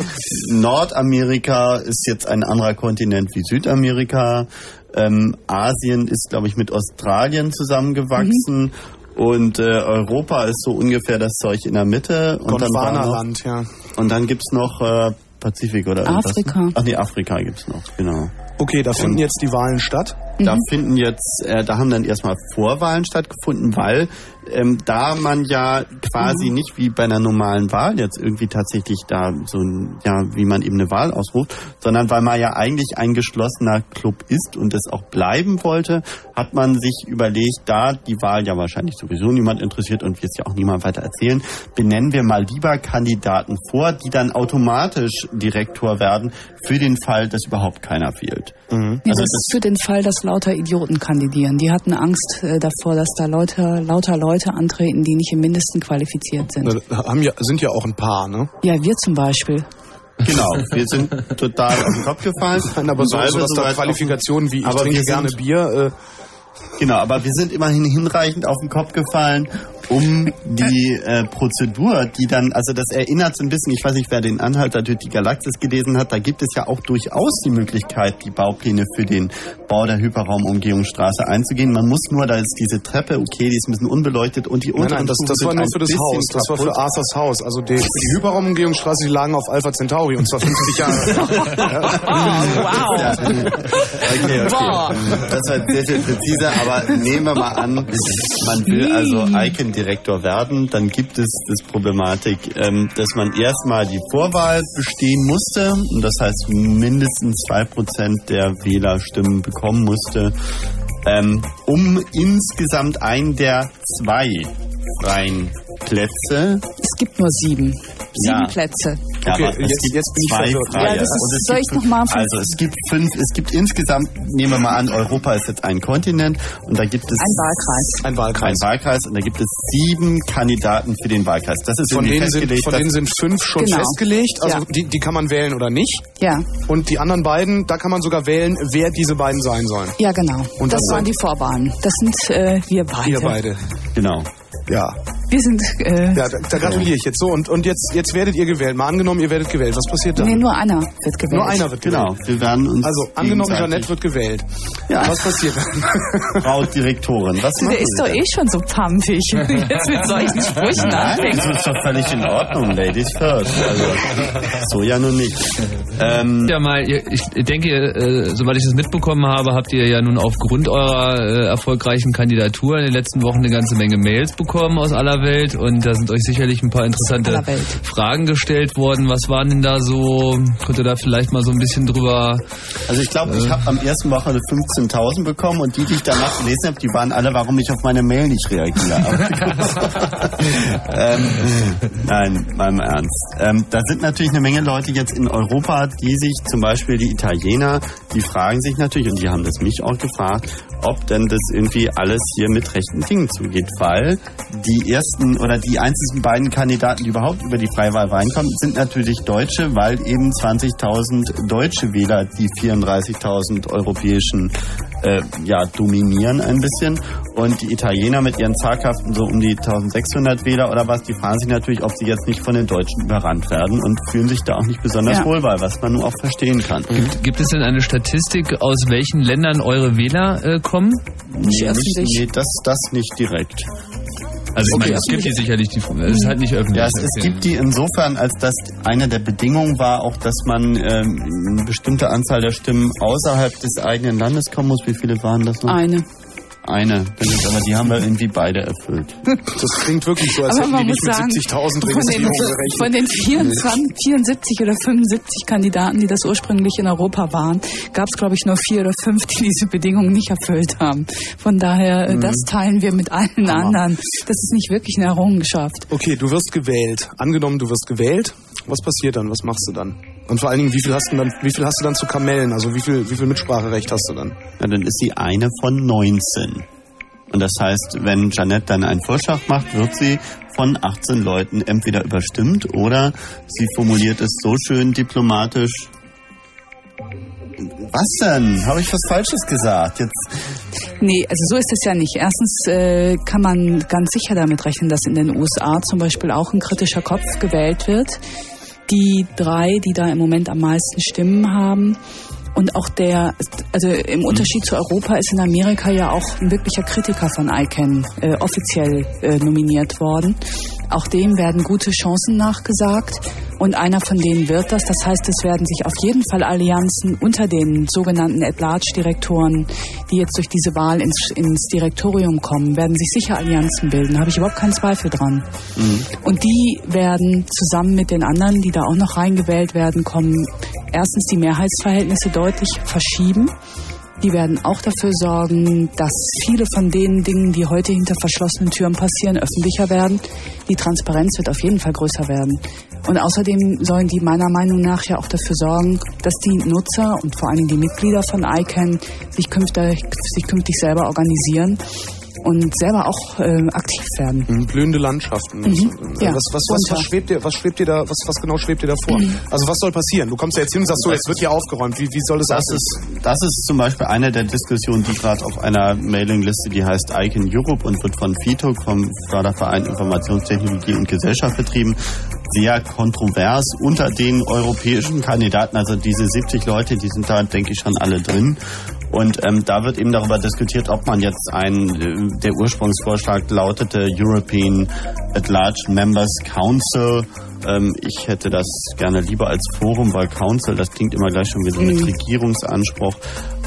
Nordamerika ist jetzt ein anderer Kontinent wie Südamerika. Ähm, Asien ist, glaube ich, mit Australien zusammengewachsen. Und äh, Europa ist so ungefähr das Zeug in der Mitte. Und Gondwanaland, ja. und dann gibt's noch äh, Pazifik oder irgendwas. Afrika. Ach nee, Afrika gibt's noch, genau. Okay, da finden jetzt die Wahlen statt. Da Mhm. finden jetzt, äh, da haben dann erstmal Vorwahlen stattgefunden, weil ähm, da man ja quasi Mhm. nicht wie bei einer normalen Wahl jetzt irgendwie tatsächlich da so ein, ja, wie man eben eine Wahl ausruft, sondern weil man ja eigentlich ein geschlossener Club ist und es auch bleiben wollte, hat man sich überlegt, da die Wahl ja wahrscheinlich sowieso niemand interessiert und wir es ja auch niemand weiter erzählen, benennen wir mal lieber Kandidaten vor, die dann automatisch Direktor werden, für den Fall, dass überhaupt keiner fehlt. Ja, Also das ist für den Fall, dass lauter Idioten kandidieren. Die hatten Angst äh, davor, dass da Leute, lauter Leute antreten, die nicht im Mindesten qualifiziert sind. Da haben ja, sind ja auch ein paar, ne? Ja, wir zum Beispiel. Genau, wir sind total auf den Kopf gefallen. *laughs* Nein, aber so, so was da Qualifikationen wie ich aber trinke gerne sind- Bier. Äh, Genau, aber wir sind immerhin hinreichend auf den Kopf gefallen, um die äh, Prozedur, die dann, also das erinnert so ein bisschen, ich weiß nicht, wer den Anhalter durch die Galaxis gelesen hat, da gibt es ja auch durchaus die Möglichkeit, die Baupläne für den Bau der Hyperraumumgehungsstraße einzugehen. Man muss nur, da ist diese Treppe, okay, die ist ein bisschen unbeleuchtet und die nein, unteren nein, das, das war nur für das Haus. Das war für. Arthurs Haus. Also die, die Hyperraumumgehungsstraße, die lagen auf Alpha Centauri und zwar 50 Jahre. *laughs* wow. Okay, okay. Das war sehr viel präziser, aber nehmen wir mal an, man will also Icon-Direktor werden, dann gibt es das Problematik, ähm, dass man erstmal die Vorwahl bestehen musste, und das heißt mindestens zwei Prozent der Wählerstimmen bekommen musste, ähm, um insgesamt einen der zwei freien Plätze. Es gibt nur sieben. Sieben Ja. Plätze. Ja, Okay, aber es jetzt- gibt jetzt bin ich zwei verwirrt. freie. Ja, das ist- soll ich noch fünf- mal von- Also es gibt fünf, es gibt insgesamt, nehmen wir mal an, Europa ist jetzt ein Kontinent und da gibt es Ein Wahlkreis. Ein Wahlkreis. ein Wahlkreis und da gibt es sieben Kandidaten für den Wahlkreis. Das ist Von denen, sind, von denen sind fünf schon Genau. festgelegt. Also Ja. die, die kann man wählen oder nicht. Ja, Und die anderen beiden, da kann man sogar wählen, wer diese beiden sein sollen. ja genau. Und das waren die Vorwahlen. Das sind äh, wir beide. Ihr beide. genau. Ja. Wir sind äh, Ja, da, da gratuliere ich jetzt. So, und, und jetzt, jetzt werdet ihr gewählt. Mal angenommen, ihr werdet gewählt. Was passiert dann? nee, nur einer wird gewählt. Nur einer wird gewählt. Genau. Wir werden uns Also, angenommen, Janette wird gewählt. Ja. Was passiert dann? *laughs* Frau Direktorin. Was Der ist doch eh schon so pampig. *laughs* Jetzt mit solchen Sprüchen anfängt. das ist doch völlig in Ordnung. Ladies first. Also, so ja nun nicht. Ähm, Ja, mal, ich denke, äh, soweit ich das mitbekommen habe, habt ihr ja nun aufgrund eurer äh, erfolgreichen Kandidatur in den letzten Wochen eine ganze Menge Mails bekommen aus aller Welt und da sind euch sicherlich ein paar interessante Aller. Fragen gestellt worden. Was waren denn da so? Könnt ihr da vielleicht mal so ein bisschen drüber? Also ich glaube, ich habe am ersten Wochenende 15.000 bekommen und die, die ich danach gelesen habe, die waren alle, warum ich auf meine Mail nicht reagiere. *laughs* *laughs* ähm, nein, mal im Ernst. Ähm, da sind natürlich eine Menge Leute jetzt in Europa, die sich zum Beispiel die Italiener, die fragen sich natürlich, und die haben das mich auch gefragt, ob denn das irgendwie alles hier mit rechten Dingen zugeht, weil die ersten oder die einzigen beiden Kandidaten, die überhaupt über die Freiwahl reinkommen, sind natürlich Deutsche, weil eben 20.000 deutsche Wähler die 34.000 europäischen äh, ja, dominieren ein bisschen. Und die Italiener mit ihren zaghaften so um die 1600 Wähler oder was, die fragen sich natürlich, ob sie jetzt nicht von den Deutschen überrannt werden und fühlen sich da auch nicht besonders Ja. wohl bei, was man nur auch verstehen kann. Gibt, gibt es denn eine Statistik, aus welchen Ländern eure Wähler äh, kommen? Nee, nicht, nee das, das nicht direkt. Also ich Okay. meine, es gibt die sicherlich, die, es ist halt nicht öffentlich. Ja, es, es gibt die insofern, als dass eine der Bedingungen war auch, dass man ähm, eine bestimmte Anzahl der Stimmen außerhalb des eigenen Landes kommen muss. Wie viele waren das noch? Eine. Eine. Aber die haben wir irgendwie beide erfüllt. Das klingt wirklich so, als Aber hätten die nicht mit sagen, 70.000 von den, Registrierungen gerechnet. von den 24, 74 oder 75 Kandidaten, die das ursprünglich in Europa waren, gab es, glaube ich, nur vier oder fünf, die diese Bedingungen nicht erfüllt haben. Von daher, äh, Mhm. das teilen wir mit allen anderen. Das ist nicht wirklich eine Errungenschaft. Okay, du wirst gewählt. Angenommen, du wirst gewählt. Was passiert dann? Was machst du dann? Und vor allen Dingen, wie viel hast du dann, wie viel hast du dann zu Kamellen? Also wie viel, wie viel Mitspracherecht hast du dann? Ja, dann ist sie eine von 19. Und das heißt, wenn Janette dann einen Vorschlag macht, wird sie von 18 Leuten entweder überstimmt oder sie formuliert es so schön diplomatisch. Was denn? Habe ich was Falsches gesagt? Jetzt Nee, also so ist es ja nicht. Erstens äh, kann man ganz sicher damit rechnen, dass in den USA zum Beispiel auch ein kritischer Kopf gewählt wird. Die drei, die da im Moment am meisten Stimmen haben. Und auch der, also im Unterschied zu Europa ist in Amerika ja auch ein wirklicher Kritiker von ICANN äh, offiziell äh, nominiert worden. Auch dem werden gute Chancen nachgesagt und einer von denen wird das. Das heißt, es werden sich auf jeden Fall Allianzen unter den sogenannten At-Large-Direktoren, die jetzt durch diese Wahl ins, ins Direktorium kommen, werden sich sicher Allianzen bilden. Habe ich überhaupt keinen Zweifel dran. Und die werden zusammen mit den anderen, die da auch noch reingewählt werden, kommen, erstens die Mehrheitsverhältnisse deutlich verschieben. Die werden auch dafür sorgen, dass viele von den Dingen, die heute hinter verschlossenen Türen passieren, öffentlicher werden. Die Transparenz wird auf jeden Fall größer werden. Und außerdem sollen die meiner Meinung nach ja auch dafür sorgen, dass die Nutzer und vor Dingen die Mitglieder von ICANN sich künftig, sich künftig selber organisieren und selber auch äh, aktiv werden. Mhm, Blühende Landschaften. Mhm, ja, was, was, was, was schwebt dir, was schwebt dir da, was, was genau schwebt dir da vor? Also was soll passieren? Du kommst ja jetzt hin und sagst so, jetzt wird hier aufgeräumt. Wie, wie soll das, Das aussehen? ist, das ist zum Beispiel eine der Diskussionen, die gerade auf einer Mailingliste, die heißt Icon Europe und wird von FITOC, vom Förderverein Informationstechnologie und Gesellschaft betrieben, sehr kontrovers unter den europäischen Kandidaten. Also diese 70 Leute, die sind da, denke ich, schon alle drin. Und ähm, da wird eben darüber diskutiert, ob man jetzt ein, äh, der Ursprungsvorschlag lautete European at Large Members Council. Ähm, ich hätte das gerne lieber als Forum, weil Council, das klingt immer gleich schon wieder mit Mhm. Regierungsanspruch.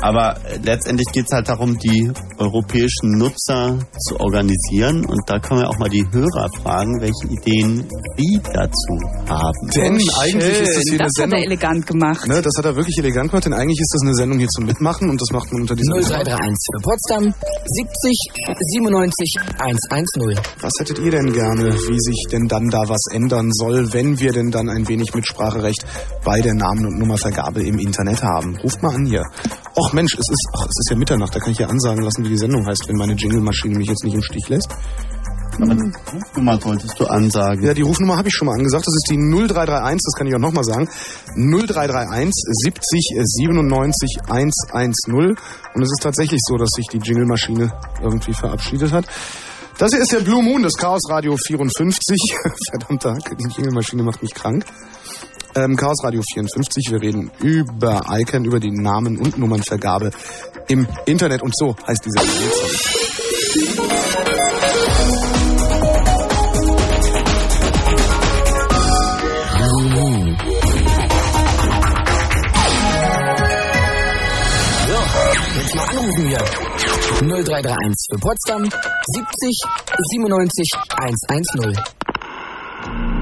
Aber äh, letztendlich geht es halt darum, die europäischen Nutzer zu organisieren. Und da können wir auch mal die Hörer fragen, welche Ideen sie dazu haben. Denn Oh, eigentlich schön. ist das hier das eine hat er Sendung. elegant gemacht. Ne, das hat er wirklich elegant gemacht, denn eigentlich ist das eine Sendung hier zum Mitmachen und das macht man unter dieser 0331 für Potsdam 70 97 110. Was hättet ihr denn gerne, wie sich denn dann da was ändern soll, wenn wir denn dann ein wenig Mitspracherecht bei der Namen- und Nummervergabe im Internet haben? Ruft mal an hier. Och Mensch, es ist, ach, es ist ja Mitternacht, da kann ich ja ansagen lassen, wie die Sendung heißt, wenn meine Jingle-Maschine mich jetzt nicht im Stich lässt. Aber die Rufnummer solltest du ansagen. Ja, die Rufnummer habe ich schon mal angesagt. Das ist die 0331, das kann ich auch nochmal sagen. 0331 70 97 110. Und es ist tatsächlich so, dass sich die Jingle-Maschine irgendwie verabschiedet hat. Das hier ist der Blue Moon, das Chaos Radio 54. *laughs* Verdammt, die Jingle-Maschine macht mich krank. Ähm, Chaos Radio 54, wir reden über ICANN, über die Namen- und Nummernvergabe im Internet. Und so heißt dieser Song. So, jetzt mal anrufen hier. 0331 für Potsdam 70 97 110.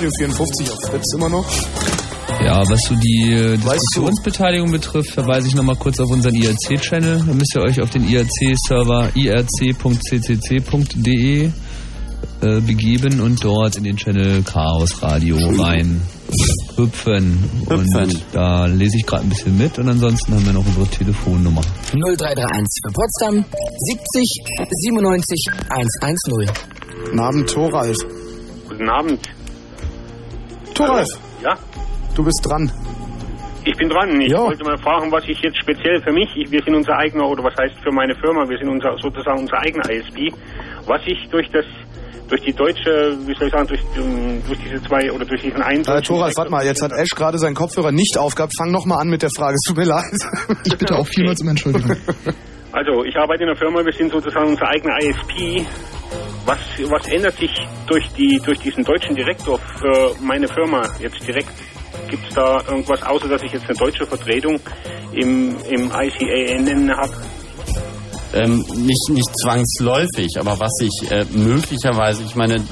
Radio 54 auf Fritz immer noch. Ja, was so die äh, Diskussionsbeteiligung betrifft, verweise ich nochmal kurz auf unseren IRC-Channel. Da müsst ihr euch auf den IRC-Server irc.ccc.de äh, begeben und dort in den Channel Chaos Radio rein hüpfen. Und da lese ich gerade ein bisschen mit und ansonsten haben wir noch unsere Telefonnummer. 0331 für Potsdam 70 97 110. Guten Abend, Thoralf. Guten Abend. Thoralf, Ja, du bist dran. ich bin dran. Ich wollte mal fragen, was ich jetzt speziell für mich, ich, wir sind unser eigener, oder was heißt für meine Firma, wir sind unser, sozusagen unser eigener ISP, was ich durch das, durch die deutsche, wie soll ich sagen, durch, ähm, durch diese zwei, oder durch diesen einen... Äh, Thoralf, warte mal, jetzt hat Ash gerade seinen Kopfhörer nicht aufgehabt. Fang nochmal an mit der Frage, es tut mir leid. *laughs* Ich bitte auch vielmals um Entschuldigung. Also, ich arbeite in einer Firma, wir sind sozusagen unser eigener ISP. Was, ändert sich durch, die, durch diesen deutschen Direktor für meine Firma jetzt direkt? Gibt es da irgendwas, außer dass ich jetzt eine deutsche Vertretung im, im ICANN habe? Ähm, nicht, nicht zwangsläufig, aber was ich äh, möglicherweise, ich meine,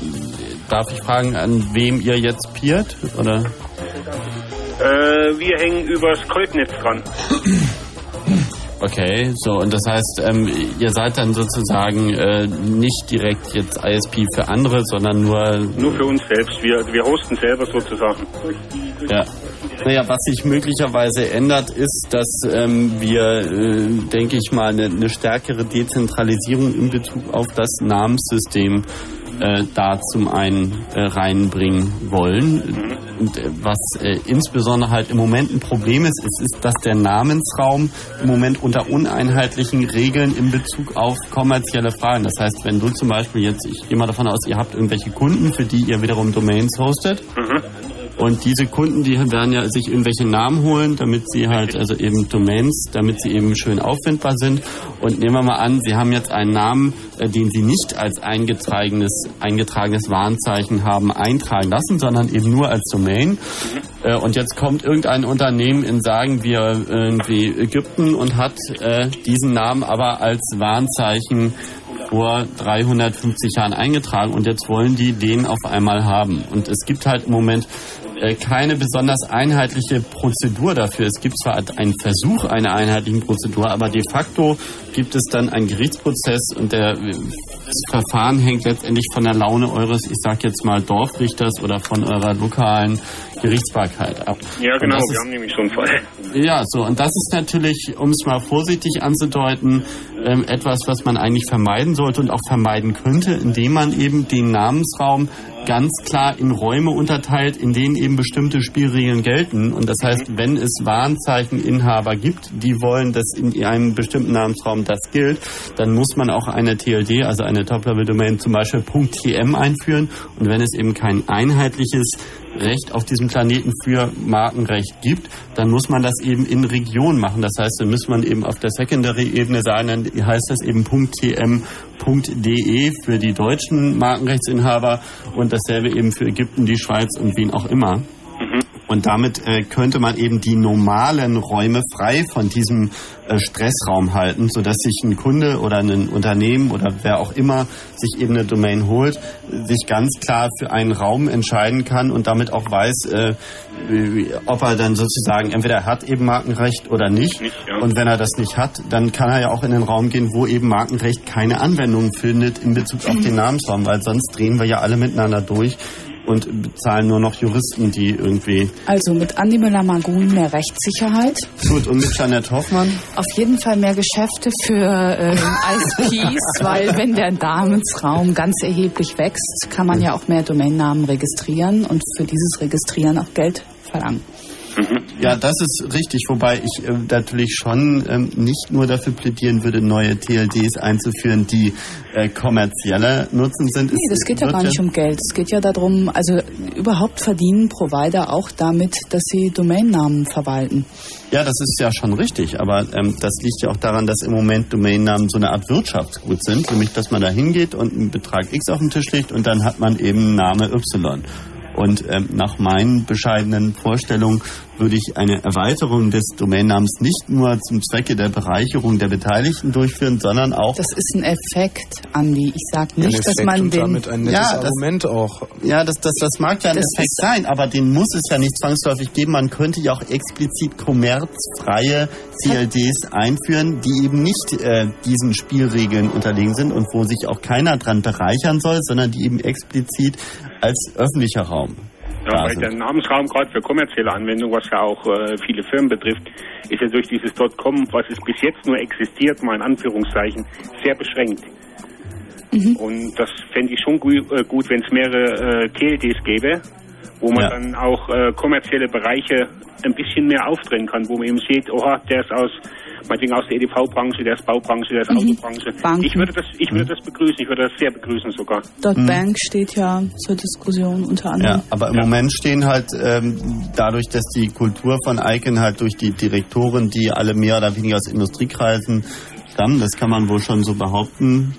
darf ich fragen, an wem ihr jetzt peert? Oder? Äh, wir hängen übers Kolbnetz dran. *clears throat* Okay, so, und das heißt, ähm, ihr seid dann sozusagen äh, nicht direkt jetzt ISP für andere, sondern nur. Nur für uns selbst. Wir, wir hosten selber sozusagen. Ja. Naja, was sich möglicherweise ändert, ist, dass ähm, wir, äh, denke ich mal, eine, eine stärkere Dezentralisierung in Bezug auf das Namenssystem äh, da zum einen äh, reinbringen wollen. Und äh, was äh, insbesondere halt im Moment ein Problem ist, ist, ist, dass der Namensraum im Moment unter uneinheitlichen Regeln in Bezug auf kommerzielle Fragen. Das heißt, wenn du zum Beispiel jetzt, ich gehe mal davon aus, ihr habt irgendwelche Kunden, für die ihr wiederum Domains hostet. Und diese Kunden, die werden ja sich irgendwelche Namen holen, damit sie halt, also eben Domains, damit sie eben schön auffindbar sind. Und nehmen wir mal an, sie haben jetzt einen Namen, äh, den sie nicht als eingetragenes, eingetragenes Warnzeichen haben eintragen lassen, sondern eben nur als Domain. Äh, und jetzt kommt irgendein Unternehmen in, sagen wir, irgendwie Ägypten und hat äh, diesen Namen aber als Warnzeichen vor 350 Jahren eingetragen und jetzt wollen die den auf einmal haben. Und es gibt halt im Moment äh, keine besonders einheitliche Prozedur dafür. Es gibt zwar einen Versuch einer einheitlichen Prozedur, aber de facto gibt es dann einen Gerichtsprozess und der das Verfahren hängt letztendlich von der Laune eures, ich sag jetzt mal Dorfrichters oder von eurer lokalen Gerichtsbarkeit ab. Ja, genau, wir ist- haben nämlich so einen Fall. ja, so, und das ist natürlich, um es mal vorsichtig anzudeuten, ähm, etwas, was man eigentlich vermeiden sollte und auch vermeiden könnte, indem man eben den Namensraum ganz klar in Räume unterteilt, in denen eben bestimmte Spielregeln gelten. Und das heißt, wenn es Warnzeicheninhaber gibt, die wollen, dass in einem bestimmten Namensraum das gilt, dann muss man auch eine TLD, also eine Top-Level-Domain, zum Beispiel .tm einführen. Und wenn es eben kein einheitliches Recht auf diesem Planeten für Markenrecht gibt, dann muss man das eben in Regionen machen. Das heißt, dann muss man eben auf der Secondary-Ebene sagen, dann heißt das eben .tm.de für die deutschen Markenrechtsinhaber und dasselbe eben für Ägypten, die Schweiz und wen auch immer. Und damit äh, könnte man eben die normalen Räume frei von diesem äh, Stressraum halten, sodass sich ein Kunde oder ein Unternehmen oder wer auch immer sich eben eine Domain holt, sich ganz klar für einen Raum entscheiden kann und damit auch weiß, äh, ob er dann sozusagen entweder er hat eben Markenrecht oder nicht. Und wenn er das nicht hat, dann kann er ja auch in den Raum gehen, wo eben Markenrecht keine Anwendung findet in Bezug auf den *clears throat* Namensraum, weil sonst drehen wir ja alle miteinander durch und bezahlen nur noch Juristen, die irgendwie Also mit Andi Müller-Magun mehr Rechtssicherheit. Gut, und mit Janette Hoffmann? Auf jeden Fall mehr Geschäfte für äh, ISPs, *laughs* weil wenn der Namensraum ganz erheblich wächst, kann man ja auch mehr Domainnamen registrieren und für dieses Registrieren auch Geld verlangen. Ja, das ist richtig, wobei ich äh, natürlich schon ähm, nicht nur dafür plädieren würde, neue TLDs einzuführen, die äh, kommerzieller Nutzen sind. Nee, das geht ja gar nicht um Geld. Es geht ja darum, also überhaupt verdienen Provider auch damit, dass sie Domainnamen verwalten. Ja, das ist ja schon richtig, aber ähm, das liegt ja auch daran, dass im Moment Domainnamen so eine Art Wirtschaftsgut sind, nämlich dass man da hingeht und einen Betrag X auf den Tisch legt und dann hat man eben Name Y. Und ähm, nach meinen bescheidenen Vorstellungen würde ich eine Erweiterung des Domainnamens nicht nur zum Zwecke der Bereicherung der Beteiligten durchführen, sondern auch. Das ist ein Effekt, Andi. Ich sage nicht, dass man und den. damit ein nettes Ja, das- Argument auch. Ja, das, das, das mag ja ein Das Effekt sein, aber den muss es ja nicht zwangsläufig geben. Man könnte ja auch explizit kommerzfreie CLDs einführen, die eben nicht äh, diesen Spielregeln unterlegen sind und wo sich auch keiner dran bereichern soll, sondern die eben explizit als öffentlicher Raum Ja, weil sind. der Namensraum gerade für kommerzielle Anwendungen, was ja auch äh, viele Firmen betrifft, ist ja durch dieses .com, was es bis jetzt nur existiert, mal in Anführungszeichen, sehr beschränkt. Und das fände ich schon gu äh, gut, wenn es mehrere äh, TLDs gäbe, wo man Ja. dann auch äh, kommerzielle Bereiche ein bisschen mehr auftrennen kann, wo man eben sieht, oha, der ist aus, meinetwegen aus der EDV-Branche, der ist Baubranche, der ist Autobranche. Banken. Ich würde das, ich würde das begrüßen, ich würde das sehr begrüßen sogar. Dot Bank steht ja zur Diskussion unter anderem. Ja, aber im Moment stehen halt ähm, dadurch, dass die Kultur von Icon halt durch die Direktoren, die alle mehr oder weniger aus Industriekreisen stammen, das kann man wohl schon so behaupten.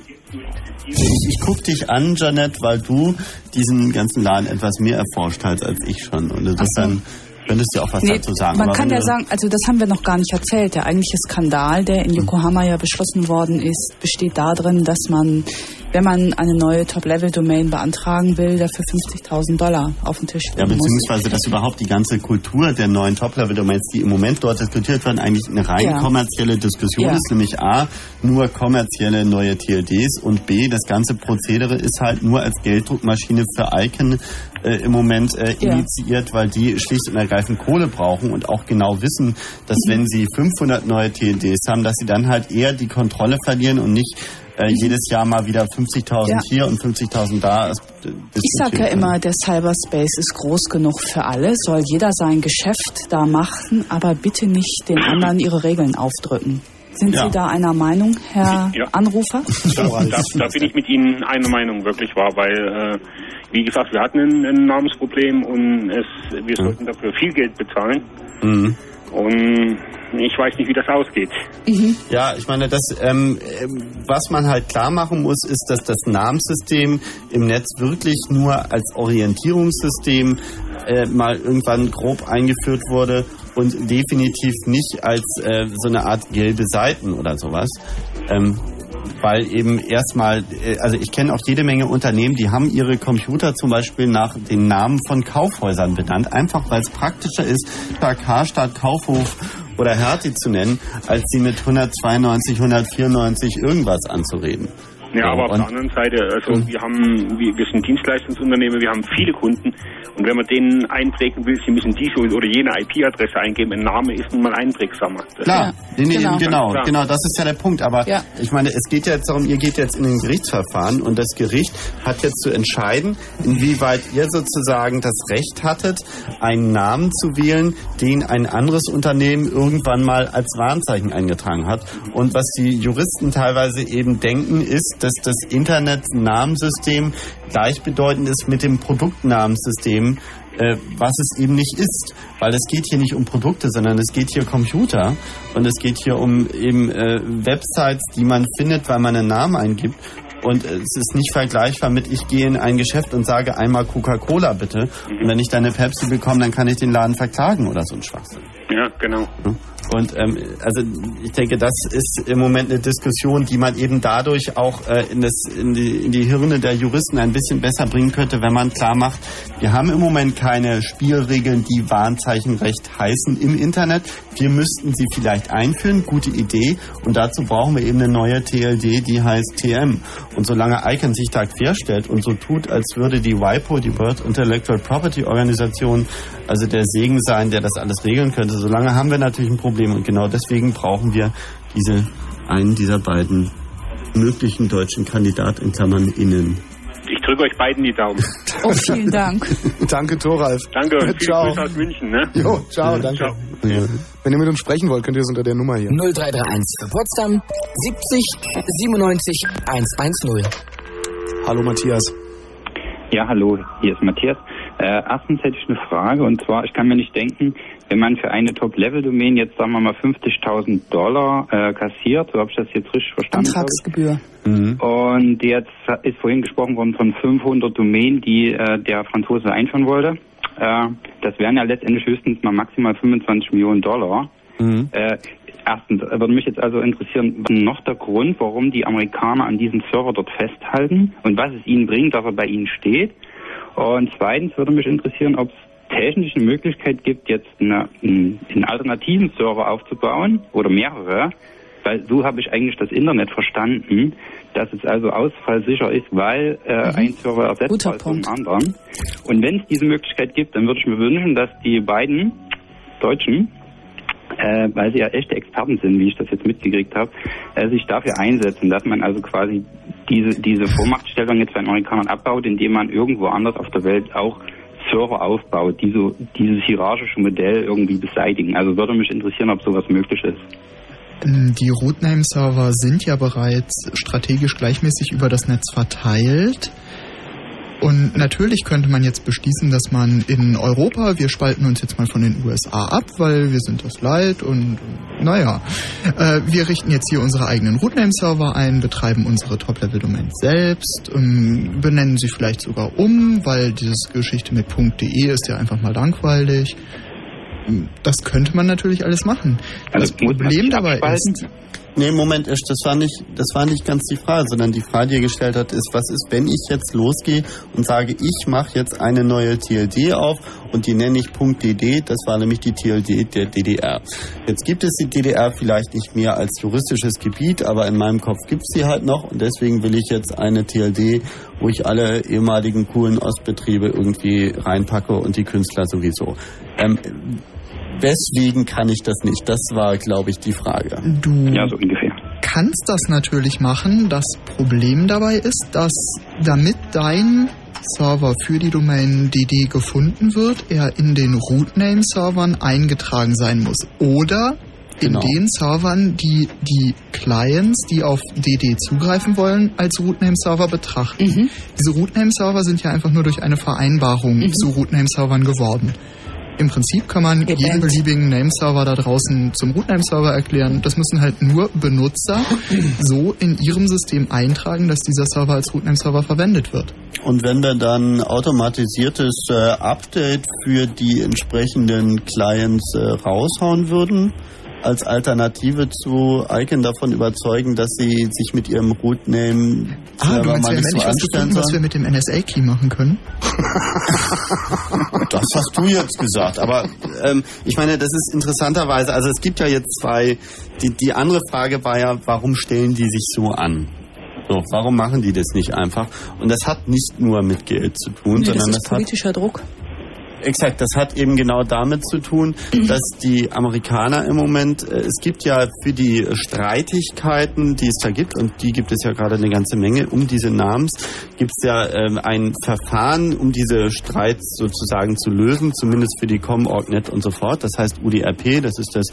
Ich, ich guck dich an, Janet, weil du diesen ganzen Laden etwas mehr erforscht hast als ich schon. Und insofern könntest du auch was Nee, dazu sagen. man kann ja sagen, also das haben wir noch gar nicht erzählt. Der eigentliche Skandal, der in Yokohama ja beschlossen worden ist, besteht darin, dass man, wenn man eine neue Top-Level-Domain beantragen will, dafür 50.000 Dollar auf den Tisch Ja, legen muss. beziehungsweise, dass überhaupt die ganze Kultur der neuen Top-Level-Domains, die im Moment dort diskutiert werden, eigentlich eine rein Ja. kommerzielle Diskussion Ja. ist, nämlich A, nur kommerzielle neue TLDs und B, das ganze Prozedere ist halt nur als Gelddruckmaschine für Icon äh, im Moment äh, Ja. initiiert, weil die schlicht und ergreifend Kohle brauchen und auch genau wissen, dass Mhm. wenn sie 500 neue TLDs haben, dass sie dann halt eher die Kontrolle verlieren und nicht äh, jedes Jahr mal wieder 50.000 Mhm. Ja. hier und 50.000 da. Ich sage ja immer, der Cyberspace ist groß genug für alle, soll jeder sein Geschäft da machen, aber bitte nicht den anderen ihre Regeln aufdrücken. Sind Ja. Sie da einer Meinung, Herr Ja. Anrufer? Da, da, da bin ich mit Ihnen einer Meinung, wirklich wahr, weil, äh, wie gesagt, wir hatten ein, ein Namensproblem und es, wir sollten dafür viel Geld bezahlen. Mhm. Und ich weiß nicht, wie das ausgeht. Ja, ich meine, das, ähm, ähm, was man halt klar machen muss, ist, dass das Namenssystem im Netz wirklich nur als Orientierungssystem äh, mal irgendwann grob eingeführt wurde und definitiv nicht als äh, so eine Art gelbe Seiten oder sowas. Ähm, weil eben erstmal, äh, also ich kenne auch jede Menge Unternehmen, die haben ihre Computer zum Beispiel nach den Namen von Kaufhäusern benannt, einfach weil es praktischer ist, statt Karstadt, Kaufhof oder Hertie zu nennen, als sie mit 192, 194 irgendwas anzureden. Ja, aber auf und- der anderen Seite, also wir haben, wir, wir sind Dienstleistungsunternehmen, wir haben viele Kunden und wenn man denen einprägen will, sie müssen diese oder jene IP-Adresse eingeben, ein Name ist nun mal einprägsamer. Das Klar, nee, nee, genau. genau, genau, Klar. genau, das ist ja der Punkt. Aber Ja. ich meine, es geht ja jetzt darum, ihr geht jetzt in ein Gerichtsverfahren und das Gericht hat jetzt zu entscheiden, inwieweit ihr sozusagen das Recht hattet, einen Namen zu wählen, den ein anderes Unternehmen irgendwann mal als Warnzeichen eingetragen hat. Und was die Juristen teilweise eben denken, ist, dass das Internet-Namensystem gleichbedeutend ist mit dem Produktnamenssystem, äh, was es eben nicht ist. Weil es geht hier nicht um Produkte, sondern es geht hier Computer und es geht hier um eben äh, Websites, die man findet, weil man einen Namen eingibt. Und es ist nicht vergleichbar mit, ich gehe in ein Geschäft und sage einmal Coca-Cola bitte. Und wenn ich dann eine Pepsi bekomme, dann kann ich den Laden verklagen oder so ein Schwachsinn. Ja, genau. Und ähm, also ich denke, das ist im Moment eine Diskussion, die man eben dadurch auch äh, in, das, in, die, in die Hirne der Juristen ein bisschen besser bringen könnte, wenn man klar macht, wir haben im Moment keine Spielregeln, die Warnzeichenrecht heißen im Internet. Wir müssten sie vielleicht einführen, gute Idee. Und dazu brauchen wir eben eine neue TLD, die heißt TM. Und solange ICANN sich da querstellt und so tut, als würde die WIPO, die World Intellectual Property Organisation, also der Segen sein, der das alles regeln könnte, solange haben wir natürlich ein Problem. Und genau deswegen brauchen wir diese einen dieser beiden möglichen deutschen Kandidat in Klammern innen. Ich drücke euch beiden die Daumen. *laughs* Oh, vielen Dank. Danke, Thoralf. Danke und viele Ciao. Grüße aus München. Ne? Jo, ciao, danke. Wenn ihr mit uns sprechen wollt, könnt ihr es unter der Nummer hier. 0331 für Potsdam 70 97 110. Hallo Matthias. Ja, hallo, hier ist Matthias. Äh, erstens hätte ich eine Frage und zwar, ich kann mir nicht denken, wenn man für eine Top-Level-Domain jetzt sagen wir mal 50.000 Dollar äh, kassiert, so habe ich das jetzt richtig verstanden. ich. Antragsgebühr. Und jetzt ist vorhin gesprochen worden von 500 Domain, die äh, der Franzose einführen wollte. Äh, das wären ja letztendlich höchstens mal maximal 25 Millionen Dollar. Mhm. Äh, erstens würde mich jetzt also interessieren, was ist noch der Grund, warum die Amerikaner an diesem Server dort festhalten und was es ihnen bringt, dass er bei ihnen steht. Und zweitens würde mich interessieren, ob es technisch eine Möglichkeit gibt, jetzt eine, einen, alternativen Server aufzubauen oder mehrere, weil so habe ich eigentlich das Internet verstanden, dass es also ausfallsicher ist, weil äh, ein Server ersetzbar ist vom anderen. Und wenn es diese Möglichkeit gibt, dann würde ich mir wünschen, dass die beiden Deutschen, äh, weil sie ja echte Experten sind, wie ich das jetzt mitgekriegt habe, äh, sich dafür einsetzen, dass man also quasi diese, diese Vormachtstellung jetzt bei den Amerikanern abbaut, indem man irgendwo anders auf der Welt auch Server aufbaut, die so dieses hierarchische Modell irgendwie beseitigen. Also würde mich interessieren, ob sowas möglich ist. Die Rootname-Server sind ja bereits strategisch gleichmäßig über das Netz verteilt. Und natürlich könnte man jetzt beschließen, dass man in Europa, wir spalten uns jetzt mal von den USA ab, weil wir sind das leid und naja, äh, wir richten jetzt hier unsere eigenen Rootname-Server ein, betreiben unsere Top-Level-Domains selbst, ähm, benennen sie vielleicht sogar um, weil diese Geschichte mit .de ist ja einfach mal langweilig. Das könnte man natürlich alles machen. Also das Problem dabei ist, Nee, Moment, Esch, das war nicht, das war nicht ganz die Frage, sondern die Frage, die ihr gestellt hat, ist, was ist, wenn ich jetzt losgehe und sage, ich mache jetzt eine neue TLD auf und die nenne ich .dd, das war nämlich die TLD der DDR. Jetzt gibt es die DDR vielleicht nicht mehr als juristisches Gebiet, aber in meinem Kopf gibt es sie halt noch und deswegen will ich jetzt eine TLD, wo ich alle ehemaligen coolen Ostbetriebe irgendwie reinpacke und die Künstler sowieso. Ähm, Weswegen kann ich das nicht? Das war, glaube ich, die Frage. Du ja, so ungefähr. kannst das natürlich machen. Das Problem dabei ist, dass damit dein Server für die Domain DD gefunden wird, er in den Rootname-Servern eingetragen sein muss. Oder in Genau. den Servern, die die Clients, die auf DD zugreifen wollen, als Rootname-Server betrachten. Diese Rootname-Server sind ja einfach nur durch eine Vereinbarung zu Rootname-Servern geworden. Im Prinzip kann man jeden beliebigen Nameserver da draußen zum Rootname-Server erklären. Das müssen halt nur Benutzer so in ihrem System eintragen, dass dieser Server als Rootname-Server verwendet wird. Und wenn wir dann automatisiertes äh, Update für die entsprechenden Clients äh, raushauen würden, als Alternative zu Icon davon überzeugen, dass sie sich mit ihrem Rootname Ah, du meinst, mal nicht so was anstellen gefunden, was wir mit dem NSA-Key machen können? *laughs* Das hast du jetzt gesagt. Aber ähm, ich meine, das ist interessanterweise, also es gibt ja jetzt zwei, die, die andere Frage war ja, warum stellen die sich so an? So, warum machen die das nicht einfach? Und das hat nicht nur mit Geld zu tun, Nee, das sondern ist das hat politischer Druck. Exakt, das hat eben genau damit zu tun, dass die Amerikaner im Moment, äh, es gibt ja für die Streitigkeiten, die es da gibt, und die gibt es ja gerade eine ganze Menge um diese Namens, gibt es ja ähm, ein Verfahren, um diese Streits sozusagen zu lösen, zumindest für die Com.org.net und so fort. Das heißt UDRP, das ist das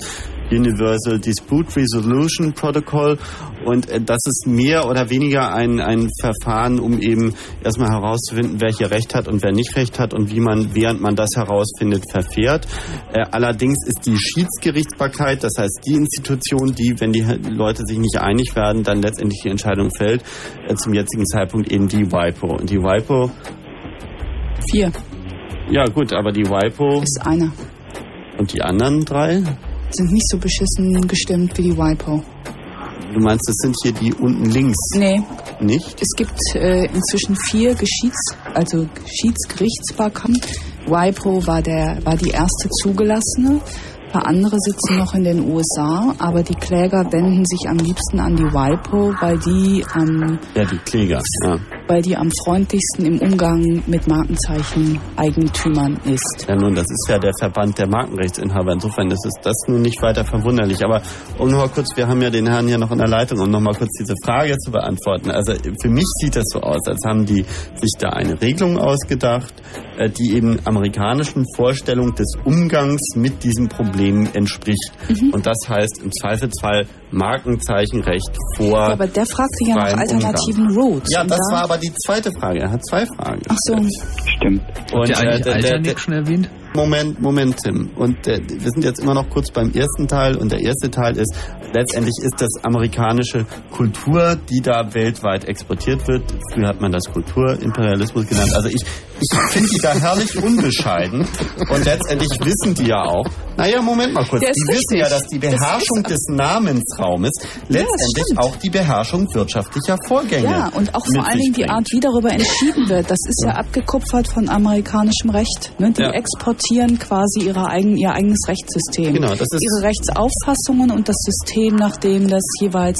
Universal Dispute Resolution Protocol und äh, das ist mehr oder weniger ein, ein Verfahren, um eben erstmal herauszufinden, wer hier Recht hat und wer nicht Recht hat und wie man, während man das herausfindet, verfährt. Äh, allerdings ist die Schiedsgerichtsbarkeit, das heißt die Institution, die, wenn die Leute sich nicht einig werden, dann letztendlich die Entscheidung fällt, äh, zum jetzigen Zeitpunkt eben die WIPO. Und die WIPO, Vier ja gut, aber die WIPO ist einer. und die anderen drei, Sind nicht so beschissen gestimmt wie die WIPO. Du meinst, das sind hier die unten links, Nee, nicht? es gibt äh, inzwischen vier Geschieds-, also Schiedsgerichtsbarkammern. WIPO war, der, war die erste zugelassene. Paar andere sitzen noch in den USA, aber die Kläger wenden sich am liebsten an die WIPO, weil die am, Ja, die Kläger, ja. weil die am freundlichsten im Umgang mit Markenzeichen-Eigentümern ist. Ja, nun, das ist ja der Verband der Markenrechtsinhaber. Insofern ist es das nun nicht weiter verwunderlich. Aber um noch mal kurz, wir haben ja den Herrn hier noch in der Leitung, um noch mal kurz diese Frage zu beantworten. Also für mich sieht das so aus, als haben die sich da eine Regelung ausgedacht, äh, die eben amerikanischen Vorstellungen des Umgangs mit diesem Problem entspricht. Mhm. Und das heißt im Zweifelsfall Markenzeichenrecht vor. Ja, aber der fragte ja nach alternativen Umgang. Routes. Ja, Und das da- war aber die zweite Frage. Er hat zwei Fragen. Ach so. Stimmt. Habt ihr äh, eigentlich der- der- Alternick schon erwähnt? Moment, Moment, Tim. Und äh, wir sind jetzt immer noch kurz beim ersten Teil. Und der erste Teil ist, letztendlich ist das amerikanische Kultur, die da weltweit exportiert wird. Früher hat man das Kulturimperialismus genannt. Also ich, ich finde die da herrlich unbescheiden. Und letztendlich wissen die ja auch, naja, Moment mal kurz, die wissen richtig. ja, dass die Das Beherrschung des Namensraumes letztendlich stimmt. auch die Beherrschung wirtschaftlicher Vorgänge Ja, und auch vor allen Dingen die. Art, wie darüber entschieden wird. Das ist ja, abgekupfert von amerikanischem Recht. Ne? Die Ja. Exportieren quasi ihre eigen, ihr eigenes Rechtssystem. Genau, das ist- ihre Rechtsauffassungen und das System, nach dem das jeweils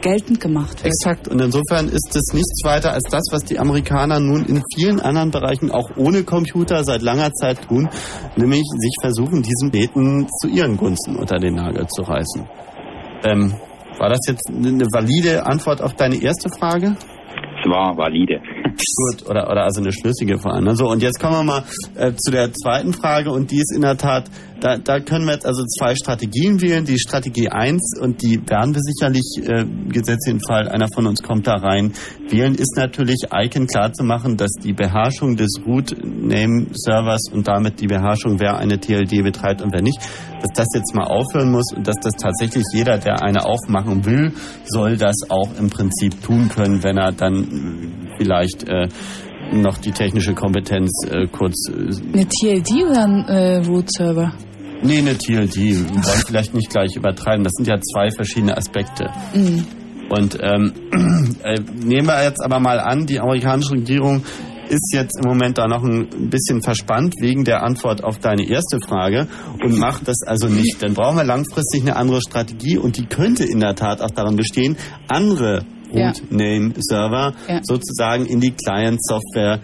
geltend gemacht wird. Exakt. Und insofern ist es nichts weiter als das, was die Amerikaner nun in vielen anderen Bereichen auch ohne Computer seit langer Zeit tun, nämlich sich versuchen, diesen Beten zu ihren Gunsten unter den Nagel zu reißen. Ähm, war das jetzt eine valide Antwort auf deine erste Frage? Es war valide. Gut, oder, oder also eine schlüssige vor allem. ne? So, und jetzt kommen wir mal äh, zu der zweiten Frage und die ist in der Tat, da, da können wir jetzt also zwei Strategien wählen. Die Strategie 1 und die werden wir sicherlich, äh, gesetzt den Fall, einer von uns kommt da rein, wählen, ist natürlich Icon klar zu machen, dass die Beherrschung des Root-Name-Servers und damit die Beherrschung, wer eine TLD betreibt und wer nicht, dass das jetzt mal aufhören muss und dass das tatsächlich jeder, der eine aufmachen will, soll das auch im Prinzip tun können, wenn er dann äh, vielleicht äh, noch die technische Kompetenz äh, kurz. Äh, Eine TLD oder ein äh, Root-Server? Nee, eine TLD, wir wollen vielleicht nicht gleich übertreiben. Das sind ja zwei verschiedene Aspekte. Mhm. Und ähm, *clears throat* äh, nehmen wir jetzt aber mal an, die amerikanische Regierung ist jetzt im Moment da noch ein bisschen verspannt wegen der Antwort auf deine erste Frage und macht das also nicht. Dann brauchen wir langfristig eine andere Strategie und die könnte in der Tat auch darin bestehen, andere. Root-Name-Server Ja. sozusagen in die Client-Software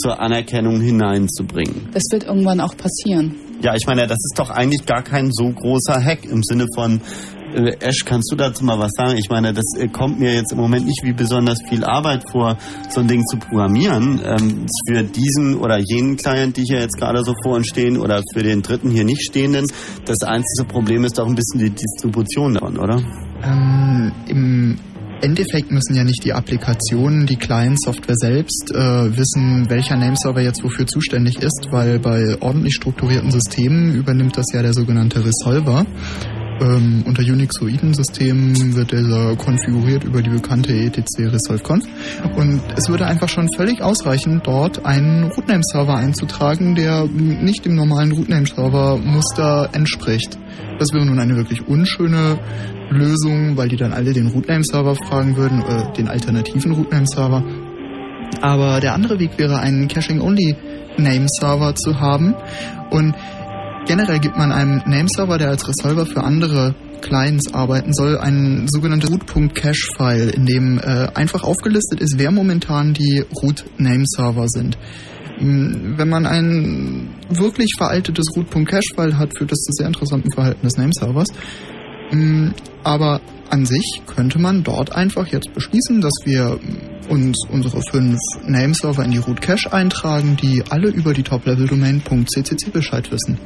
zur Anerkennung hineinzubringen. Das wird irgendwann auch passieren. Ja, ich meine, das ist doch eigentlich gar kein so großer Hack im Sinne von, äh, Ash, kannst du dazu mal was sagen? Ich meine, das äh, kommt mir jetzt im Moment nicht wie besonders viel Arbeit vor, so ein Ding zu programmieren. Ähm, für diesen oder jenen Client, die hier jetzt gerade so vor uns stehen oder für den dritten hier nicht stehenden. Das einzige Problem ist doch ein bisschen die Distribution davon, oder? Ähm, Im Endeffekt müssen ja nicht die Applikationen, die Client-Software selbst äh, wissen, welcher Nameserver jetzt wofür zuständig ist, weil bei ordentlich strukturierten Systemen übernimmt das ja der sogenannte Resolver. Ähm, unter Unixoiden-Systemen wird dieser konfiguriert über die bekannte etc resolve-conf. Und es würde einfach schon völlig ausreichen, dort einen Rootname-Server einzutragen, der nicht dem normalen Rootname-Server-Muster entspricht. Das wäre nun eine wirklich unschöne Lösung, weil die dann alle den Rootname-Server fragen würden, äh, den alternativen Rootname-Server. Aber der andere Weg wäre, einen Caching-Only-Name-Server zu haben. Und generell gibt man einem Name-Server, der als Resolver für andere Clients arbeiten soll, ein sogenanntes root.cache-File, in dem äh, einfach aufgelistet ist, wer momentan die Root-Name-Server sind. Mm, Wenn man ein wirklich veraltetes root.cache-File hat, führt das zu sehr interessanten Verhalten des Nameservers. Mm, Aber an sich könnte man dort einfach jetzt beschließen, dass wir uns unsere fünf Nameserver in die Root Cache eintragen, die alle über die Top-Level-Domain.ccc Bescheid wissen.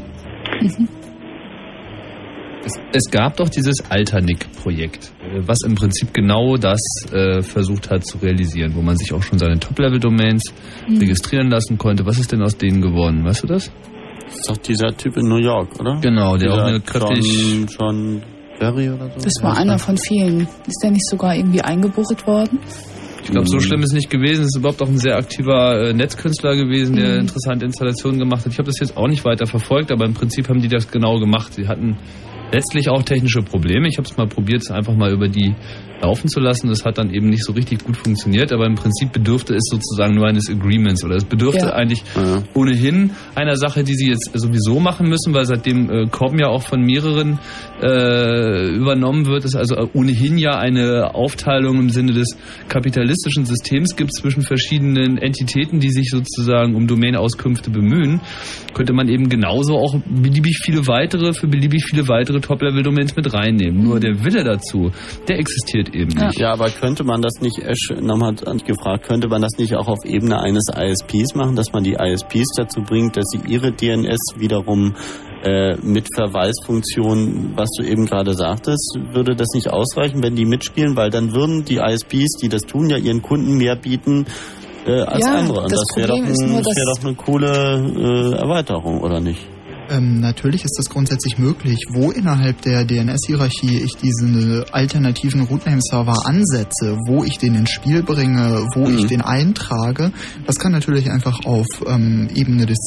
Es, es gab doch dieses Alternic-Projekt, äh, was im Prinzip genau das äh, versucht hat zu realisieren, wo man sich auch schon seine Top-Level-Domains Mhm. registrieren lassen konnte. Was ist denn aus denen geworden? Weißt du das? Das ist doch dieser Typ in New York, oder? Genau, der Dieser auch eine kräftig... John, John Berry oder so? Das war einer von vielen. Ist der nicht sogar irgendwie eingebucht worden? Ich glaube, so schlimm ist es nicht gewesen. Es ist überhaupt auch ein sehr aktiver äh, Netzkünstler gewesen, der Mhm. interessante Installationen gemacht hat. Ich habe das jetzt auch nicht weiter verfolgt, aber im Prinzip haben die das genau gemacht. Sie hatten letztlich auch technische Probleme. Ich habe es mal probiert, es einfach mal über die laufen zu lassen. Das hat dann eben nicht so richtig gut funktioniert, aber im Prinzip bedurfte es sozusagen nur eines Agreements oder es bedurfte Ja. eigentlich ohnehin einer Sache, die sie jetzt sowieso machen müssen, weil seitdem äh, COM ja auch von mehreren äh, übernommen wird, es also ohnehin ja eine Aufteilung im Sinne des kapitalistischen Systems gibt zwischen verschiedenen Entitäten, die sich sozusagen um Domain-Auskünfte bemühen, könnte man eben genauso auch beliebig viele weitere, für beliebig viele weitere Top-Level-Domains mit reinnehmen. Nur der Wille dazu, der existiert eben nicht. Ja, aber könnte man das nicht, Ash nochmal gefragt, könnte man das nicht auch auf Ebene eines ISPs machen, dass man die ISPs dazu bringt, dass sie ihre DNS wiederum äh, mit Verweisfunktion, was du eben gerade sagtest, würde das nicht ausreichen, wenn die mitspielen, weil dann würden die ISPs, die das tun, ja ihren Kunden mehr bieten äh, als Ja, andere. Und das das wäre doch, Problem ist ein, nur, das wär doch eine coole äh, Erweiterung, oder nicht? Ähm, natürlich ist das grundsätzlich möglich. Wo innerhalb der DNS-Hierarchie ich diese alternativen Rootname-Server ansetze, wo ich den ins Spiel bringe, wo ich den eintrage, das kann natürlich einfach auf ähm, Ebene des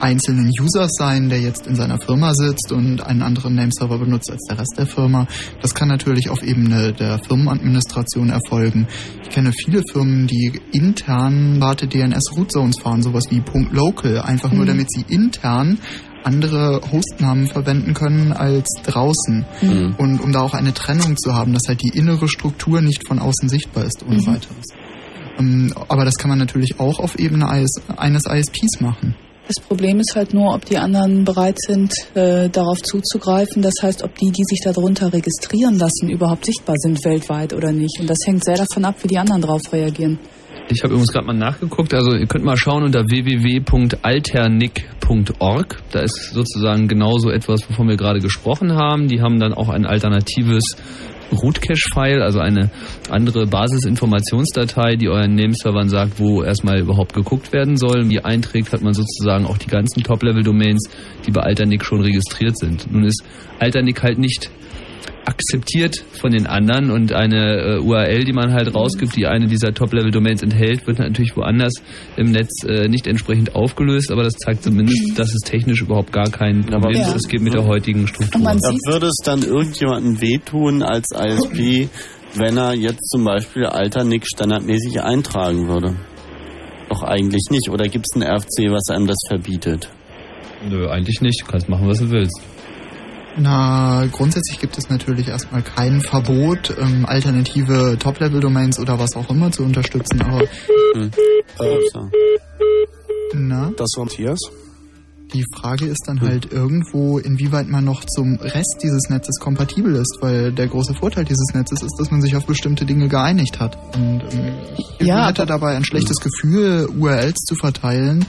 einzelnen Users sein, der jetzt in seiner Firma sitzt und einen anderen Nameserver benutzt als der Rest der Firma. Das kann natürlich auf Ebene der Firmenadministration erfolgen. Ich kenne viele Firmen, die intern Warte DNS Root Zones fahren, sowas wie .local, einfach nur Mhm. damit sie intern andere Hostnamen verwenden können als draußen. Mhm. Und um da auch eine Trennung zu haben, dass halt die innere Struktur nicht von außen sichtbar ist ohne Mhm. weiteres. Ähm, aber das kann man natürlich auch auf Ebene eines, eines ISPs machen. Das Problem ist halt nur, ob die anderen bereit sind, äh, darauf zuzugreifen. Das heißt, ob die, die sich darunter registrieren lassen, überhaupt sichtbar sind weltweit oder nicht. Und das hängt sehr davon ab, wie die anderen darauf reagieren. Ich habe übrigens gerade mal nachgeguckt. Also ihr könnt mal schauen unter www.alternic.org. Da ist sozusagen genauso etwas, wovon wir gerade gesprochen haben. Die haben dann auch ein alternatives Root-Cache-File, also eine andere Basisinformationsdatei, die euren Nameservern sagt, wo erstmal überhaupt geguckt werden soll. Die einträgt, hat man sozusagen auch die ganzen Top-Level-Domains, die bei Alternic schon registriert sind. Nun ist Alternic halt nicht akzeptiert von den anderen und eine äh, URL, die man halt rausgibt, die eine dieser Top-Level-Domains enthält, wird natürlich woanders im Netz äh, nicht entsprechend aufgelöst, aber das zeigt zumindest, dass es technisch überhaupt gar kein Problem Ja. ist. Es geht mit der heutigen Struktur. Da würde es dann irgendjemandem wehtun als ISP, wenn er jetzt zum Beispiel Alternic standardmäßig eintragen würde. Doch eigentlich nicht. Oder gibt es ein RFC, was einem das verbietet? Nö, eigentlich nicht. Du kannst machen, was du willst. Na, grundsätzlich gibt es natürlich erstmal kein Verbot, ähm, alternative Top-Level-Domains oder was auch immer zu unterstützen, aber na, Das war Matthias. Die Frage ist dann halt irgendwo, inwieweit man noch zum Rest dieses Netzes kompatibel ist, weil der große Vorteil dieses Netzes ist, dass man sich auf bestimmte Dinge geeinigt hat. Und ähm, ich Ja, hätte dabei ein schlechtes Gefühl, URLs zu verteilen,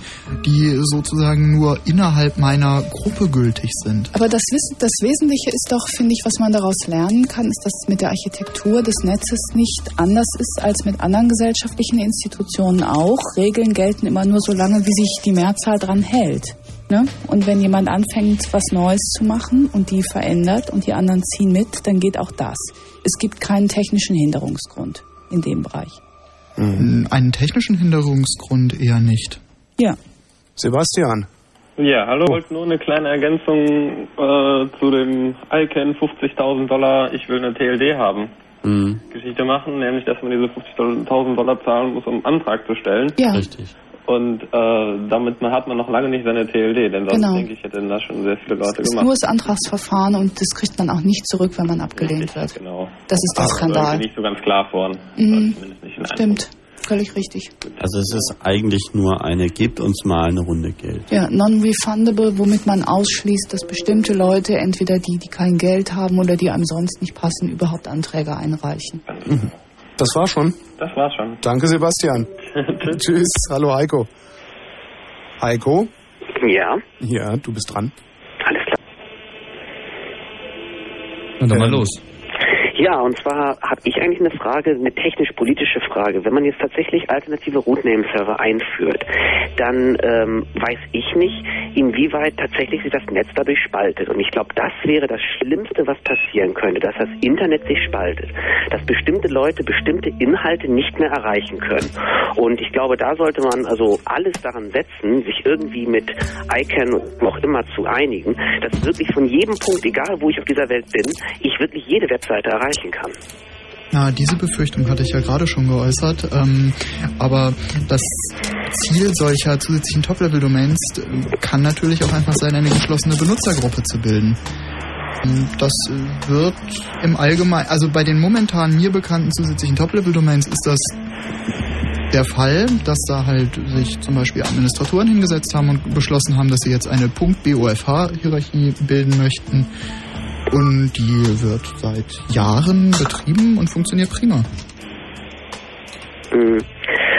die sozusagen nur innerhalb meiner Gruppe gültig sind. Aber das, das Wesentliche ist doch, finde ich, was man daraus lernen kann, ist, dass es mit der Architektur des Netzes nicht anders ist als mit anderen gesellschaftlichen Institutionen auch. Regeln gelten immer nur so lange, wie sich die Mehrzahl dran hält. Ne? Und wenn jemand anfängt, was Neues zu machen und die verändert und die anderen ziehen mit, dann geht auch das. Es gibt keinen technischen Hinderungsgrund in dem Bereich. Einen technischen Hinderungsgrund eher nicht. Ja. Sebastian. Ja, hallo. Ich wollte nur eine kleine Ergänzung äh, zu dem ICANN 50.000 Dollar, ich will eine TLD haben. Mhm. Geschichte machen, nämlich dass man diese 50.000 Dollar zahlen muss, um einen Antrag zu stellen. Ja. Richtig. Und äh, damit man, hat man noch lange nicht seine TLD, denn sonst Genau. denke ich, hätten das schon sehr viele Leute Es ist gemacht. nur das Antragsverfahren und das kriegt man auch nicht zurück, wenn man abgelehnt wird. Genau. Das ist der Aber Skandal. irgendwie nicht so ganz klar vor. Mhm. In Stimmt, völlig richtig. Also es ist eigentlich nur eine, gebt uns mal eine Runde Geld. Ja, non-refundable, womit man ausschließt, dass bestimmte Leute, entweder die, die kein Geld haben oder die einem sonst nicht passen, überhaupt Anträge einreichen. Das war schon. Das war's schon. Danke, Sebastian. *laughs* *laughs* Tschüss. Hallo, Heiko. Heiko? Ja, Ja, du bist dran. alles klar. Na dann mal Ähm, los. Ja, und zwar habe ich eigentlich eine Frage, eine technisch-politische Frage. Wenn man jetzt tatsächlich alternative Rootname-Server einführt, dann ähm, weiß ich nicht, inwieweit tatsächlich sich das Netz dadurch spaltet. Und ich glaube, das wäre das Schlimmste, was passieren könnte, dass das Internet sich spaltet. Dass bestimmte Leute bestimmte Inhalte nicht mehr erreichen können. Und ich glaube, da sollte man also alles daran setzen, sich irgendwie mit ICANN und auch immer zu einigen, dass wirklich von jedem Punkt, egal wo ich auf dieser Welt bin, ich wirklich jede Webseite erreichen kann. Na, diese Befürchtung hatte ich ja gerade schon geäußert. Ähm, aber das Ziel solcher zusätzlichen Top-Level-Domains äh, kann natürlich auch einfach sein, eine geschlossene Benutzergruppe zu bilden. Ähm, Das äh, wird im Allgemeinen, also bei den momentan mir bekannten zusätzlichen Top-Level-Domains ist das der Fall, dass da halt sich zum Beispiel Administratoren hingesetzt haben und beschlossen haben, dass sie jetzt eine .bofh-Hierarchie bilden möchten. Und die wird seit Jahren betrieben und funktioniert prima. Mhm.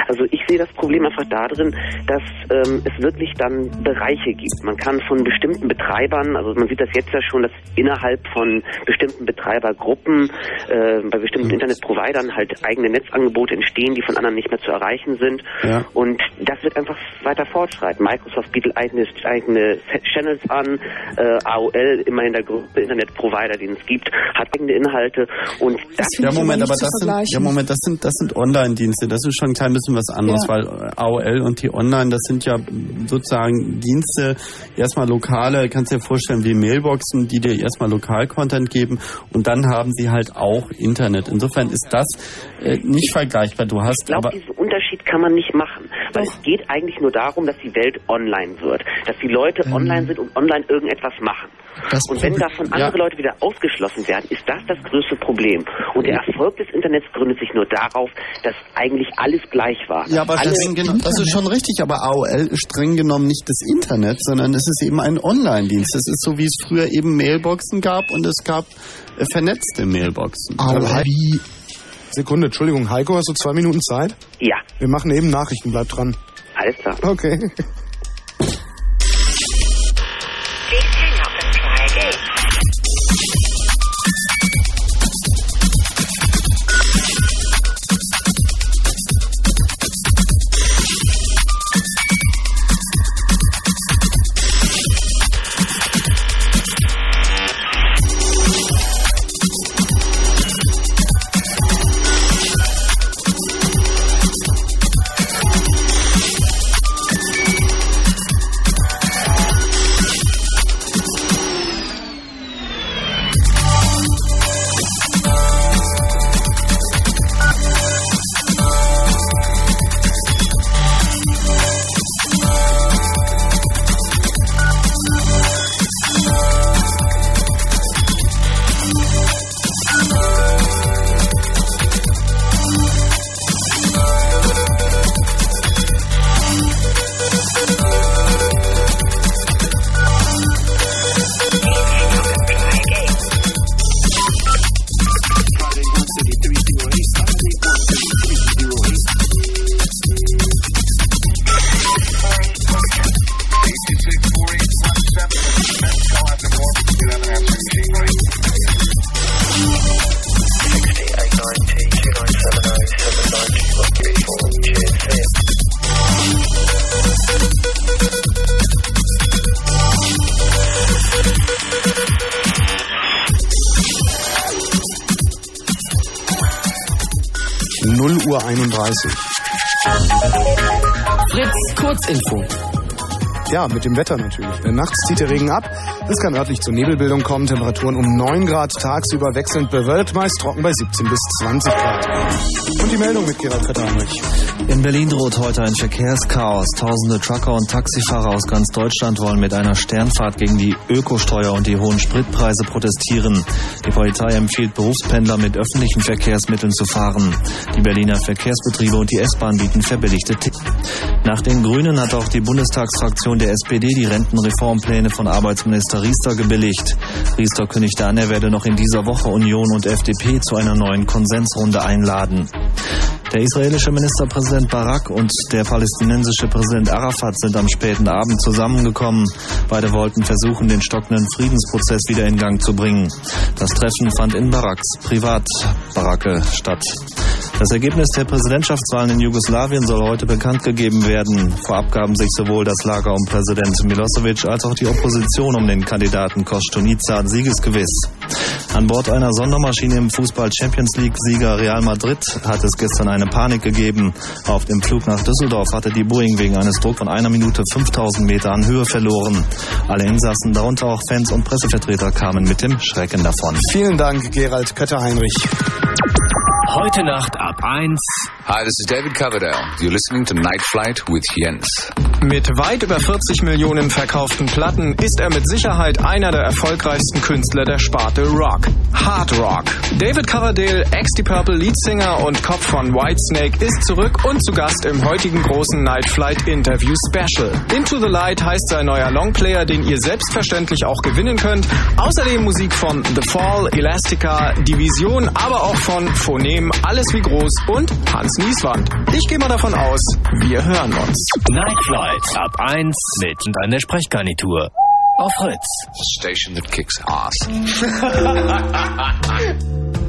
Also ich sehe das Problem einfach darin, dass ähm, es wirklich dann Bereiche gibt. Man kann von bestimmten Betreibern, also man sieht das jetzt ja schon, dass innerhalb von bestimmten Betreibergruppen äh, bei bestimmten Internetprovidern halt eigene Netzangebote entstehen, die von anderen nicht mehr zu erreichen sind. Ja. Und das wird einfach weiter fortschreiten. Microsoft bietet eigene, eigene Channels an, äh, AOL, immerhin der größte Internetprovider, den es gibt, hat eigene Inhalte und das ja, Moment, aber das sind, ja, Moment, das sind, das sind Online-Dienste. Das ist schon ein klein bisschen was anderes, Ja. weil äh, AOL und die Online, das sind ja sozusagen Dienste, erstmal lokale, kannst dir vorstellen, wie Mailboxen, die dir erstmal Lokal-Content geben und dann haben sie halt auch Internet. Insofern ist das äh, nicht vergleichbar. Du hast Ich glaube, aber kann man nicht machen, weil es geht eigentlich nur darum, dass die Welt online wird, dass die Leute online sind und online irgendetwas machen. und wenn davon andere Leute wieder ausgeschlossen werden, ist das das größte Problem. Und der Erfolg des Internets gründet sich nur darauf, dass eigentlich alles gleich war. Ja, aber streng genommen, das ist schon richtig, aber AOL ist streng genommen nicht das Internet, sondern es ist eben ein Online-Dienst. Es ist so, wie es früher eben Mailboxen gab und es gab äh, vernetzte Mailboxen. Aber wie? Sekunde, Entschuldigung, Heiko, hast du zwei Minuten Zeit? Ja. Wir machen eben Nachrichten, bleib dran. Alles klar. Okay. 31. Fritz, Kurzinfo. Ja, mit dem Wetter natürlich. Denn nachts zieht der Regen ab. Es kann örtlich zur Nebelbildung kommen. Temperaturen um 9 Grad, tagsüber wechselnd bewölkt, meist trocken bei 17 bis 20 Grad. Und die Meldung mit Gerald Katamrich. In Berlin droht heute ein Verkehrschaos. Tausende Trucker und Taxifahrer aus ganz Deutschland wollen mit einer Sternfahrt gegen die Ökosteuer und die hohen Spritpreise protestieren. Die Polizei empfiehlt Berufspendler mit öffentlichen Verkehrsmitteln zu fahren. Die Berliner Verkehrsbetriebe und die S-Bahn bieten verbilligte Tickets. Nach den Grünen hat auch die Bundestagsfraktion der SPD die Rentenreformpläne von Arbeitsminister Riester gebilligt. Riester kündigte an, er werde noch in dieser Woche Union und FDP zu einer neuen Konsensrunde einladen. Der israelische Ministerpräsident Barak und der palästinensische Präsident Arafat sind am späten Abend zusammengekommen. Beide wollten versuchen, den stockenden Friedensprozess wieder in Gang zu bringen. Das Treffen fand in Baraks Privatbaracke statt. Das Ergebnis der Präsidentschaftswahlen in Jugoslawien soll heute bekannt gegeben werden. Vorab gaben sich sowohl das Lager um Präsident Milosevic als auch die Opposition um den Kandidaten Kostunica siegesgewiss. An Bord einer Sondermaschine im Fußball Champions League Sieger Real Madrid hat es gestern eine Panik gegeben. Auf dem Flug nach Düsseldorf hatte die Boeing wegen eines Druck von einer Minute 5000 Meter an Höhe verloren. Alle Insassen, darunter auch Fans und Pressevertreter, kamen mit dem Schrecken davon. Vielen Dank, Gerald Kötter-Heinrich. Heute Nacht ab 1. Hi, this is David Coverdale. You're listening to Night Flight with Jens. Mit weit über 40 Millionen verkauften Platten ist er mit Sicherheit einer der erfolgreichsten Künstler der Sparte Rock. Hard Rock. David Coverdale, ex-Deep Purple Leadsinger und Kopf von Whitesnake, ist zurück und zu Gast im heutigen großen Night Flight Interview Special. Into the Light heißt sein neuer Longplayer, den ihr selbstverständlich auch gewinnen könnt. Außerdem Musik von The Fall, Elastica, Division, aber auch von Phonem, Alles wie groß und Hans Nieswand. Ich gehe mal davon aus, wir hören uns. Night Flight ab 1 mit deiner Sprechgarnitur. Auf Fritz. Station that kicks ass. *laughs*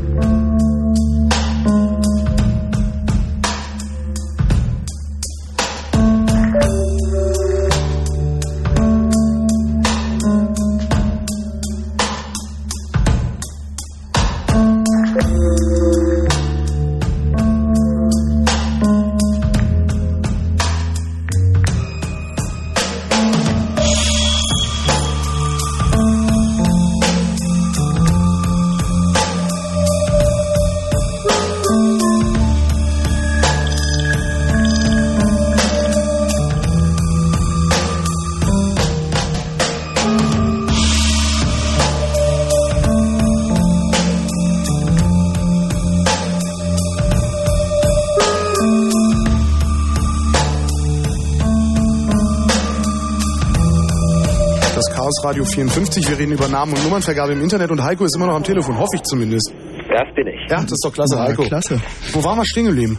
Chaos Radio 54. Wir reden über Namen und Nummernvergabe im Internet und Heiko ist immer noch am Telefon, hoffe ich zumindest. Das bin ich. Ja, das ist doch klasse, Ja, Heiko. klasse. Wo waren wir stehen geblieben?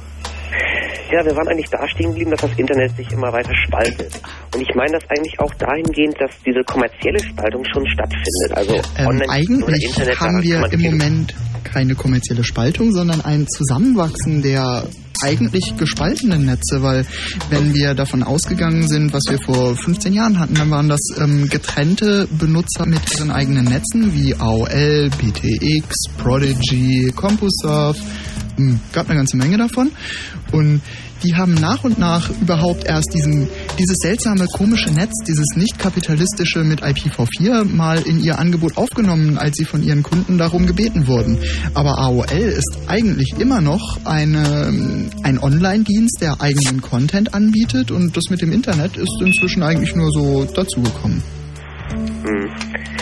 Ja, wir waren eigentlich da stehen geblieben, dass das Internet sich immer weiter spaltet. Und ich meine das eigentlich auch dahingehend, dass diese kommerzielle Spaltung schon stattfindet. Also Ähm, online oder eigentlich Internet haben wir im Moment keine kommerzielle Spaltung, sondern ein Zusammenwachsen der eigentlich gespaltenen Netze, weil wenn wir davon ausgegangen sind, was wir vor 15 Jahren hatten, dann waren das ähm, getrennte Benutzer mit ihren eigenen Netzen wie AOL, PTX, Prodigy, CompuServe, hm, gab eine ganze Menge davon. Und die haben nach und nach überhaupt erst diesen, dieses seltsame, komische Netz, dieses nicht kapitalistische mit IPv4 mal in ihr Angebot aufgenommen, als sie von ihren Kunden darum gebeten wurden. Aber AOL ist eigentlich immer noch eine, ein Online-Dienst, der eigenen Content anbietet und das mit dem Internet ist inzwischen eigentlich nur so dazugekommen. Hm.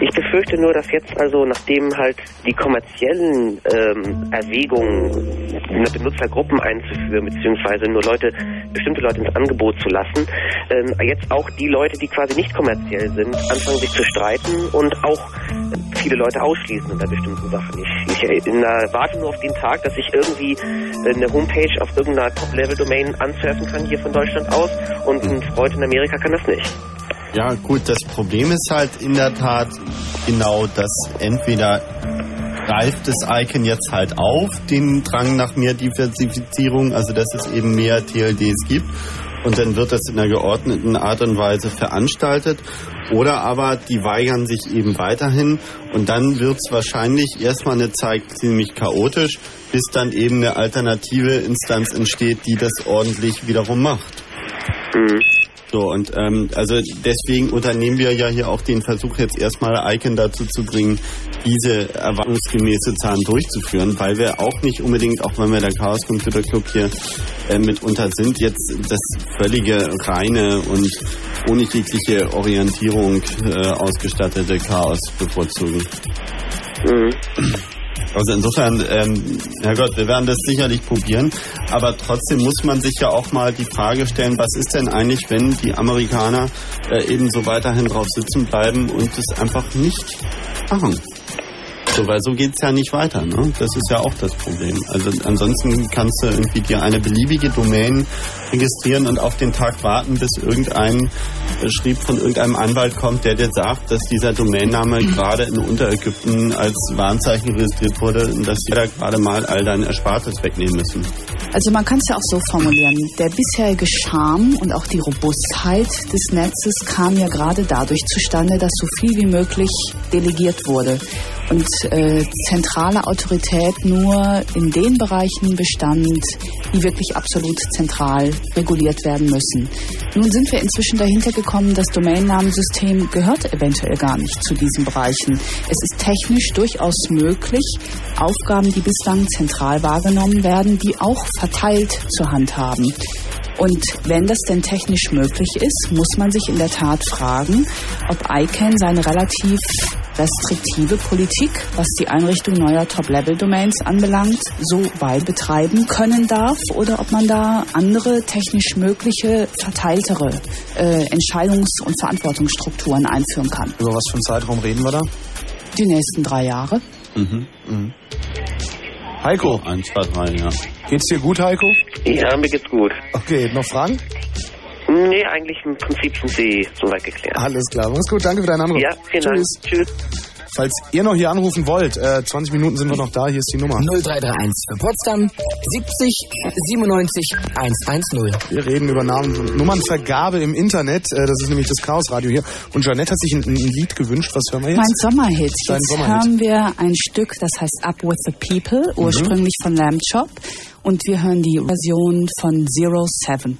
Ich befürchte nur, dass jetzt also, nachdem halt die kommerziellen ähm, Erwägungen, eine Benutzergruppen einzuführen, beziehungsweise nur Leute, bestimmte Leute ins Angebot zu lassen, ähm, jetzt auch die Leute, die quasi nicht kommerziell sind, anfangen sich zu streiten und auch viele Leute ausschließen unter bestimmten Sachen. Ich, ich äh, warte nur auf den Tag, dass ich irgendwie eine Homepage auf irgendeiner Top-Level-Domain ansurfen kann, hier von Deutschland aus, und ein Freund in Amerika kann das nicht. Ja, gut, das Problem ist halt in der Tat genau, dass entweder greift das Icon jetzt halt auf, den Drang nach mehr Diversifizierung, also dass es eben mehr TLDs gibt und dann wird das in einer geordneten Art und Weise veranstaltet. Oder aber die weigern sich eben weiterhin und dann wird es wahrscheinlich erstmal eine Zeit ziemlich chaotisch, bis dann eben eine alternative Instanz entsteht, die das ordentlich wiederum macht. So, und ähm, also deswegen unternehmen wir ja hier auch den Versuch, jetzt erstmal Icon dazu zu bringen, diese erwartungsgemäße Zahlen durchzuführen, weil wir auch nicht unbedingt, auch wenn wir der Chaos Computer Club hier äh, mitunter sind, jetzt das völlige reine und ohne jegliche Orientierung äh, ausgestattete Chaos bevorzugen. Also insofern, ähm, Herrgott, wir werden das sicherlich probieren, aber trotzdem muss man sich ja auch mal die Frage stellen, was ist denn eigentlich, wenn die Amerikaner äh, eben so weiterhin drauf sitzen bleiben und es einfach nicht machen? So, weil so geht's ja nicht weiter, ne? Das ist ja auch das Problem. Also ansonsten kannst du irgendwie dir eine beliebige Domain registrieren und auf den Tag warten, bis irgendein Schrieb von irgendeinem Anwalt kommt, der dir sagt, dass dieser Domainname gerade in Unterägypten als Warnzeichen registriert wurde und dass die da gerade mal all dein Erspartes wegnehmen müssen. Also man kann es ja auch so formulieren. Der bisherige Charme und auch die Robustheit des Netzes kam ja gerade dadurch zustande, dass so viel wie möglich delegiert wurde und äh, zentrale Autorität nur in den Bereichen bestand, die wirklich absolut zentral reguliert werden müssen. Nun sind wir inzwischen dahinter gekommen, das Domainnamensystem gehört eventuell gar nicht zu diesen Bereichen. Es ist technisch durchaus möglich, Aufgaben, die bislang zentral wahrgenommen werden, die auch verteilt zu handhaben. Und wenn das denn technisch möglich ist, muss man sich in der Tat fragen, ob ICANN seine relativ restriktive Politik, was die Einrichtung neuer Top-Level-Domains anbelangt, so weit betreiben können darf oder ob man da andere technisch mögliche, verteiltere äh, Entscheidungs- und Verantwortungsstrukturen einführen kann. Über was für einen Zeitraum reden wir da? Die nächsten drei Jahre. Mhm. mhm. Heiko. Eins, zwei, drei, ja. Geht's dir gut, Heiko? Ja, mir geht's gut. Okay, noch Fragen? Nee, eigentlich im Prinzip sind sie soweit geklärt. Alles klar, mach's gut, danke für deinen Anruf. Ja, vielen Dank. Tschüss. Tschüss. Falls ihr noch hier anrufen wollt, äh, 20 Minuten sind wir noch da, hier ist die Nummer. 0331 für Potsdam 70 97 110. Wir reden über Namen Nummernvergabe im Internet, äh, das ist nämlich das Chaos Radio hier. Und Jeanette hat sich ein, ein Lied gewünscht, was hören wir jetzt? Mein Sommerhit. Dein Jetzt Sommerhit. hören wir ein Stück, das heißt Up With The People, Mhm. ursprünglich von Lamb Chop. Und wir hören die Version von Zero Seven.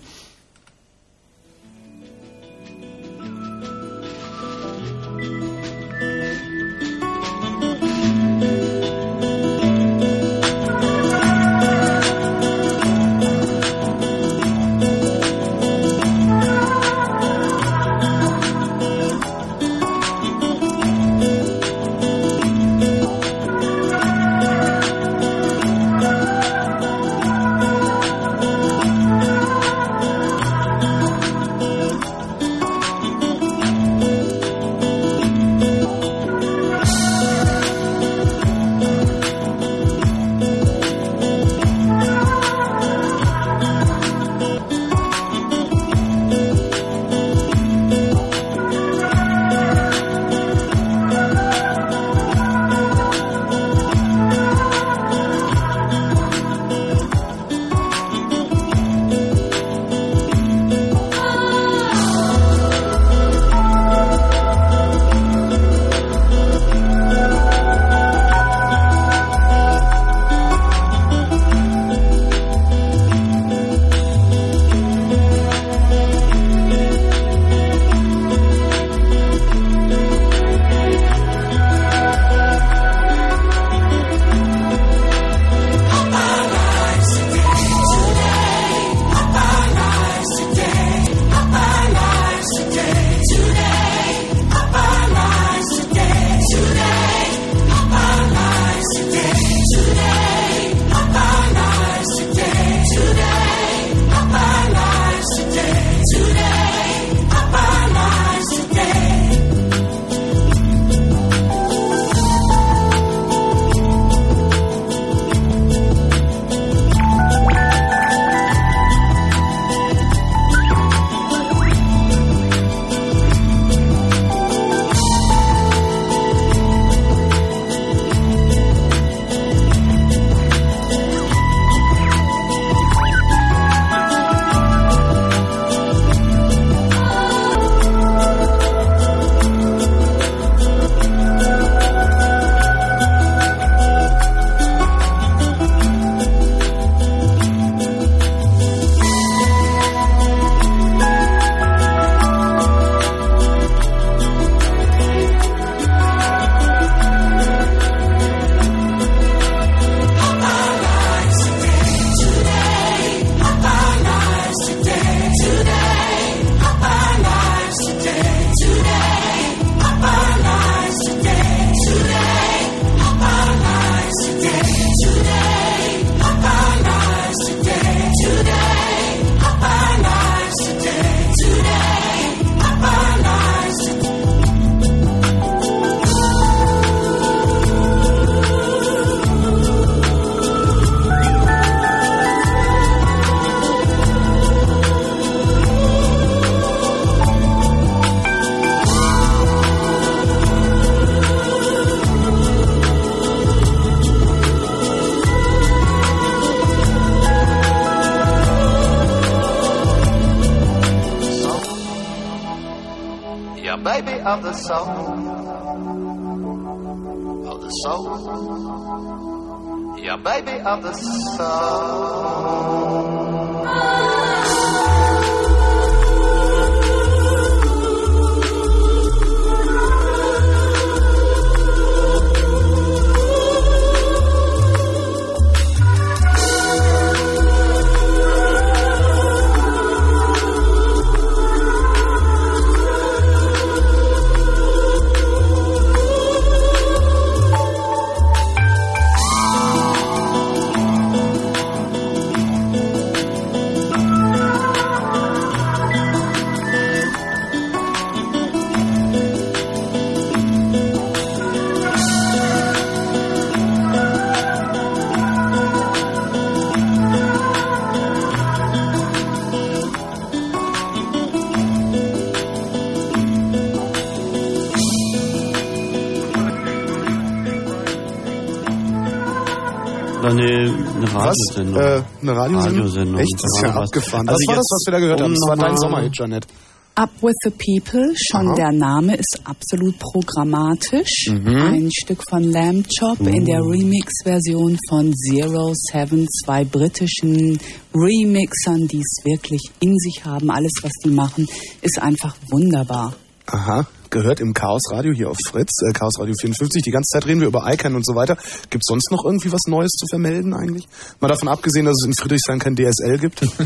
Radiosendung. Äh, eine Radiosendung? Radiosendung. Echt? Das ist ja war was. abgefahren. Also was war das, was wir da gehört haben? Das war dein Sommerhit, Janet. Up with the People, schon Aha. der Name ist absolut programmatisch. Mhm. Ein Stück von Lamb Chop in der Remix-Version von Zero Seven, zwei britischen Remixern, die es wirklich in sich haben. Alles, was die machen, ist einfach wunderbar. Aha, gehört im Chaos Radio hier auf Fritz, äh, Chaos Radio 54. Die ganze Zeit reden wir über ICANN und so weiter. Gibt es sonst noch irgendwie was Neues zu vermelden eigentlich? Mal davon abgesehen, dass es in Friedrichshain kein DSL gibt. *laughs*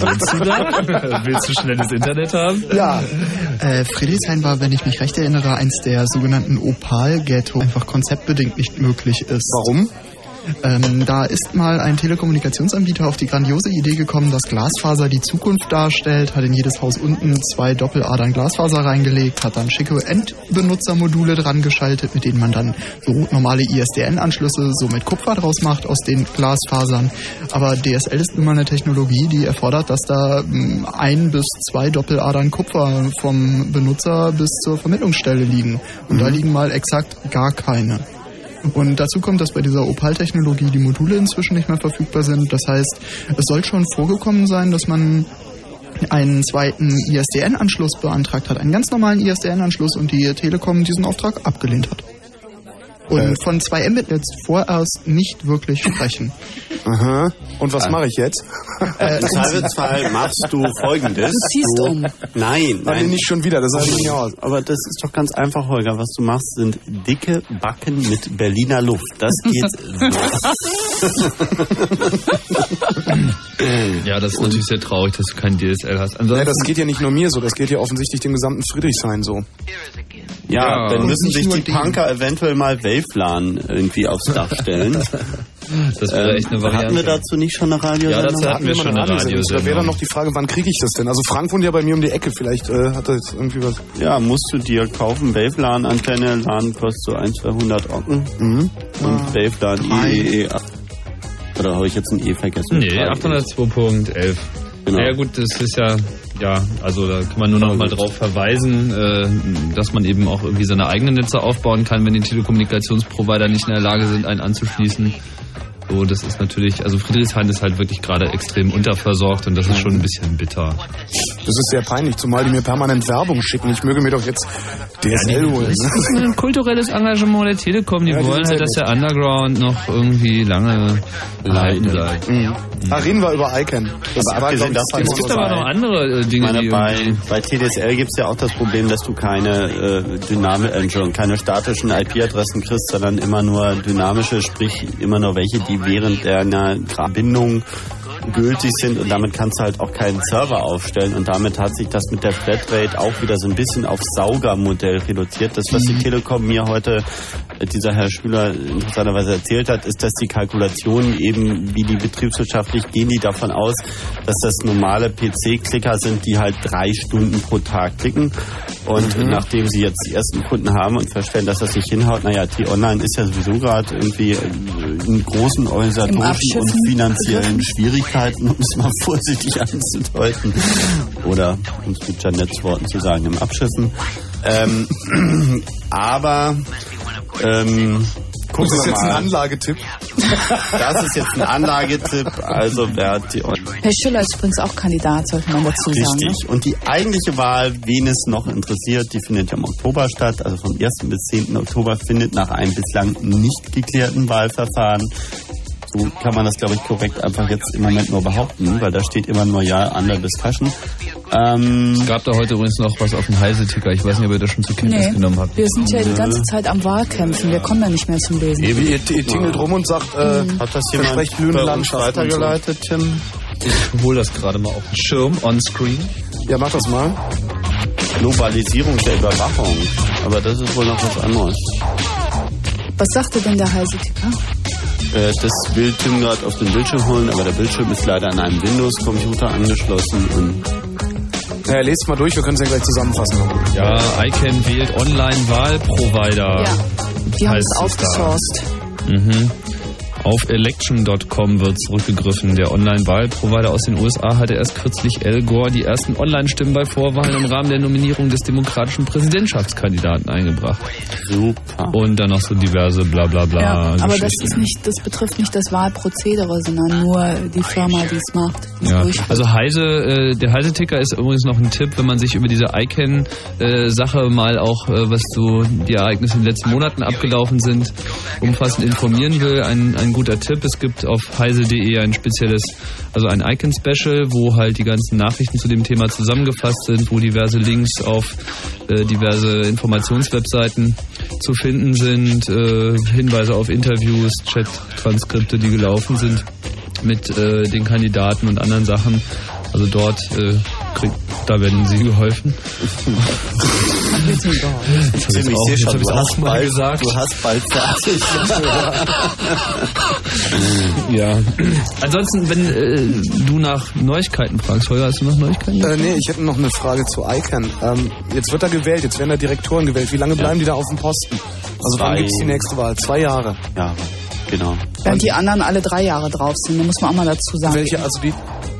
Willst du da? Willst du schnelles Internet haben? Ja. Äh, Friedrichshain war, wenn ich mich recht erinnere, eins der sogenannten Opal-Ghetto, einfach konzeptbedingt nicht möglich ist. Warum? Ähm, da ist mal ein Telekommunikationsanbieter auf die grandiose Idee gekommen, dass Glasfaser die Zukunft darstellt, hat in jedes Haus unten zwei Doppeladern Glasfaser reingelegt, hat dann schicke Endbenutzermodule dran geschaltet, mit denen man dann so normale ISDN-Anschlüsse so mit Kupfer draus macht aus den Glasfasern. Aber DSL ist nun mal eine Technologie, die erfordert, dass da ähm, ein bis zwei Doppeladern Kupfer vom Benutzer bis zur Vermittlungsstelle liegen. Und da liegen mal exakt gar keine. Und dazu kommt, dass bei dieser Opal-Technologie die Module inzwischen nicht mehr verfügbar sind. Das heißt, es soll schon vorgekommen sein, dass man einen zweiten ISDN-Anschluss beantragt hat, einen ganz normalen ISDN-Anschluss und die Telekom diesen Auftrag abgelehnt hat. Und von 2 Mbit jetzt vorerst nicht wirklich sprechen. *laughs* Aha. Und was mache ich jetzt? Äh, Im *laughs* Zweifelsfall machst du folgendes. Du ziehst um. Nein, Nein, nein. nicht schon wieder, das sieht nicht aus. Aber das ist doch ganz einfach, Holger. Was du machst, sind dicke Backen mit Berliner Luft. Das geht *laughs* Ja, das ist natürlich sehr traurig, dass du kein DSL hast. Ja, Ansonsten, das geht ja nicht nur mir so, das geht ja offensichtlich dem gesamten Friedrichshain so. Ja, Ja. dann müssen sich die die- Punker eventuell mal Wavelan irgendwie aufs Dach stellen. *laughs* das wäre echt eine Ähm, Variante. hatten wir dazu nicht schon eine Radiosendung? Ja, dazu hatten wir schon eine Radiosendung. Da wäre dann noch die Frage, wann kriege ich das denn? Also Frank wohnt ja bei mir um die Ecke, vielleicht äh, hat er jetzt irgendwie was. Ja, musst du dir kaufen, Wavelan-Antenne, LAN kostet so 1, 200 Ocken. Mhm. Und Wavelan IEE. Oder habe ich jetzt ein E vergessen? Nee, 802.11. Genau. Ja gut, das ist ja, ja, also da kann man nur noch mal drauf verweisen, äh, dass man eben auch irgendwie seine eigenen Netze aufbauen kann, wenn die Telekommunikationsprovider nicht in der Lage sind, einen anzuschließen. So, das ist natürlich, also Friedrichshain ist halt wirklich gerade extrem unterversorgt und das ist schon ein bisschen bitter. Das ist sehr peinlich, zumal die mir permanent Werbung schicken. Ich möge mir doch jetzt DSL holen. *laughs* Das ist ein kulturelles Engagement der Telekom. Die Ja, die wollen halt, dass der Underground noch irgendwie lange erhalten bleibt. Mhm. Da reden wir über ICANN. Das Aber war, abgesehen davon- das Es gibt aber noch andere äh, Dinge, meine, die bei, bei TDSL gibt es ja auch das Problem, dass du keine äh, dynami äh, keine statischen IP-Adressen kriegst, sondern immer nur dynamische, sprich immer nur welche, die während der Bindung gültig sind und damit kannst du halt auch keinen Server aufstellen. Und damit hat sich das mit der Flatrate auch wieder so ein bisschen aufs Saugermodell reduziert. Das, was die Telekom mir heute, äh, dieser Herr Schüler interessanterweise erzählt hat, ist, dass die Kalkulationen eben, wie die betriebswirtschaftlich gehen, die davon aus, dass das normale PC-Klicker sind, die halt drei Stunden pro Tag klicken. Und Mhm. nachdem sie jetzt die ersten Kunden haben und feststellen, dass das nicht hinhaut, naja, T-Online ist ja sowieso gerade irgendwie äh, in großen organisatorischen und finanziellen Schwierigkeiten, um es mal *laughs* vorsichtig anzudeuten. Oder um es mit Janets Worten zu sagen, im Abschiffen. Ähm, *clears throat* aber ähm, gucken Das ist jetzt ein mal. Anlagetipp. Das ist jetzt ein Anlagetipp. Also wer hat die Herr Schüller ist übrigens auch Kandidat, sollte man dazu sagen. Ne? Richtig. Und die eigentliche Wahl, wen es noch interessiert, die findet ja im Oktober statt. Also vom 1. bis 10. Oktober findet nach einem bislang nicht geklärten Wahlverfahren. So kann man das, glaube ich, korrekt einfach jetzt im Moment nur behaupten, weil da steht immer nur Ja, under discussion. Ähm, Es gab da heute übrigens noch was auf dem Heise-Ticker. Ich weiß nicht, ob ihr das schon zur Kenntnis Nee, genommen habt. wir sind ja die ganze Zeit am Wahlkämpfen. Wir kommen ja nicht mehr zum Lesen. Ihr, ihr tingelt rum und sagt, äh, Hat das jemand versprecht uns Landschaften. weitergeleitet, Tim? Ich hole das gerade mal auf den Schirm, on screen. Ja, mach das mal. Globalisierung der Überwachung. Aber das ist wohl noch was anderes. Was sagte denn der Heise-Ticker? Äh, das will Tim gerade auf den Bildschirm holen, aber der Bildschirm ist leider an einem Windows-Computer angeschlossen und Naja, lest mal durch, wir können es ja gleich zusammenfassen. Ja, ICANN wählt Online-Wahlprovider. Ja, die haben heißt es outgesourced. Mhm. Auf election.com wird zurückgegriffen. Der Online-Wahlprovider aus den USA hatte erst kürzlich Al Gore die ersten Online-Stimmen bei Vorwahlen im Rahmen der Nominierung des demokratischen Präsidentschaftskandidaten eingebracht. Super. Und dann noch so diverse bla bla bla. Ja, aber das ist nicht, das betrifft nicht das Wahlprozedere, sondern nur die Firma, die es macht. Ja, also Heise, äh, der Heise-Ticker ist übrigens noch ein Tipp, wenn man sich über diese ICANN-Sache mal auch, äh, was so die Ereignisse in den letzten Monaten abgelaufen sind, umfassend informieren will. Ein, ein guter Tipp. Es gibt auf heise.de ein spezielles, also ein Icon-Special, wo halt die ganzen Nachrichten zu dem Thema zusammengefasst sind, wo diverse Links auf äh, diverse Informationswebseiten zu finden sind, äh, Hinweise auf Interviews, Chat-Transkripte, die gelaufen sind mit äh, den Kandidaten und anderen Sachen. Also dort äh, kriegt, da werden sie geholfen. Ziemlich hab schon. Du hast mal bald, gesagt. du hast bald fertig. *laughs* ja. Ansonsten, wenn äh, du nach Neuigkeiten fragst, Holger, hast du noch Neuigkeiten? Äh, nee, ich hätte noch eine Frage zu ICANN. Ähm, jetzt wird er gewählt, jetzt werden da Direktoren gewählt. Wie lange bleiben die da auf dem Posten? Also wann Zwei. gibt's die nächste Wahl? Zwei Jahre. Ja, genau. Während die anderen alle drei Jahre drauf sind, da muss man auch mal dazu sagen. Welche, also die?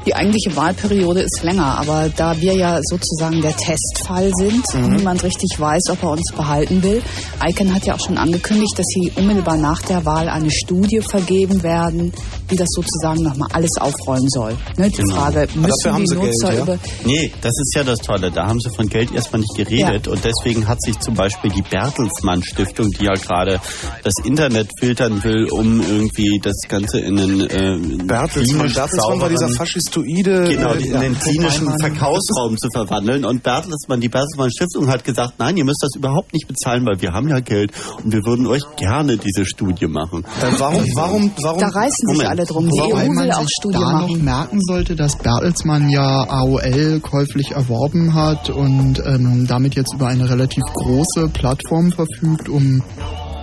Die eigentliche Wahlperiode ist länger, aber da wir ja sozusagen der Testfall sind und Mhm. niemand richtig weiß, ob er uns behalten will, ICANN hat ja auch schon angekündigt, dass sie unmittelbar nach der Wahl eine Studie vergeben werden, die das sozusagen nochmal alles aufrollen soll. Ne, die Genau. Frage, müssen dafür haben die sie Nutzer Geld, ja? über... Nee, das ist ja das Tolle. Da haben sie von Geld erstmal nicht geredet und deswegen hat sich zum Beispiel die Bertelsmann Stiftung, die ja gerade das Internet filtern will, um irgendwie das Ganze in einen äh, Bertelsmann, Bertelsmann war dieser sauberen- faschistoide... Genau, äh, in ja, den klinischen Verkaufsraum zu verwandeln. Und Bertelsmann, die Bertelsmann Stiftung hat gesagt, nein, ihr müsst das überhaupt nicht bezahlen, weil wir haben ja Geld und wir würden euch gerne diese Studie machen. Äh, warum, warum, warum? Da reißen sich alle drum. Die Wobei EU man will auch Studie da machen. noch merken sollte, dass Bertelsmann ja AOL käuflich erworben hat und ähm, damit jetzt über eine relativ große Plattform verfügt, um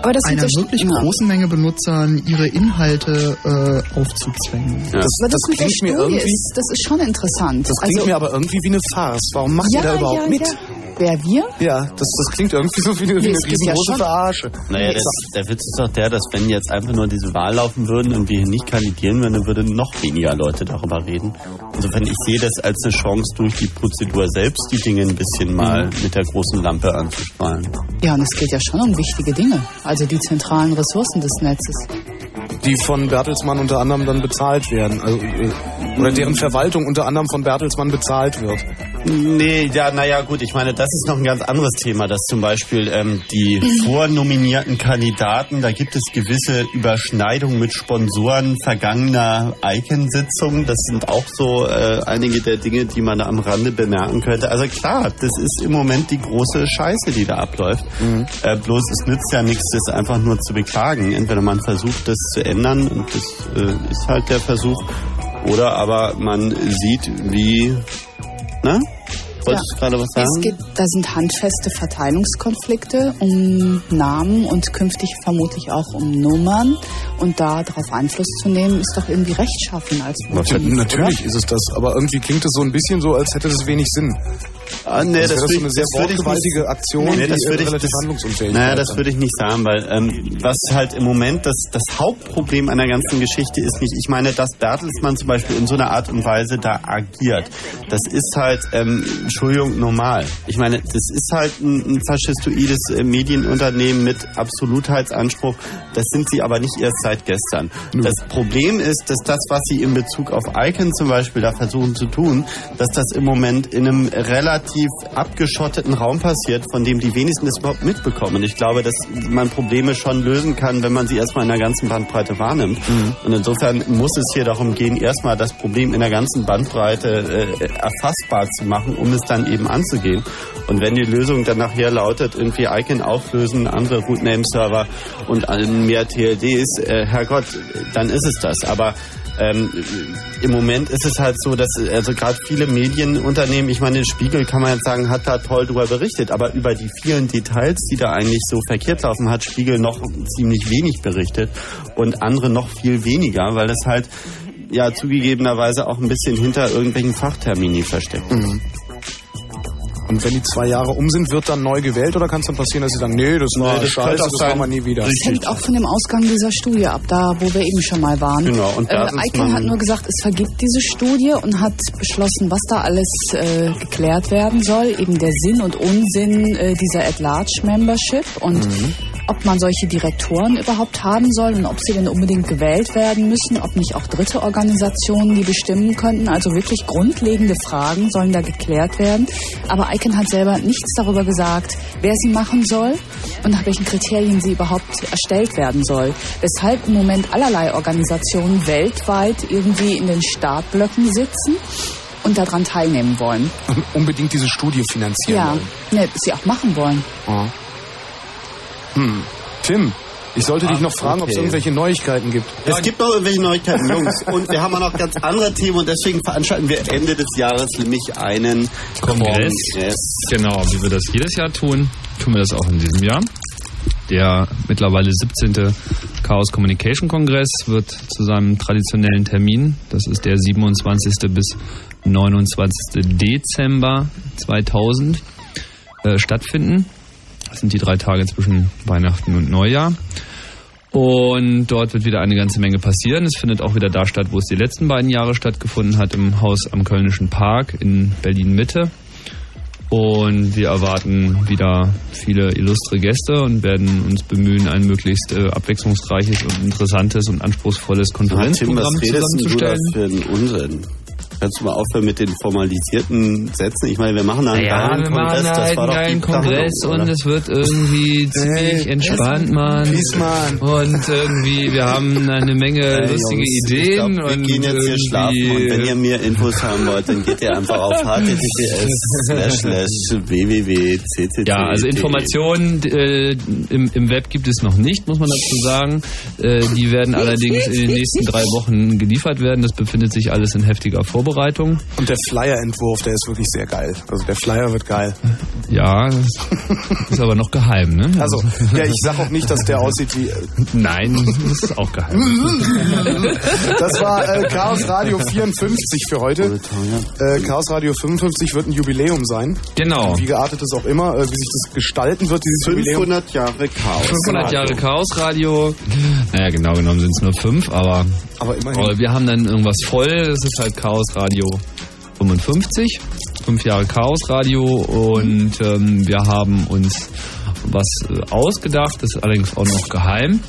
einer wirklich ja. großen Menge Benutzern ihre Inhalte äh, aufzuzwängen. Das, Aber das, das der klingt mir irgendwie... ist, das ist schon interessant. Das klingt also, mir aber irgendwie wie eine Farce. Warum macht ja, ihr da überhaupt ja, mit? Ja. Wer wir? Ja, das, das klingt irgendwie so wie eine, wie eine ja riesengroße schon- Verarsche. Naja, das, der Witz ist doch der, dass wenn jetzt einfach nur diese Wahl laufen würden und wir hier nicht kandidieren würden, dann würden noch weniger Leute darüber reden. Insofern, ich sehe das als eine Chance, durch die Prozedur selbst die Dinge ein bisschen mal Mhm. mit der großen Lampe anzustrahlen. Ja, und es geht ja schon um wichtige Dinge. Also die zentralen Ressourcen des Netzes. Die von Bertelsmann unter anderem dann bezahlt werden. Also, äh, oder deren Verwaltung unter anderem von Bertelsmann bezahlt wird. Nee, ja, naja, gut, ich meine, das ist noch ein ganz anderes Thema, dass zum Beispiel ähm, die vornominierten Kandidaten, da gibt es gewisse Überschneidungen mit Sponsoren vergangener Icon-Sitzungen. Das sind auch so äh, einige der Dinge, die man da am Rande bemerken könnte. Also klar, das ist im Moment die große Scheiße, die da abläuft. Äh, bloß es nützt ja nichts, das einfach nur zu beklagen. Entweder man versucht, das zu ändern und das äh, ist halt der Versuch, oder aber man sieht, wie Ne? Wolltest du gerade was sagen? Es geht, da sind handfeste Verteilungskonflikte um Namen und künftig vermutlich auch um Nummern. Und da darauf Einfluss zu nehmen, ist doch irgendwie rechtschaffen als Motiv, Natürlich ist es das, aber irgendwie klingt es so ein bisschen so, als hätte das wenig Sinn. Ah, nee, das, das so eine sehr wortgewaltige Aktion, nee, das würde ich, relativ handlungsunfähig Naja, das würde ich nicht sagen, weil ähm, was halt im Moment das, das Hauptproblem an der ganzen Geschichte ist nicht, ich meine, dass Bertelsmann zum Beispiel in so einer Art und Weise da agiert, das ist halt, ähm, Entschuldigung, normal. Ich meine, das ist halt ein, ein faschistoides äh, Medienunternehmen mit Absolutheitsanspruch, das sind sie aber nicht erst seit gestern. Das Problem ist, dass das, was sie in Bezug auf Icon zum Beispiel da versuchen zu tun, dass das im Moment in einem relativ abgeschotteten Raum passiert, von dem die wenigsten das überhaupt mitbekommen. Ich glaube, dass man Probleme schon lösen kann, wenn man sie erstmal in der ganzen Bandbreite wahrnimmt. Und insofern muss es hier darum gehen, erstmal das Problem in der ganzen Bandbreite äh, erfassbar zu machen, um es dann eben anzugehen. Und wenn die Lösung dann nachher lautet, irgendwie Icon auflösen, andere Rootname-Server und mehr TLDs, äh, Herrgott, dann ist es das. Aber ähm, im Moment ist es halt so, dass also gerade viele Medienunternehmen, ich meine, Spiegel kann man jetzt sagen, hat da toll drüber berichtet, aber über die vielen Details, die da eigentlich so verkehrt laufen, hat Spiegel noch ziemlich wenig berichtet und andere noch viel weniger, weil es halt ja zugegebenerweise auch ein bisschen hinter irgendwelchen Fachtermini versteckt. Und wenn die zwei Jahre um sind, wird dann neu gewählt oder kann es dann passieren, dass sie sagen, nee, das war Nee, das scheiße, das machen wir nie wieder. Das hängt auch von dem Ausgang dieser Studie ab, da wo wir eben schon mal waren. Genau, und da äh, ICANN man- hat nur gesagt, es vergibt diese Studie und hat beschlossen, was da alles äh, geklärt werden soll. Eben der Sinn und Unsinn äh, dieser At-Large-Membership und Mhm. ob man solche Direktoren überhaupt haben soll und ob sie denn unbedingt gewählt werden müssen, ob nicht auch dritte Organisationen die bestimmen könnten. Also wirklich grundlegende Fragen sollen da geklärt werden. Aber ICANN hat selber nichts darüber gesagt, wer sie machen soll und nach welchen Kriterien sie überhaupt erstellt werden soll. Weshalb im Moment allerlei Organisationen weltweit irgendwie in den Startblöcken sitzen und daran teilnehmen wollen. Und unbedingt diese Studie finanzieren Ja, wollen. ne, sie auch machen wollen. Ja. Hm. Tim, ich sollte dich noch fragen, ob es okay. irgendwelche Neuigkeiten gibt. Es gibt noch irgendwelche Neuigkeiten, Jungs. Und wir haben auch noch ganz andere Themen und deswegen veranstalten wir Ende des Jahres nämlich einen Kongress. Kongress. Genau, wie wir das jedes Jahr tun, tun wir das auch in diesem Jahr. Der mittlerweile 17. Chaos Communication Kongress wird zu seinem traditionellen Termin, das ist der 27. bis 29. Dezember 2000, äh, stattfinden. Das sind die drei Tage zwischen Weihnachten und Neujahr. Und dort wird wieder eine ganze Menge passieren. Es findet auch wieder da statt, wo es die letzten beiden Jahre stattgefunden hat, im Haus am Kölnischen Park in Berlin Mitte. Und wir erwarten wieder viele illustre Gäste und werden uns bemühen, ein möglichst äh, abwechslungsreiches und interessantes und anspruchsvolles Ah, Tim, Konferenzprogramm was redest denn du da zusammenzustellen. für einen Unsinn? Kannst du mal aufhören mit den formalisierten Sätzen? Ich meine, wir machen einen Ja, wir Kongress. machen das halt war einen doch geilen Kongress Planung, und es wird irgendwie ziemlich entspannt, Mann. Mann. Und irgendwie, wir haben eine Menge Ey, lustige Jungs, Ideen. Ich glaub, wir und gehen jetzt hier schlafen und wenn ihr mehr Infos haben wollt, dann geht ihr einfach auf https slash slash www.ccc. Ja, also Informationen äh, im, im Web gibt es noch nicht, muss man dazu sagen. Äh, die werden allerdings in den nächsten drei Wochen geliefert werden. Das befindet sich alles in heftiger Vorbereitung. Und der Flyer-Entwurf, der ist wirklich sehr geil. Also der Flyer wird geil. Ja, ist aber noch geheim, ne? Also, ja, ich sag auch nicht, dass der aussieht wie... Nein, das ist auch geheim. Das war äh, Chaos Radio 54 für heute. Äh, Chaos Radio 55 wird ein Jubiläum sein. Genau. Wie geartet es auch immer, äh, wie sich das gestalten wird, dieses Jubiläum. 500 Jahre Chaos. 500 Jahre Chaos-Radio. Naja, genau genommen sind es nur fünf, aber, Aber immerhin. aber wir haben dann irgendwas voll. Das ist halt Chaos-Radio 55. Fünf Jahre Chaos-Radio und ähm, wir haben uns was äh, ausgedacht. Das ist allerdings auch noch geheim.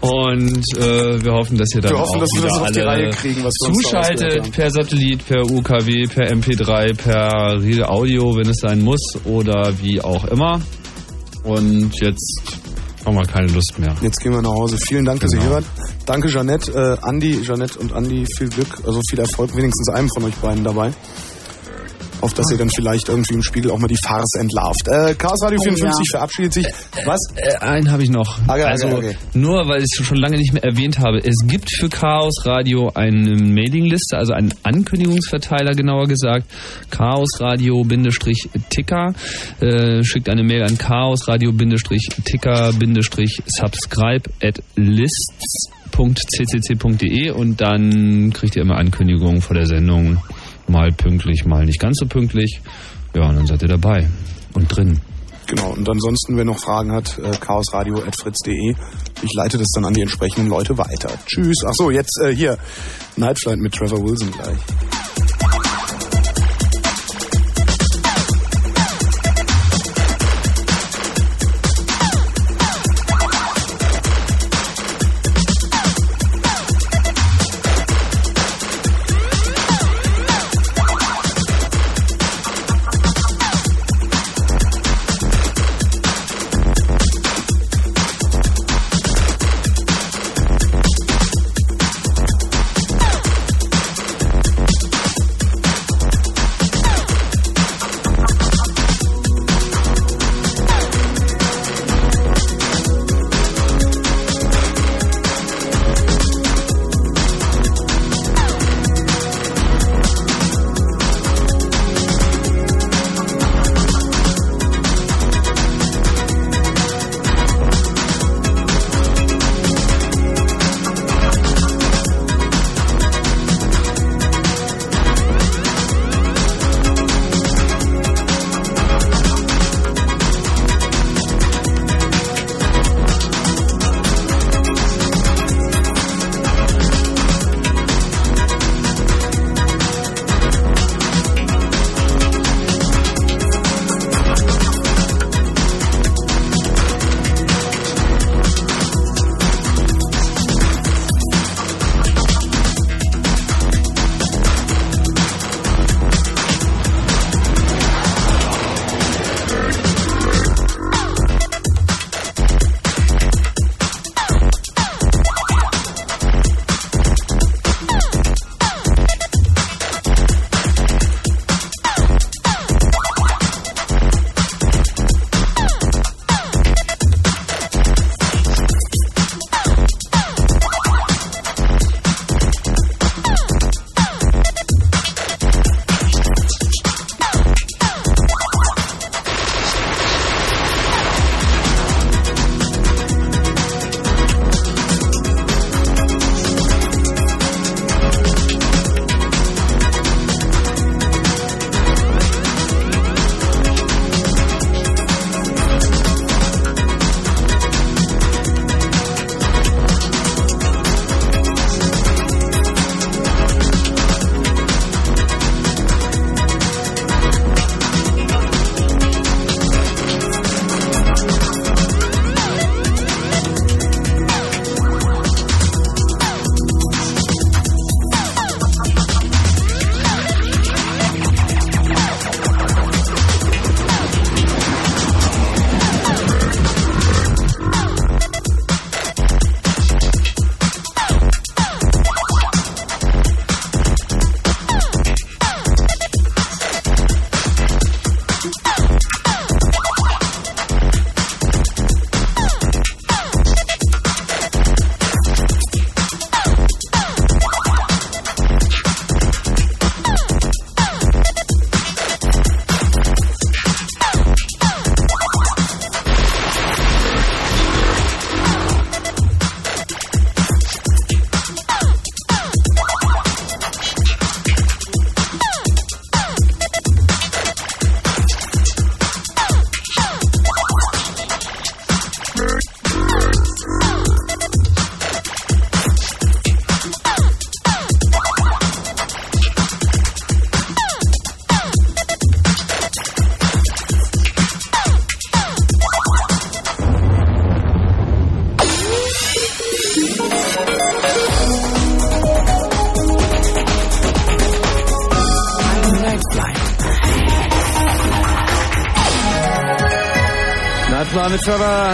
Und äh, wir hoffen, dass ihr dann Wir hoffen, auch dass wir das auf die Reihe kriegen, was wir zuschaltet per Satellit, per UKW, per MP3, per Real Audio, wenn es sein muss oder wie auch immer. Und jetzt haben wir keine Lust mehr. Jetzt gehen wir nach Hause. Vielen Dank, dass ihr Genau. hier wart. Danke, Jeanette, äh, Andi, Jeanette und Andi. Viel Glück, also viel Erfolg, wenigstens einem von euch beiden dabei. Auf dass ihr dann vielleicht irgendwie im Spiegel auch mal die Farce entlarvt. Äh, Chaos Radio Oh, 54 ja. verabschiedet sich. Was? Äh, einen habe ich noch. Okay, also okay, okay. nur weil ich es schon lange nicht mehr erwähnt habe, es gibt für Chaos Radio eine Mailingliste, also einen Ankündigungsverteiler genauer gesagt. Chaos Radio-Ticker äh, schickt eine Mail an Chaos Radio-Ticker-Subscribe at lists.ccc.de und dann kriegt ihr immer Ankündigungen vor der Sendung. Mal pünktlich, mal nicht ganz so pünktlich. Ja, und dann seid ihr dabei und drin. Genau, und ansonsten, wer noch Fragen hat, äh, chaosradio.fritz.de. Ich leite das dann an die entsprechenden Leute weiter. Tschüss. Ach so, jetzt äh, hier, Nightflight mit Trevor Wilson gleich.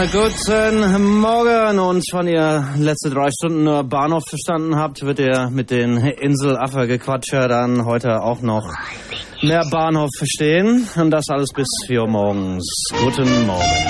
Guten Morgen. Und wenn ihr letzte drei Stunden nur Bahnhof verstanden habt, wird ihr mit den Inselaffe-Gequatscher dann heute auch noch mehr Bahnhof verstehen. Und das alles bis 4 Uhr morgens. Guten Morgen.